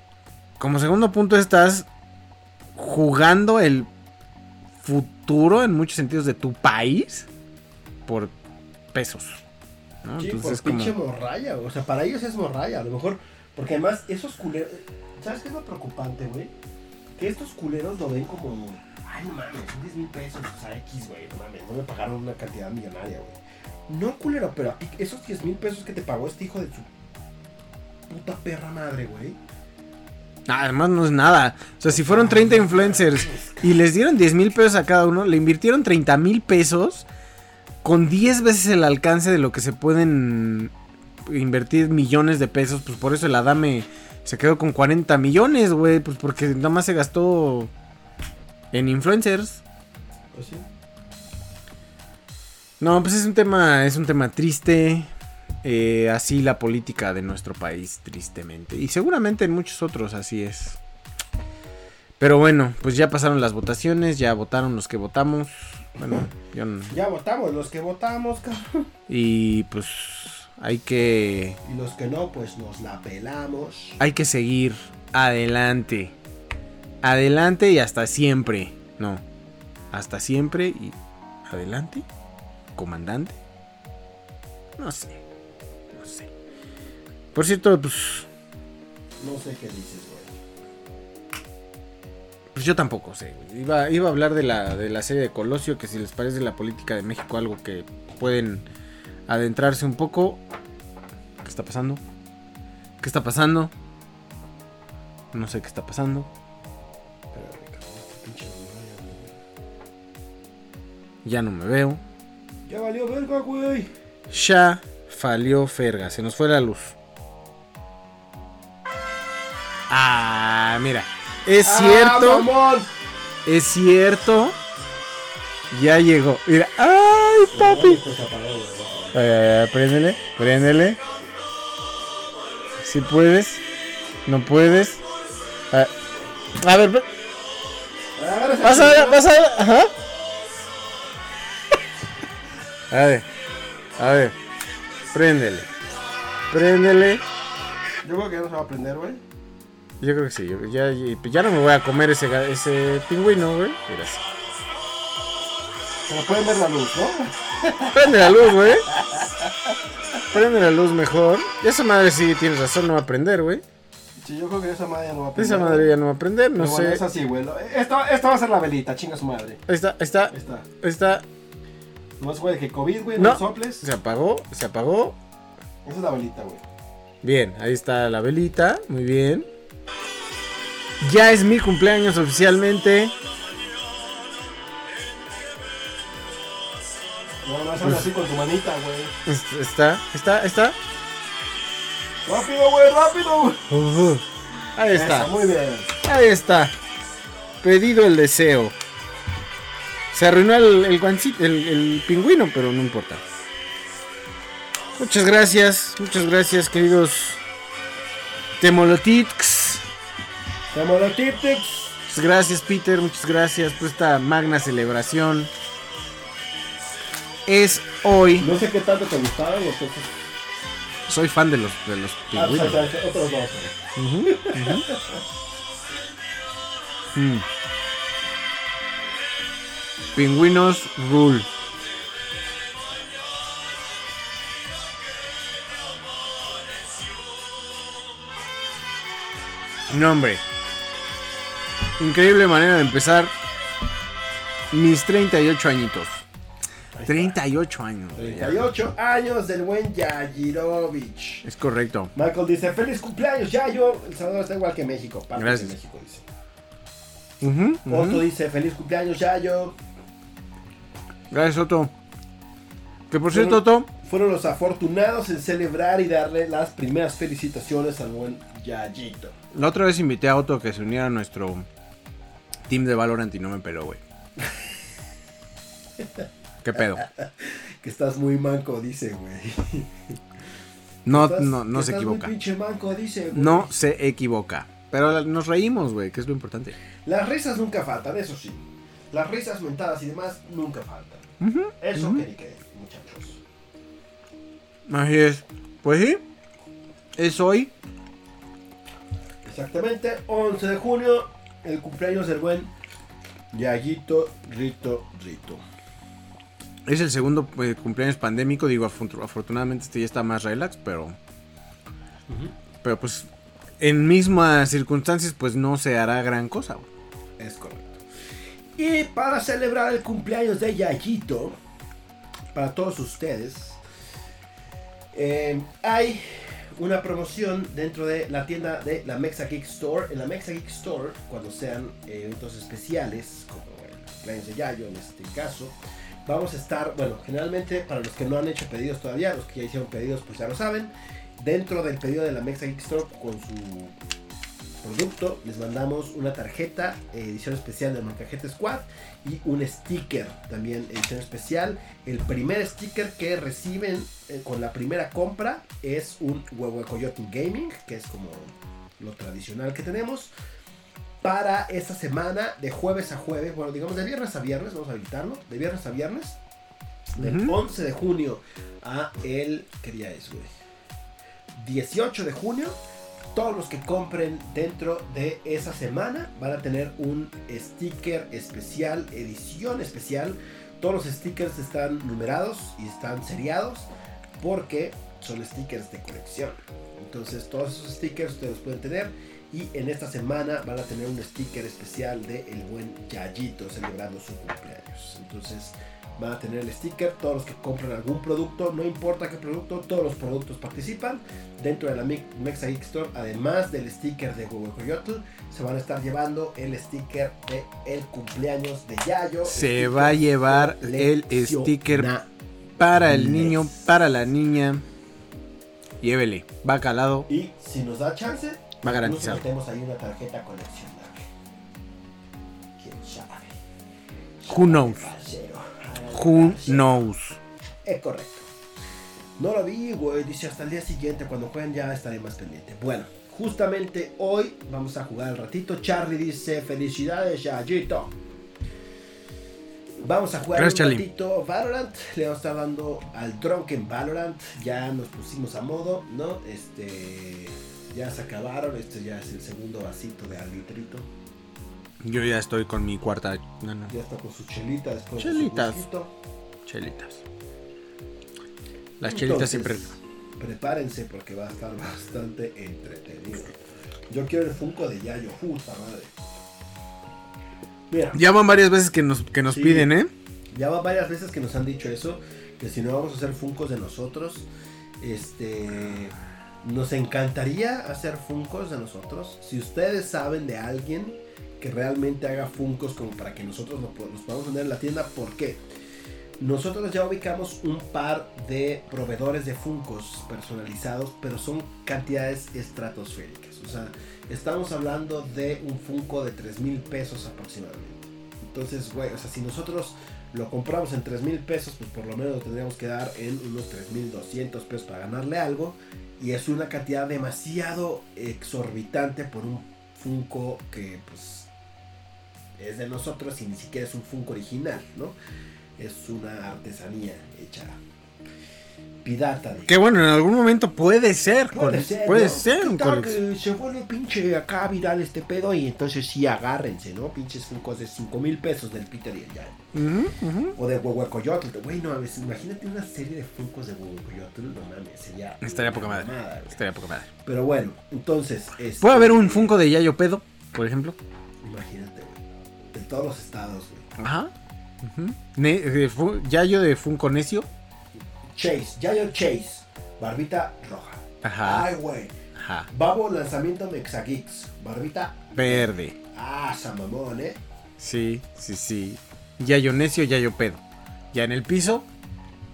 [SPEAKER 1] Como segundo punto, estás jugando el futuro en muchos sentidos de tu país por pesos. ¿no?
[SPEAKER 2] Sí,
[SPEAKER 1] Entonces
[SPEAKER 2] por
[SPEAKER 1] es como...
[SPEAKER 2] pinche morralla, o sea, para ellos es morralla, a lo mejor, porque además esos culeros, ¿sabes qué es lo preocupante, güey? Que estos culeros lo ven como, ay, no mames, son 10 mil pesos, o sea, X, güey, no mames, no me pagaron una cantidad millonaria, güey. No, culero, pero a ti, esos 10 mil pesos que te pagó este hijo de su puta perra madre, güey.
[SPEAKER 1] Además no es nada. O sea, si fueron 30 influencers y les dieron 10 mil pesos a cada uno, le invirtieron 30 mil pesos con 10 veces el alcance de lo que se pueden invertir millones de pesos. Pues por eso el Adame se quedó con 40 millones, güey. Pues porque nada más se gastó en influencers.
[SPEAKER 2] Pues sí.
[SPEAKER 1] No, pues es un tema, es un tema triste. Eh, así la política de nuestro país, tristemente. Y seguramente en muchos otros así es. Pero bueno, pues ya pasaron las votaciones, ya votaron los que votamos. Bueno, yo no-
[SPEAKER 2] Ya votamos, los que votamos, cabrón.
[SPEAKER 1] Y pues hay que.
[SPEAKER 2] Y los que no, pues nos la pelamos.
[SPEAKER 1] Hay que seguir adelante. Adelante y hasta siempre. No. Hasta siempre y adelante. Comandante. No sé. Por cierto, pues,
[SPEAKER 2] No sé qué dices, güey.
[SPEAKER 1] pues yo tampoco sé. güey. Iba, iba a hablar de la, de la serie de Colosio, que si les parece la política de México algo que pueden adentrarse un poco. ¿Qué está pasando? ¿Qué está pasando? No sé qué está pasando.
[SPEAKER 2] Este.
[SPEAKER 1] Ya no me veo.
[SPEAKER 2] Ya valió verga, güey.
[SPEAKER 1] Ya falió Ferga, se nos fue la luz. Ah, mira. Es
[SPEAKER 2] ¡Ah,
[SPEAKER 1] cierto,
[SPEAKER 2] mamón!
[SPEAKER 1] es cierto. Ya llegó. Mira, ay, papi. Eh, préndele, préndele. Si puedes, no puedes. Ah, a ver,
[SPEAKER 2] Agárrese,
[SPEAKER 1] pasa,
[SPEAKER 2] chingón.
[SPEAKER 1] pasa, ajá. A ver, a ver, préndele, préndele.
[SPEAKER 2] Yo creo que ya no se va a prender, güey.
[SPEAKER 1] Yo creo que sí, ya, ya, no me voy a comer ese, ese pingüino, güey. Mira, sí.
[SPEAKER 2] Pero pueden ver la luz, ¿no?
[SPEAKER 1] Prende la luz, güey. Prende la luz mejor. Y esa madre sí, tienes razón, no va a prender, güey.
[SPEAKER 2] Sí, yo creo que esa madre ya no va a prender.
[SPEAKER 1] Esa madre ya no va a prender, no
[SPEAKER 2] Pero bueno,
[SPEAKER 1] sé.
[SPEAKER 2] es así, güey. Esto va a ser la velita, chinga su madre.
[SPEAKER 1] Ahí está, ahí está,
[SPEAKER 2] Ahí está.
[SPEAKER 1] ahí está.
[SPEAKER 2] Nomás, güey, que COVID, güey, no,
[SPEAKER 1] No.
[SPEAKER 2] soples.
[SPEAKER 1] Se apagó, se apagó.
[SPEAKER 2] Esa es la velita, güey.
[SPEAKER 1] Bien, ahí está la velita, muy bien. Ya es mi cumpleaños oficialmente. Pues-
[SPEAKER 2] así con tu manita, güey.
[SPEAKER 1] Es- Está, está, está.
[SPEAKER 2] Rápido, güey, rápido, güey.
[SPEAKER 1] Ahí está.
[SPEAKER 2] Muy bien.
[SPEAKER 1] Ahí está. Pedido el deseo. Se arruinó el, el, guancito- el- el pingüino, pero no importa. Muchas gracias, muchas gracias, queridos Temolotix. Muchas gracias, Peter. Muchas gracias por esta magna celebración. Es hoy.
[SPEAKER 2] No sé qué tanto te gustaron los.
[SPEAKER 1] Soy fan de los, de los
[SPEAKER 2] Ah,
[SPEAKER 1] pingüinos.
[SPEAKER 2] o sea, otros dos. güey.
[SPEAKER 1] Mm. Pingüinos Rule. No, hombre. Increíble manera de empezar mis 38 añitos. 38 años. güey, ya.
[SPEAKER 2] 38 años del buen Yajirovich.
[SPEAKER 1] Es correcto.
[SPEAKER 2] Michael dice, feliz cumpleaños, Yayo. El Salvador está igual que México. de
[SPEAKER 1] Gracias.
[SPEAKER 2] México, dice. Otto dice, feliz cumpleaños, Yayo.
[SPEAKER 1] Gracias, Otto. Que por cierto, Otto,
[SPEAKER 2] Fueron los afortunados en celebrar y darle las primeras felicitaciones al buen Yayito.
[SPEAKER 1] La otra vez invité a Otto a que se uniera a nuestro team de Valorant y no me peló, güey. ¿Qué pedo?
[SPEAKER 2] Que estás muy manco, dice, güey.
[SPEAKER 1] No,
[SPEAKER 2] Estás-
[SPEAKER 1] no, no se equivoca.
[SPEAKER 2] Manco, dice, güey.
[SPEAKER 1] No se equivoca. Pero nos reímos, güey, que es lo importante.
[SPEAKER 2] Las risas nunca faltan, eso sí. Las risas mentadas y demás nunca faltan. Eso que ni que, muchachos.
[SPEAKER 1] Así es. Pues sí. Es hoy.
[SPEAKER 2] Exactamente, 11 de junio, el cumpleaños del buen Yayito Rito Rito.
[SPEAKER 1] Es el segundo eh, cumpleaños pandémico. Digo, afortu- afortunadamente este ya está más relax, pero. Pero pues. En mismas circunstancias, pues no se hará gran cosa, güey.
[SPEAKER 2] Es correcto. Y para celebrar el cumpleaños de Yayito, para todos ustedes, eh, hay una promoción dentro de la tienda de la Mexa Geek Store. En la Mexa Geek Store, cuando sean eh, eventos especiales, como el cumpleaños de Yayo en este caso, vamos a estar, bueno, generalmente para los que no han hecho pedidos todavía, los que ya hicieron pedidos pues ya lo saben, dentro del pedido de la Mexa Geek Store con su producto, les mandamos una tarjeta eh, edición especial del Mancajete Squad y un sticker también edición especial. El primer sticker que reciben eh, con la primera compra es un huevo de Coyote Gaming, que es como lo tradicional que tenemos. Para esta semana, de jueves a jueves, bueno, digamos de viernes a viernes, vamos a habilitarlo, de viernes a viernes, del
[SPEAKER 1] Ujú.
[SPEAKER 2] 11 de junio a el, ¿qué día es, güey? 18 de junio, todos los que compren dentro de esa semana van a tener un sticker especial, edición especial. Todos los stickers están numerados y están seriados porque son stickers de colección. Entonces todos esos stickers ustedes los pueden tener y en esta semana van a tener un sticker especial de el buen Yayito celebrando su cumpleaños. Entonces van a tener el sticker, todos los que compran algún producto, no importa qué producto, todos los productos participan dentro de la Mexa Geek Store, además del sticker de Huevo Coyote, se van a estar llevando el sticker de el cumpleaños de Yayo.
[SPEAKER 1] Se va a llevar el sticker para el niño, para la niña. Llévele. Va calado.
[SPEAKER 2] Y si nos da chance,
[SPEAKER 1] Va garantizado.
[SPEAKER 2] tenemos ahí una tarjeta coleccionable. ¿Quién sabe?
[SPEAKER 1] Who knows? Who knows?
[SPEAKER 2] Es correcto. No lo vi, güey. Dice hasta el día siguiente, cuando jueguen ya estaré más pendiente. Bueno, justamente hoy vamos a jugar al ratito. Charlie dice, felicidades, Yayito. Vamos a jugar
[SPEAKER 1] Gracias,
[SPEAKER 2] un
[SPEAKER 1] Charlie.
[SPEAKER 2] ratito Valorant. Le vamos a estar dando al Drunken Valorant. Ya nos pusimos a modo, ¿no? Este... Ya se acabaron. Este ya es el segundo vasito de arbitrito.
[SPEAKER 1] Yo ya estoy con mi cuarta. No, no.
[SPEAKER 2] Ya está con su chelita después
[SPEAKER 1] Chelitas. Chelitas. Las chelitas siempre.
[SPEAKER 2] Prepárense porque va a estar bastante entretenido. Yo quiero el Funko de Yayo, puta madre. Mira,
[SPEAKER 1] Ya van varias veces que nos, que nos
[SPEAKER 2] Sí.
[SPEAKER 1] piden, ¿eh?
[SPEAKER 2] ya va varias veces que nos han dicho eso, que si no vamos a hacer Funcos de nosotros, este nos encantaría hacer Funcos de nosotros. Si ustedes saben de alguien realmente haga Funcos como para que nosotros los, los podamos vender en la tienda, ¿por qué? Nosotros ya ubicamos un par de proveedores de Funcos personalizados, pero son cantidades estratosféricas. O sea, estamos hablando de un Funko de 3 mil pesos aproximadamente. Entonces, güey, o sea, si nosotros lo compramos en 3 mil pesos, pues por lo menos lo tendríamos que dar en unos 3 mil 200 pesos para ganarle algo. Y es una cantidad demasiado exorbitante por un Funko que, pues, es de nosotros y ni siquiera es un Funko original, ¿no? Es una artesanía hecha pirata. digamos.
[SPEAKER 1] Que bueno, en algún momento puede ser.
[SPEAKER 2] Puede ser,
[SPEAKER 1] puede
[SPEAKER 2] ¿no?
[SPEAKER 1] ser
[SPEAKER 2] ¿Qué
[SPEAKER 1] un
[SPEAKER 2] que se vuelve pinche acá viral este pedo y entonces sí agárrense, ¿no? Pinches Funkos de 5 mil pesos del Peter y el Jan. O de Huehuecoyotl. Güey, no mames, imagínate una serie de Funkos de Huehuecoyotl, no mames, sería...
[SPEAKER 1] Estaría poca madre. Estaría poca madre.
[SPEAKER 2] Pero bueno, entonces... este,
[SPEAKER 1] ¿Puede haber un Funko de Yayo Pedo, por ejemplo?
[SPEAKER 2] Imagínate, todos los estados, güey.
[SPEAKER 1] Ajá. Ujú. Ne- de Yayo de Funko Necio.
[SPEAKER 2] Chase, Yayo Chase, barbita roja.
[SPEAKER 1] Ajá.
[SPEAKER 2] Ay, güey.
[SPEAKER 1] Ajá.
[SPEAKER 2] Babo lanzamiento Mexageeks, barbita...
[SPEAKER 1] Verde.
[SPEAKER 2] Ah, Samamón, ¿eh?
[SPEAKER 1] Sí, sí, sí. Yayo Necio, Yayo Pedo. Ya en el piso.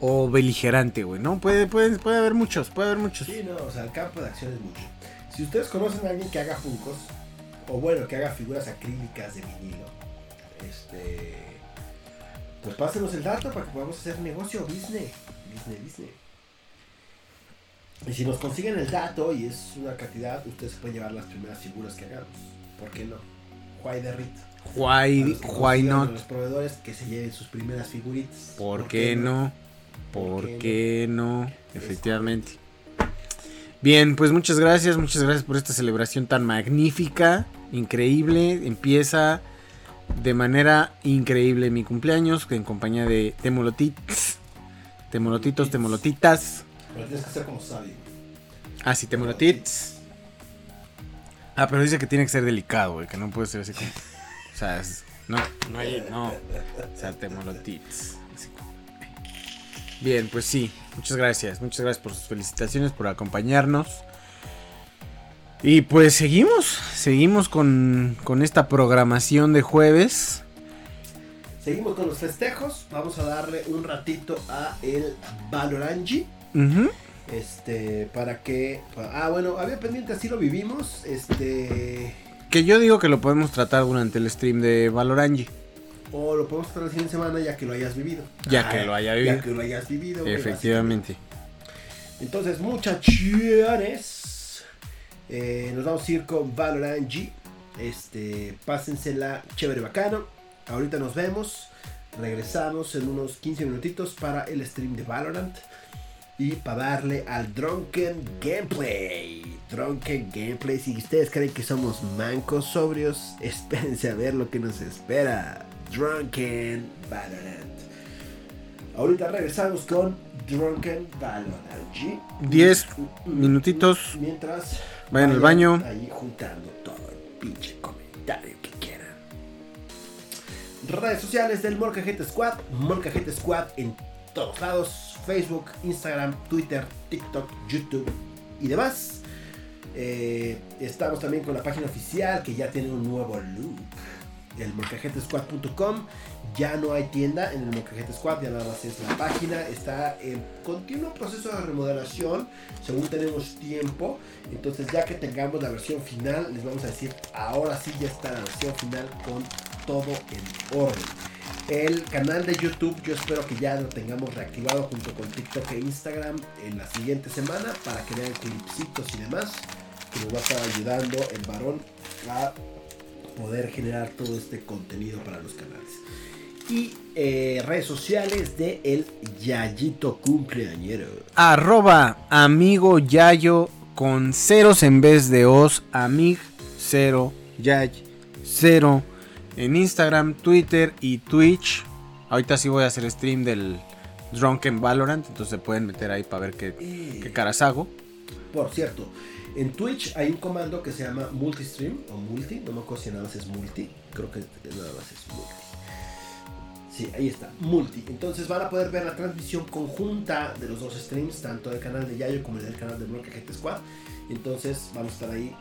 [SPEAKER 1] O beligerante, güey, ¿no? Puede, puede, puede haber muchos, puede haber muchos.
[SPEAKER 2] Sí, no, o sea, el campo de acción es mucho. Si ustedes conocen a alguien que haga funcos, o bueno, que haga figuras acrílicas de vinilo, este. Pues pásenos el dato para que podamos hacer negocio, business. Business, business. Y si nos consiguen el dato y es una cantidad, ustedes pueden llevar las primeras figuras que hagamos. ¿Por qué no? Why the rit?
[SPEAKER 1] Why, why
[SPEAKER 2] a
[SPEAKER 1] not?
[SPEAKER 2] Los proveedores que se lleven sus primeras figuritas.
[SPEAKER 1] ¿Por qué no?
[SPEAKER 2] ¿Por
[SPEAKER 1] ¿Por
[SPEAKER 2] qué
[SPEAKER 1] qué no? Efectivamente. Bien, pues muchas gracias, muchas gracias por esta celebración tan magnífica, increíble. Empieza de manera increíble mi cumpleaños en compañía de Temolotitos, Temolotitos, Temolotitas.
[SPEAKER 2] Pero tienes que ser como sabio.
[SPEAKER 1] Ah, sí, Temolotitos. Ah, pero dice que tiene que ser delicado, güey, que no puede ser así como... O sea, es- no, no hay, no. O sea, como- Bien, pues sí, muchas gracias, muchas gracias por sus felicitaciones, por acompañarnos. Y pues seguimos, seguimos con, con esta programación de jueves.
[SPEAKER 2] Seguimos con los festejos. Vamos a darle un ratito a el Valorangi. Este, para que. Ah, bueno, había pendiente, así lo vivimos. Este.
[SPEAKER 1] Que yo digo que lo podemos tratar durante el stream de Valorangi.
[SPEAKER 2] O lo podemos hacer la siguiente semana ya que lo hayas vivido.
[SPEAKER 1] Ya que lo haya
[SPEAKER 2] Ya
[SPEAKER 1] vivido.
[SPEAKER 2] que lo hayas vivido.
[SPEAKER 1] Efectivamente.
[SPEAKER 2] Entonces, muchachones. Eh, nos vamos a ir con Valorangi. Este, pásensela chévere bacano. Ahorita nos vemos. Regresamos en unos 15 minutitos para el stream de Valorant. Y para darle al Drunken Gameplay. Drunken Gameplay. Si ustedes creen que somos mancos sobrios, espérense a ver lo que nos espera. Drunken Valorant. Ahorita regresamos con Drunken Valorant. ¿sí?
[SPEAKER 1] 10 minutitos.
[SPEAKER 2] Mientras
[SPEAKER 1] Vayan al baño.
[SPEAKER 2] Ahí juntando todo el pinche comentario que quieran. Redes sociales del Molcajete Squad. Molcajete Squad en todos lados. Facebook, Instagram, Twitter, TikTok, YouTube y demás. Eh, estamos también con la página oficial que ya tiene un nuevo look. El molcajetesquad.com. Ya no hay tienda en el Molcajete Squad, ya nada más es la página. Está en continuo proceso de remodelación, según tenemos tiempo. Entonces, ya que tengamos la versión final, les vamos a decir: ahora sí ya está la versión final con todo en orden. El canal de YouTube, yo espero que ya lo tengamos reactivado junto con TikTok e Instagram en la siguiente semana para que vean clipsitos y demás. Que nos va a estar ayudando el varón a poder generar todo este contenido para los canales. Y eh, redes sociales de el Yayito cumpleañero.
[SPEAKER 1] Arroba amigo Yayo con ceros en vez de os. Amig cero Yay cero. En Instagram, Twitter y Twitch. Ahorita sí voy a hacer stream del Drunken Valorant. Entonces se pueden meter ahí para ver qué, qué caras hago.
[SPEAKER 2] Por cierto, en Twitch hay un comando que se llama multistream o multi, no me acuerdo si nada más es multi, creo que nada más es multi. Sí, ahí está, multi. Entonces van a poder ver la transmisión conjunta de los dos streams, tanto del canal de Yayo como del canal de Molcajete Squad. Entonces vamos a estar ahí.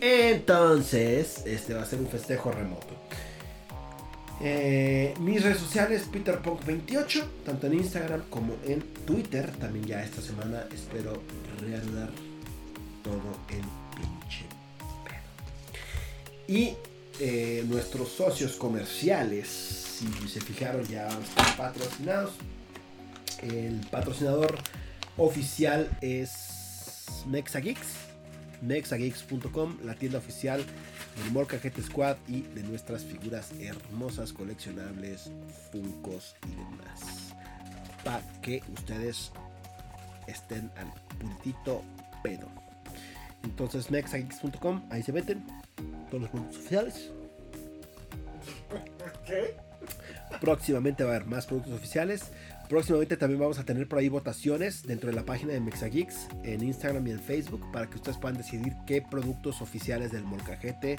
[SPEAKER 2] Entonces, este va a ser un festejo remoto. Eh, mis redes sociales, PeterPunk28, tanto en Instagram como en Twitter. También ya esta semana espero reanudar todo el pinche pedo. Y eh, nuestros socios comerciales, si se fijaron, ya están patrocinados. El patrocinador oficial es MexaGeeks. MexaGeeks.com, la tienda oficial del Molcajete Squad y de nuestras figuras hermosas, coleccionables, funcos y demás. Para que ustedes estén al puntito pedo. Entonces, MexaGeeks.com, ahí se meten todos los productos oficiales. Próximamente va a haber más productos oficiales. Próximamente también vamos a tener por ahí votaciones dentro de la página de Mexageeks en Instagram y en Facebook para que ustedes puedan decidir qué productos oficiales del Molcajete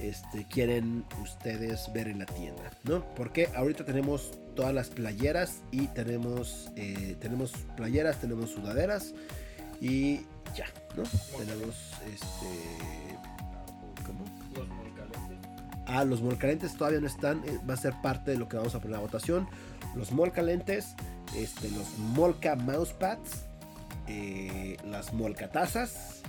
[SPEAKER 2] este, quieren ustedes ver en la tienda, ¿no? Porque ahorita tenemos todas las playeras y tenemos, eh, tenemos playeras, tenemos sudaderas y ya, ¿no? Tenemos este... ¿Cómo? Ah, los molcalentes todavía no están. eh, Va a ser parte de lo que vamos a poner a votación. Los molcalentes, este, los molca mousepads, eh, las molcatazas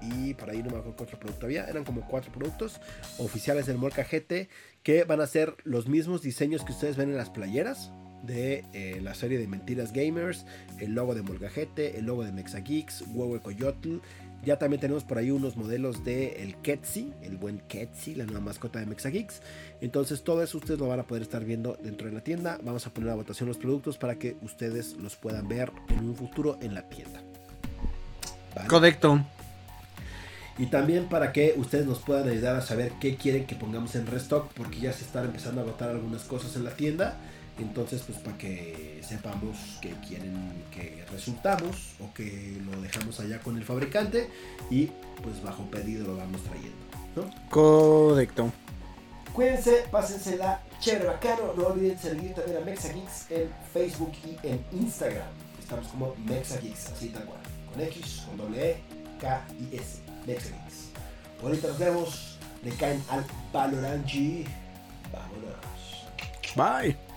[SPEAKER 2] y por ahí no me acuerdo qué otro producto había. Eran como cuatro productos oficiales del Molca GT que van a ser los mismos diseños que ustedes ven en las playeras de eh, la serie de Mentiras Gamers, el logo de Molca GT, el logo de Mexa Geeks, Huevo Coyotl. Ya también tenemos por ahí unos modelos de el Ketsi, el buen Ketsi, la nueva mascota de Mexa Geeks. Entonces todo eso ustedes lo van a poder estar viendo dentro de la tienda. Vamos a poner a votación los productos para que ustedes los puedan ver en un futuro en la tienda. ¿Vale?
[SPEAKER 1] Correcto.
[SPEAKER 2] Y también para que ustedes nos puedan ayudar a saber qué quieren que pongamos en restock, porque ya se están empezando a agotar algunas cosas en la tienda. Entonces, pues para que sepamos que quieren que resultamos o que lo dejamos allá con el fabricante y pues bajo pedido lo vamos trayendo. ¿no?
[SPEAKER 1] Correcto.
[SPEAKER 2] Cuídense, pásensela chévere bacano. No olviden seguir también a MexaGeeks en Facebook y en Instagram. Estamos como MexaGeeks, así tal cual. Con X, con doble E, K y S. MexaGeeks. Ahorita nos vemos. Le caen al Valorangi. Vámonos.
[SPEAKER 1] Bye.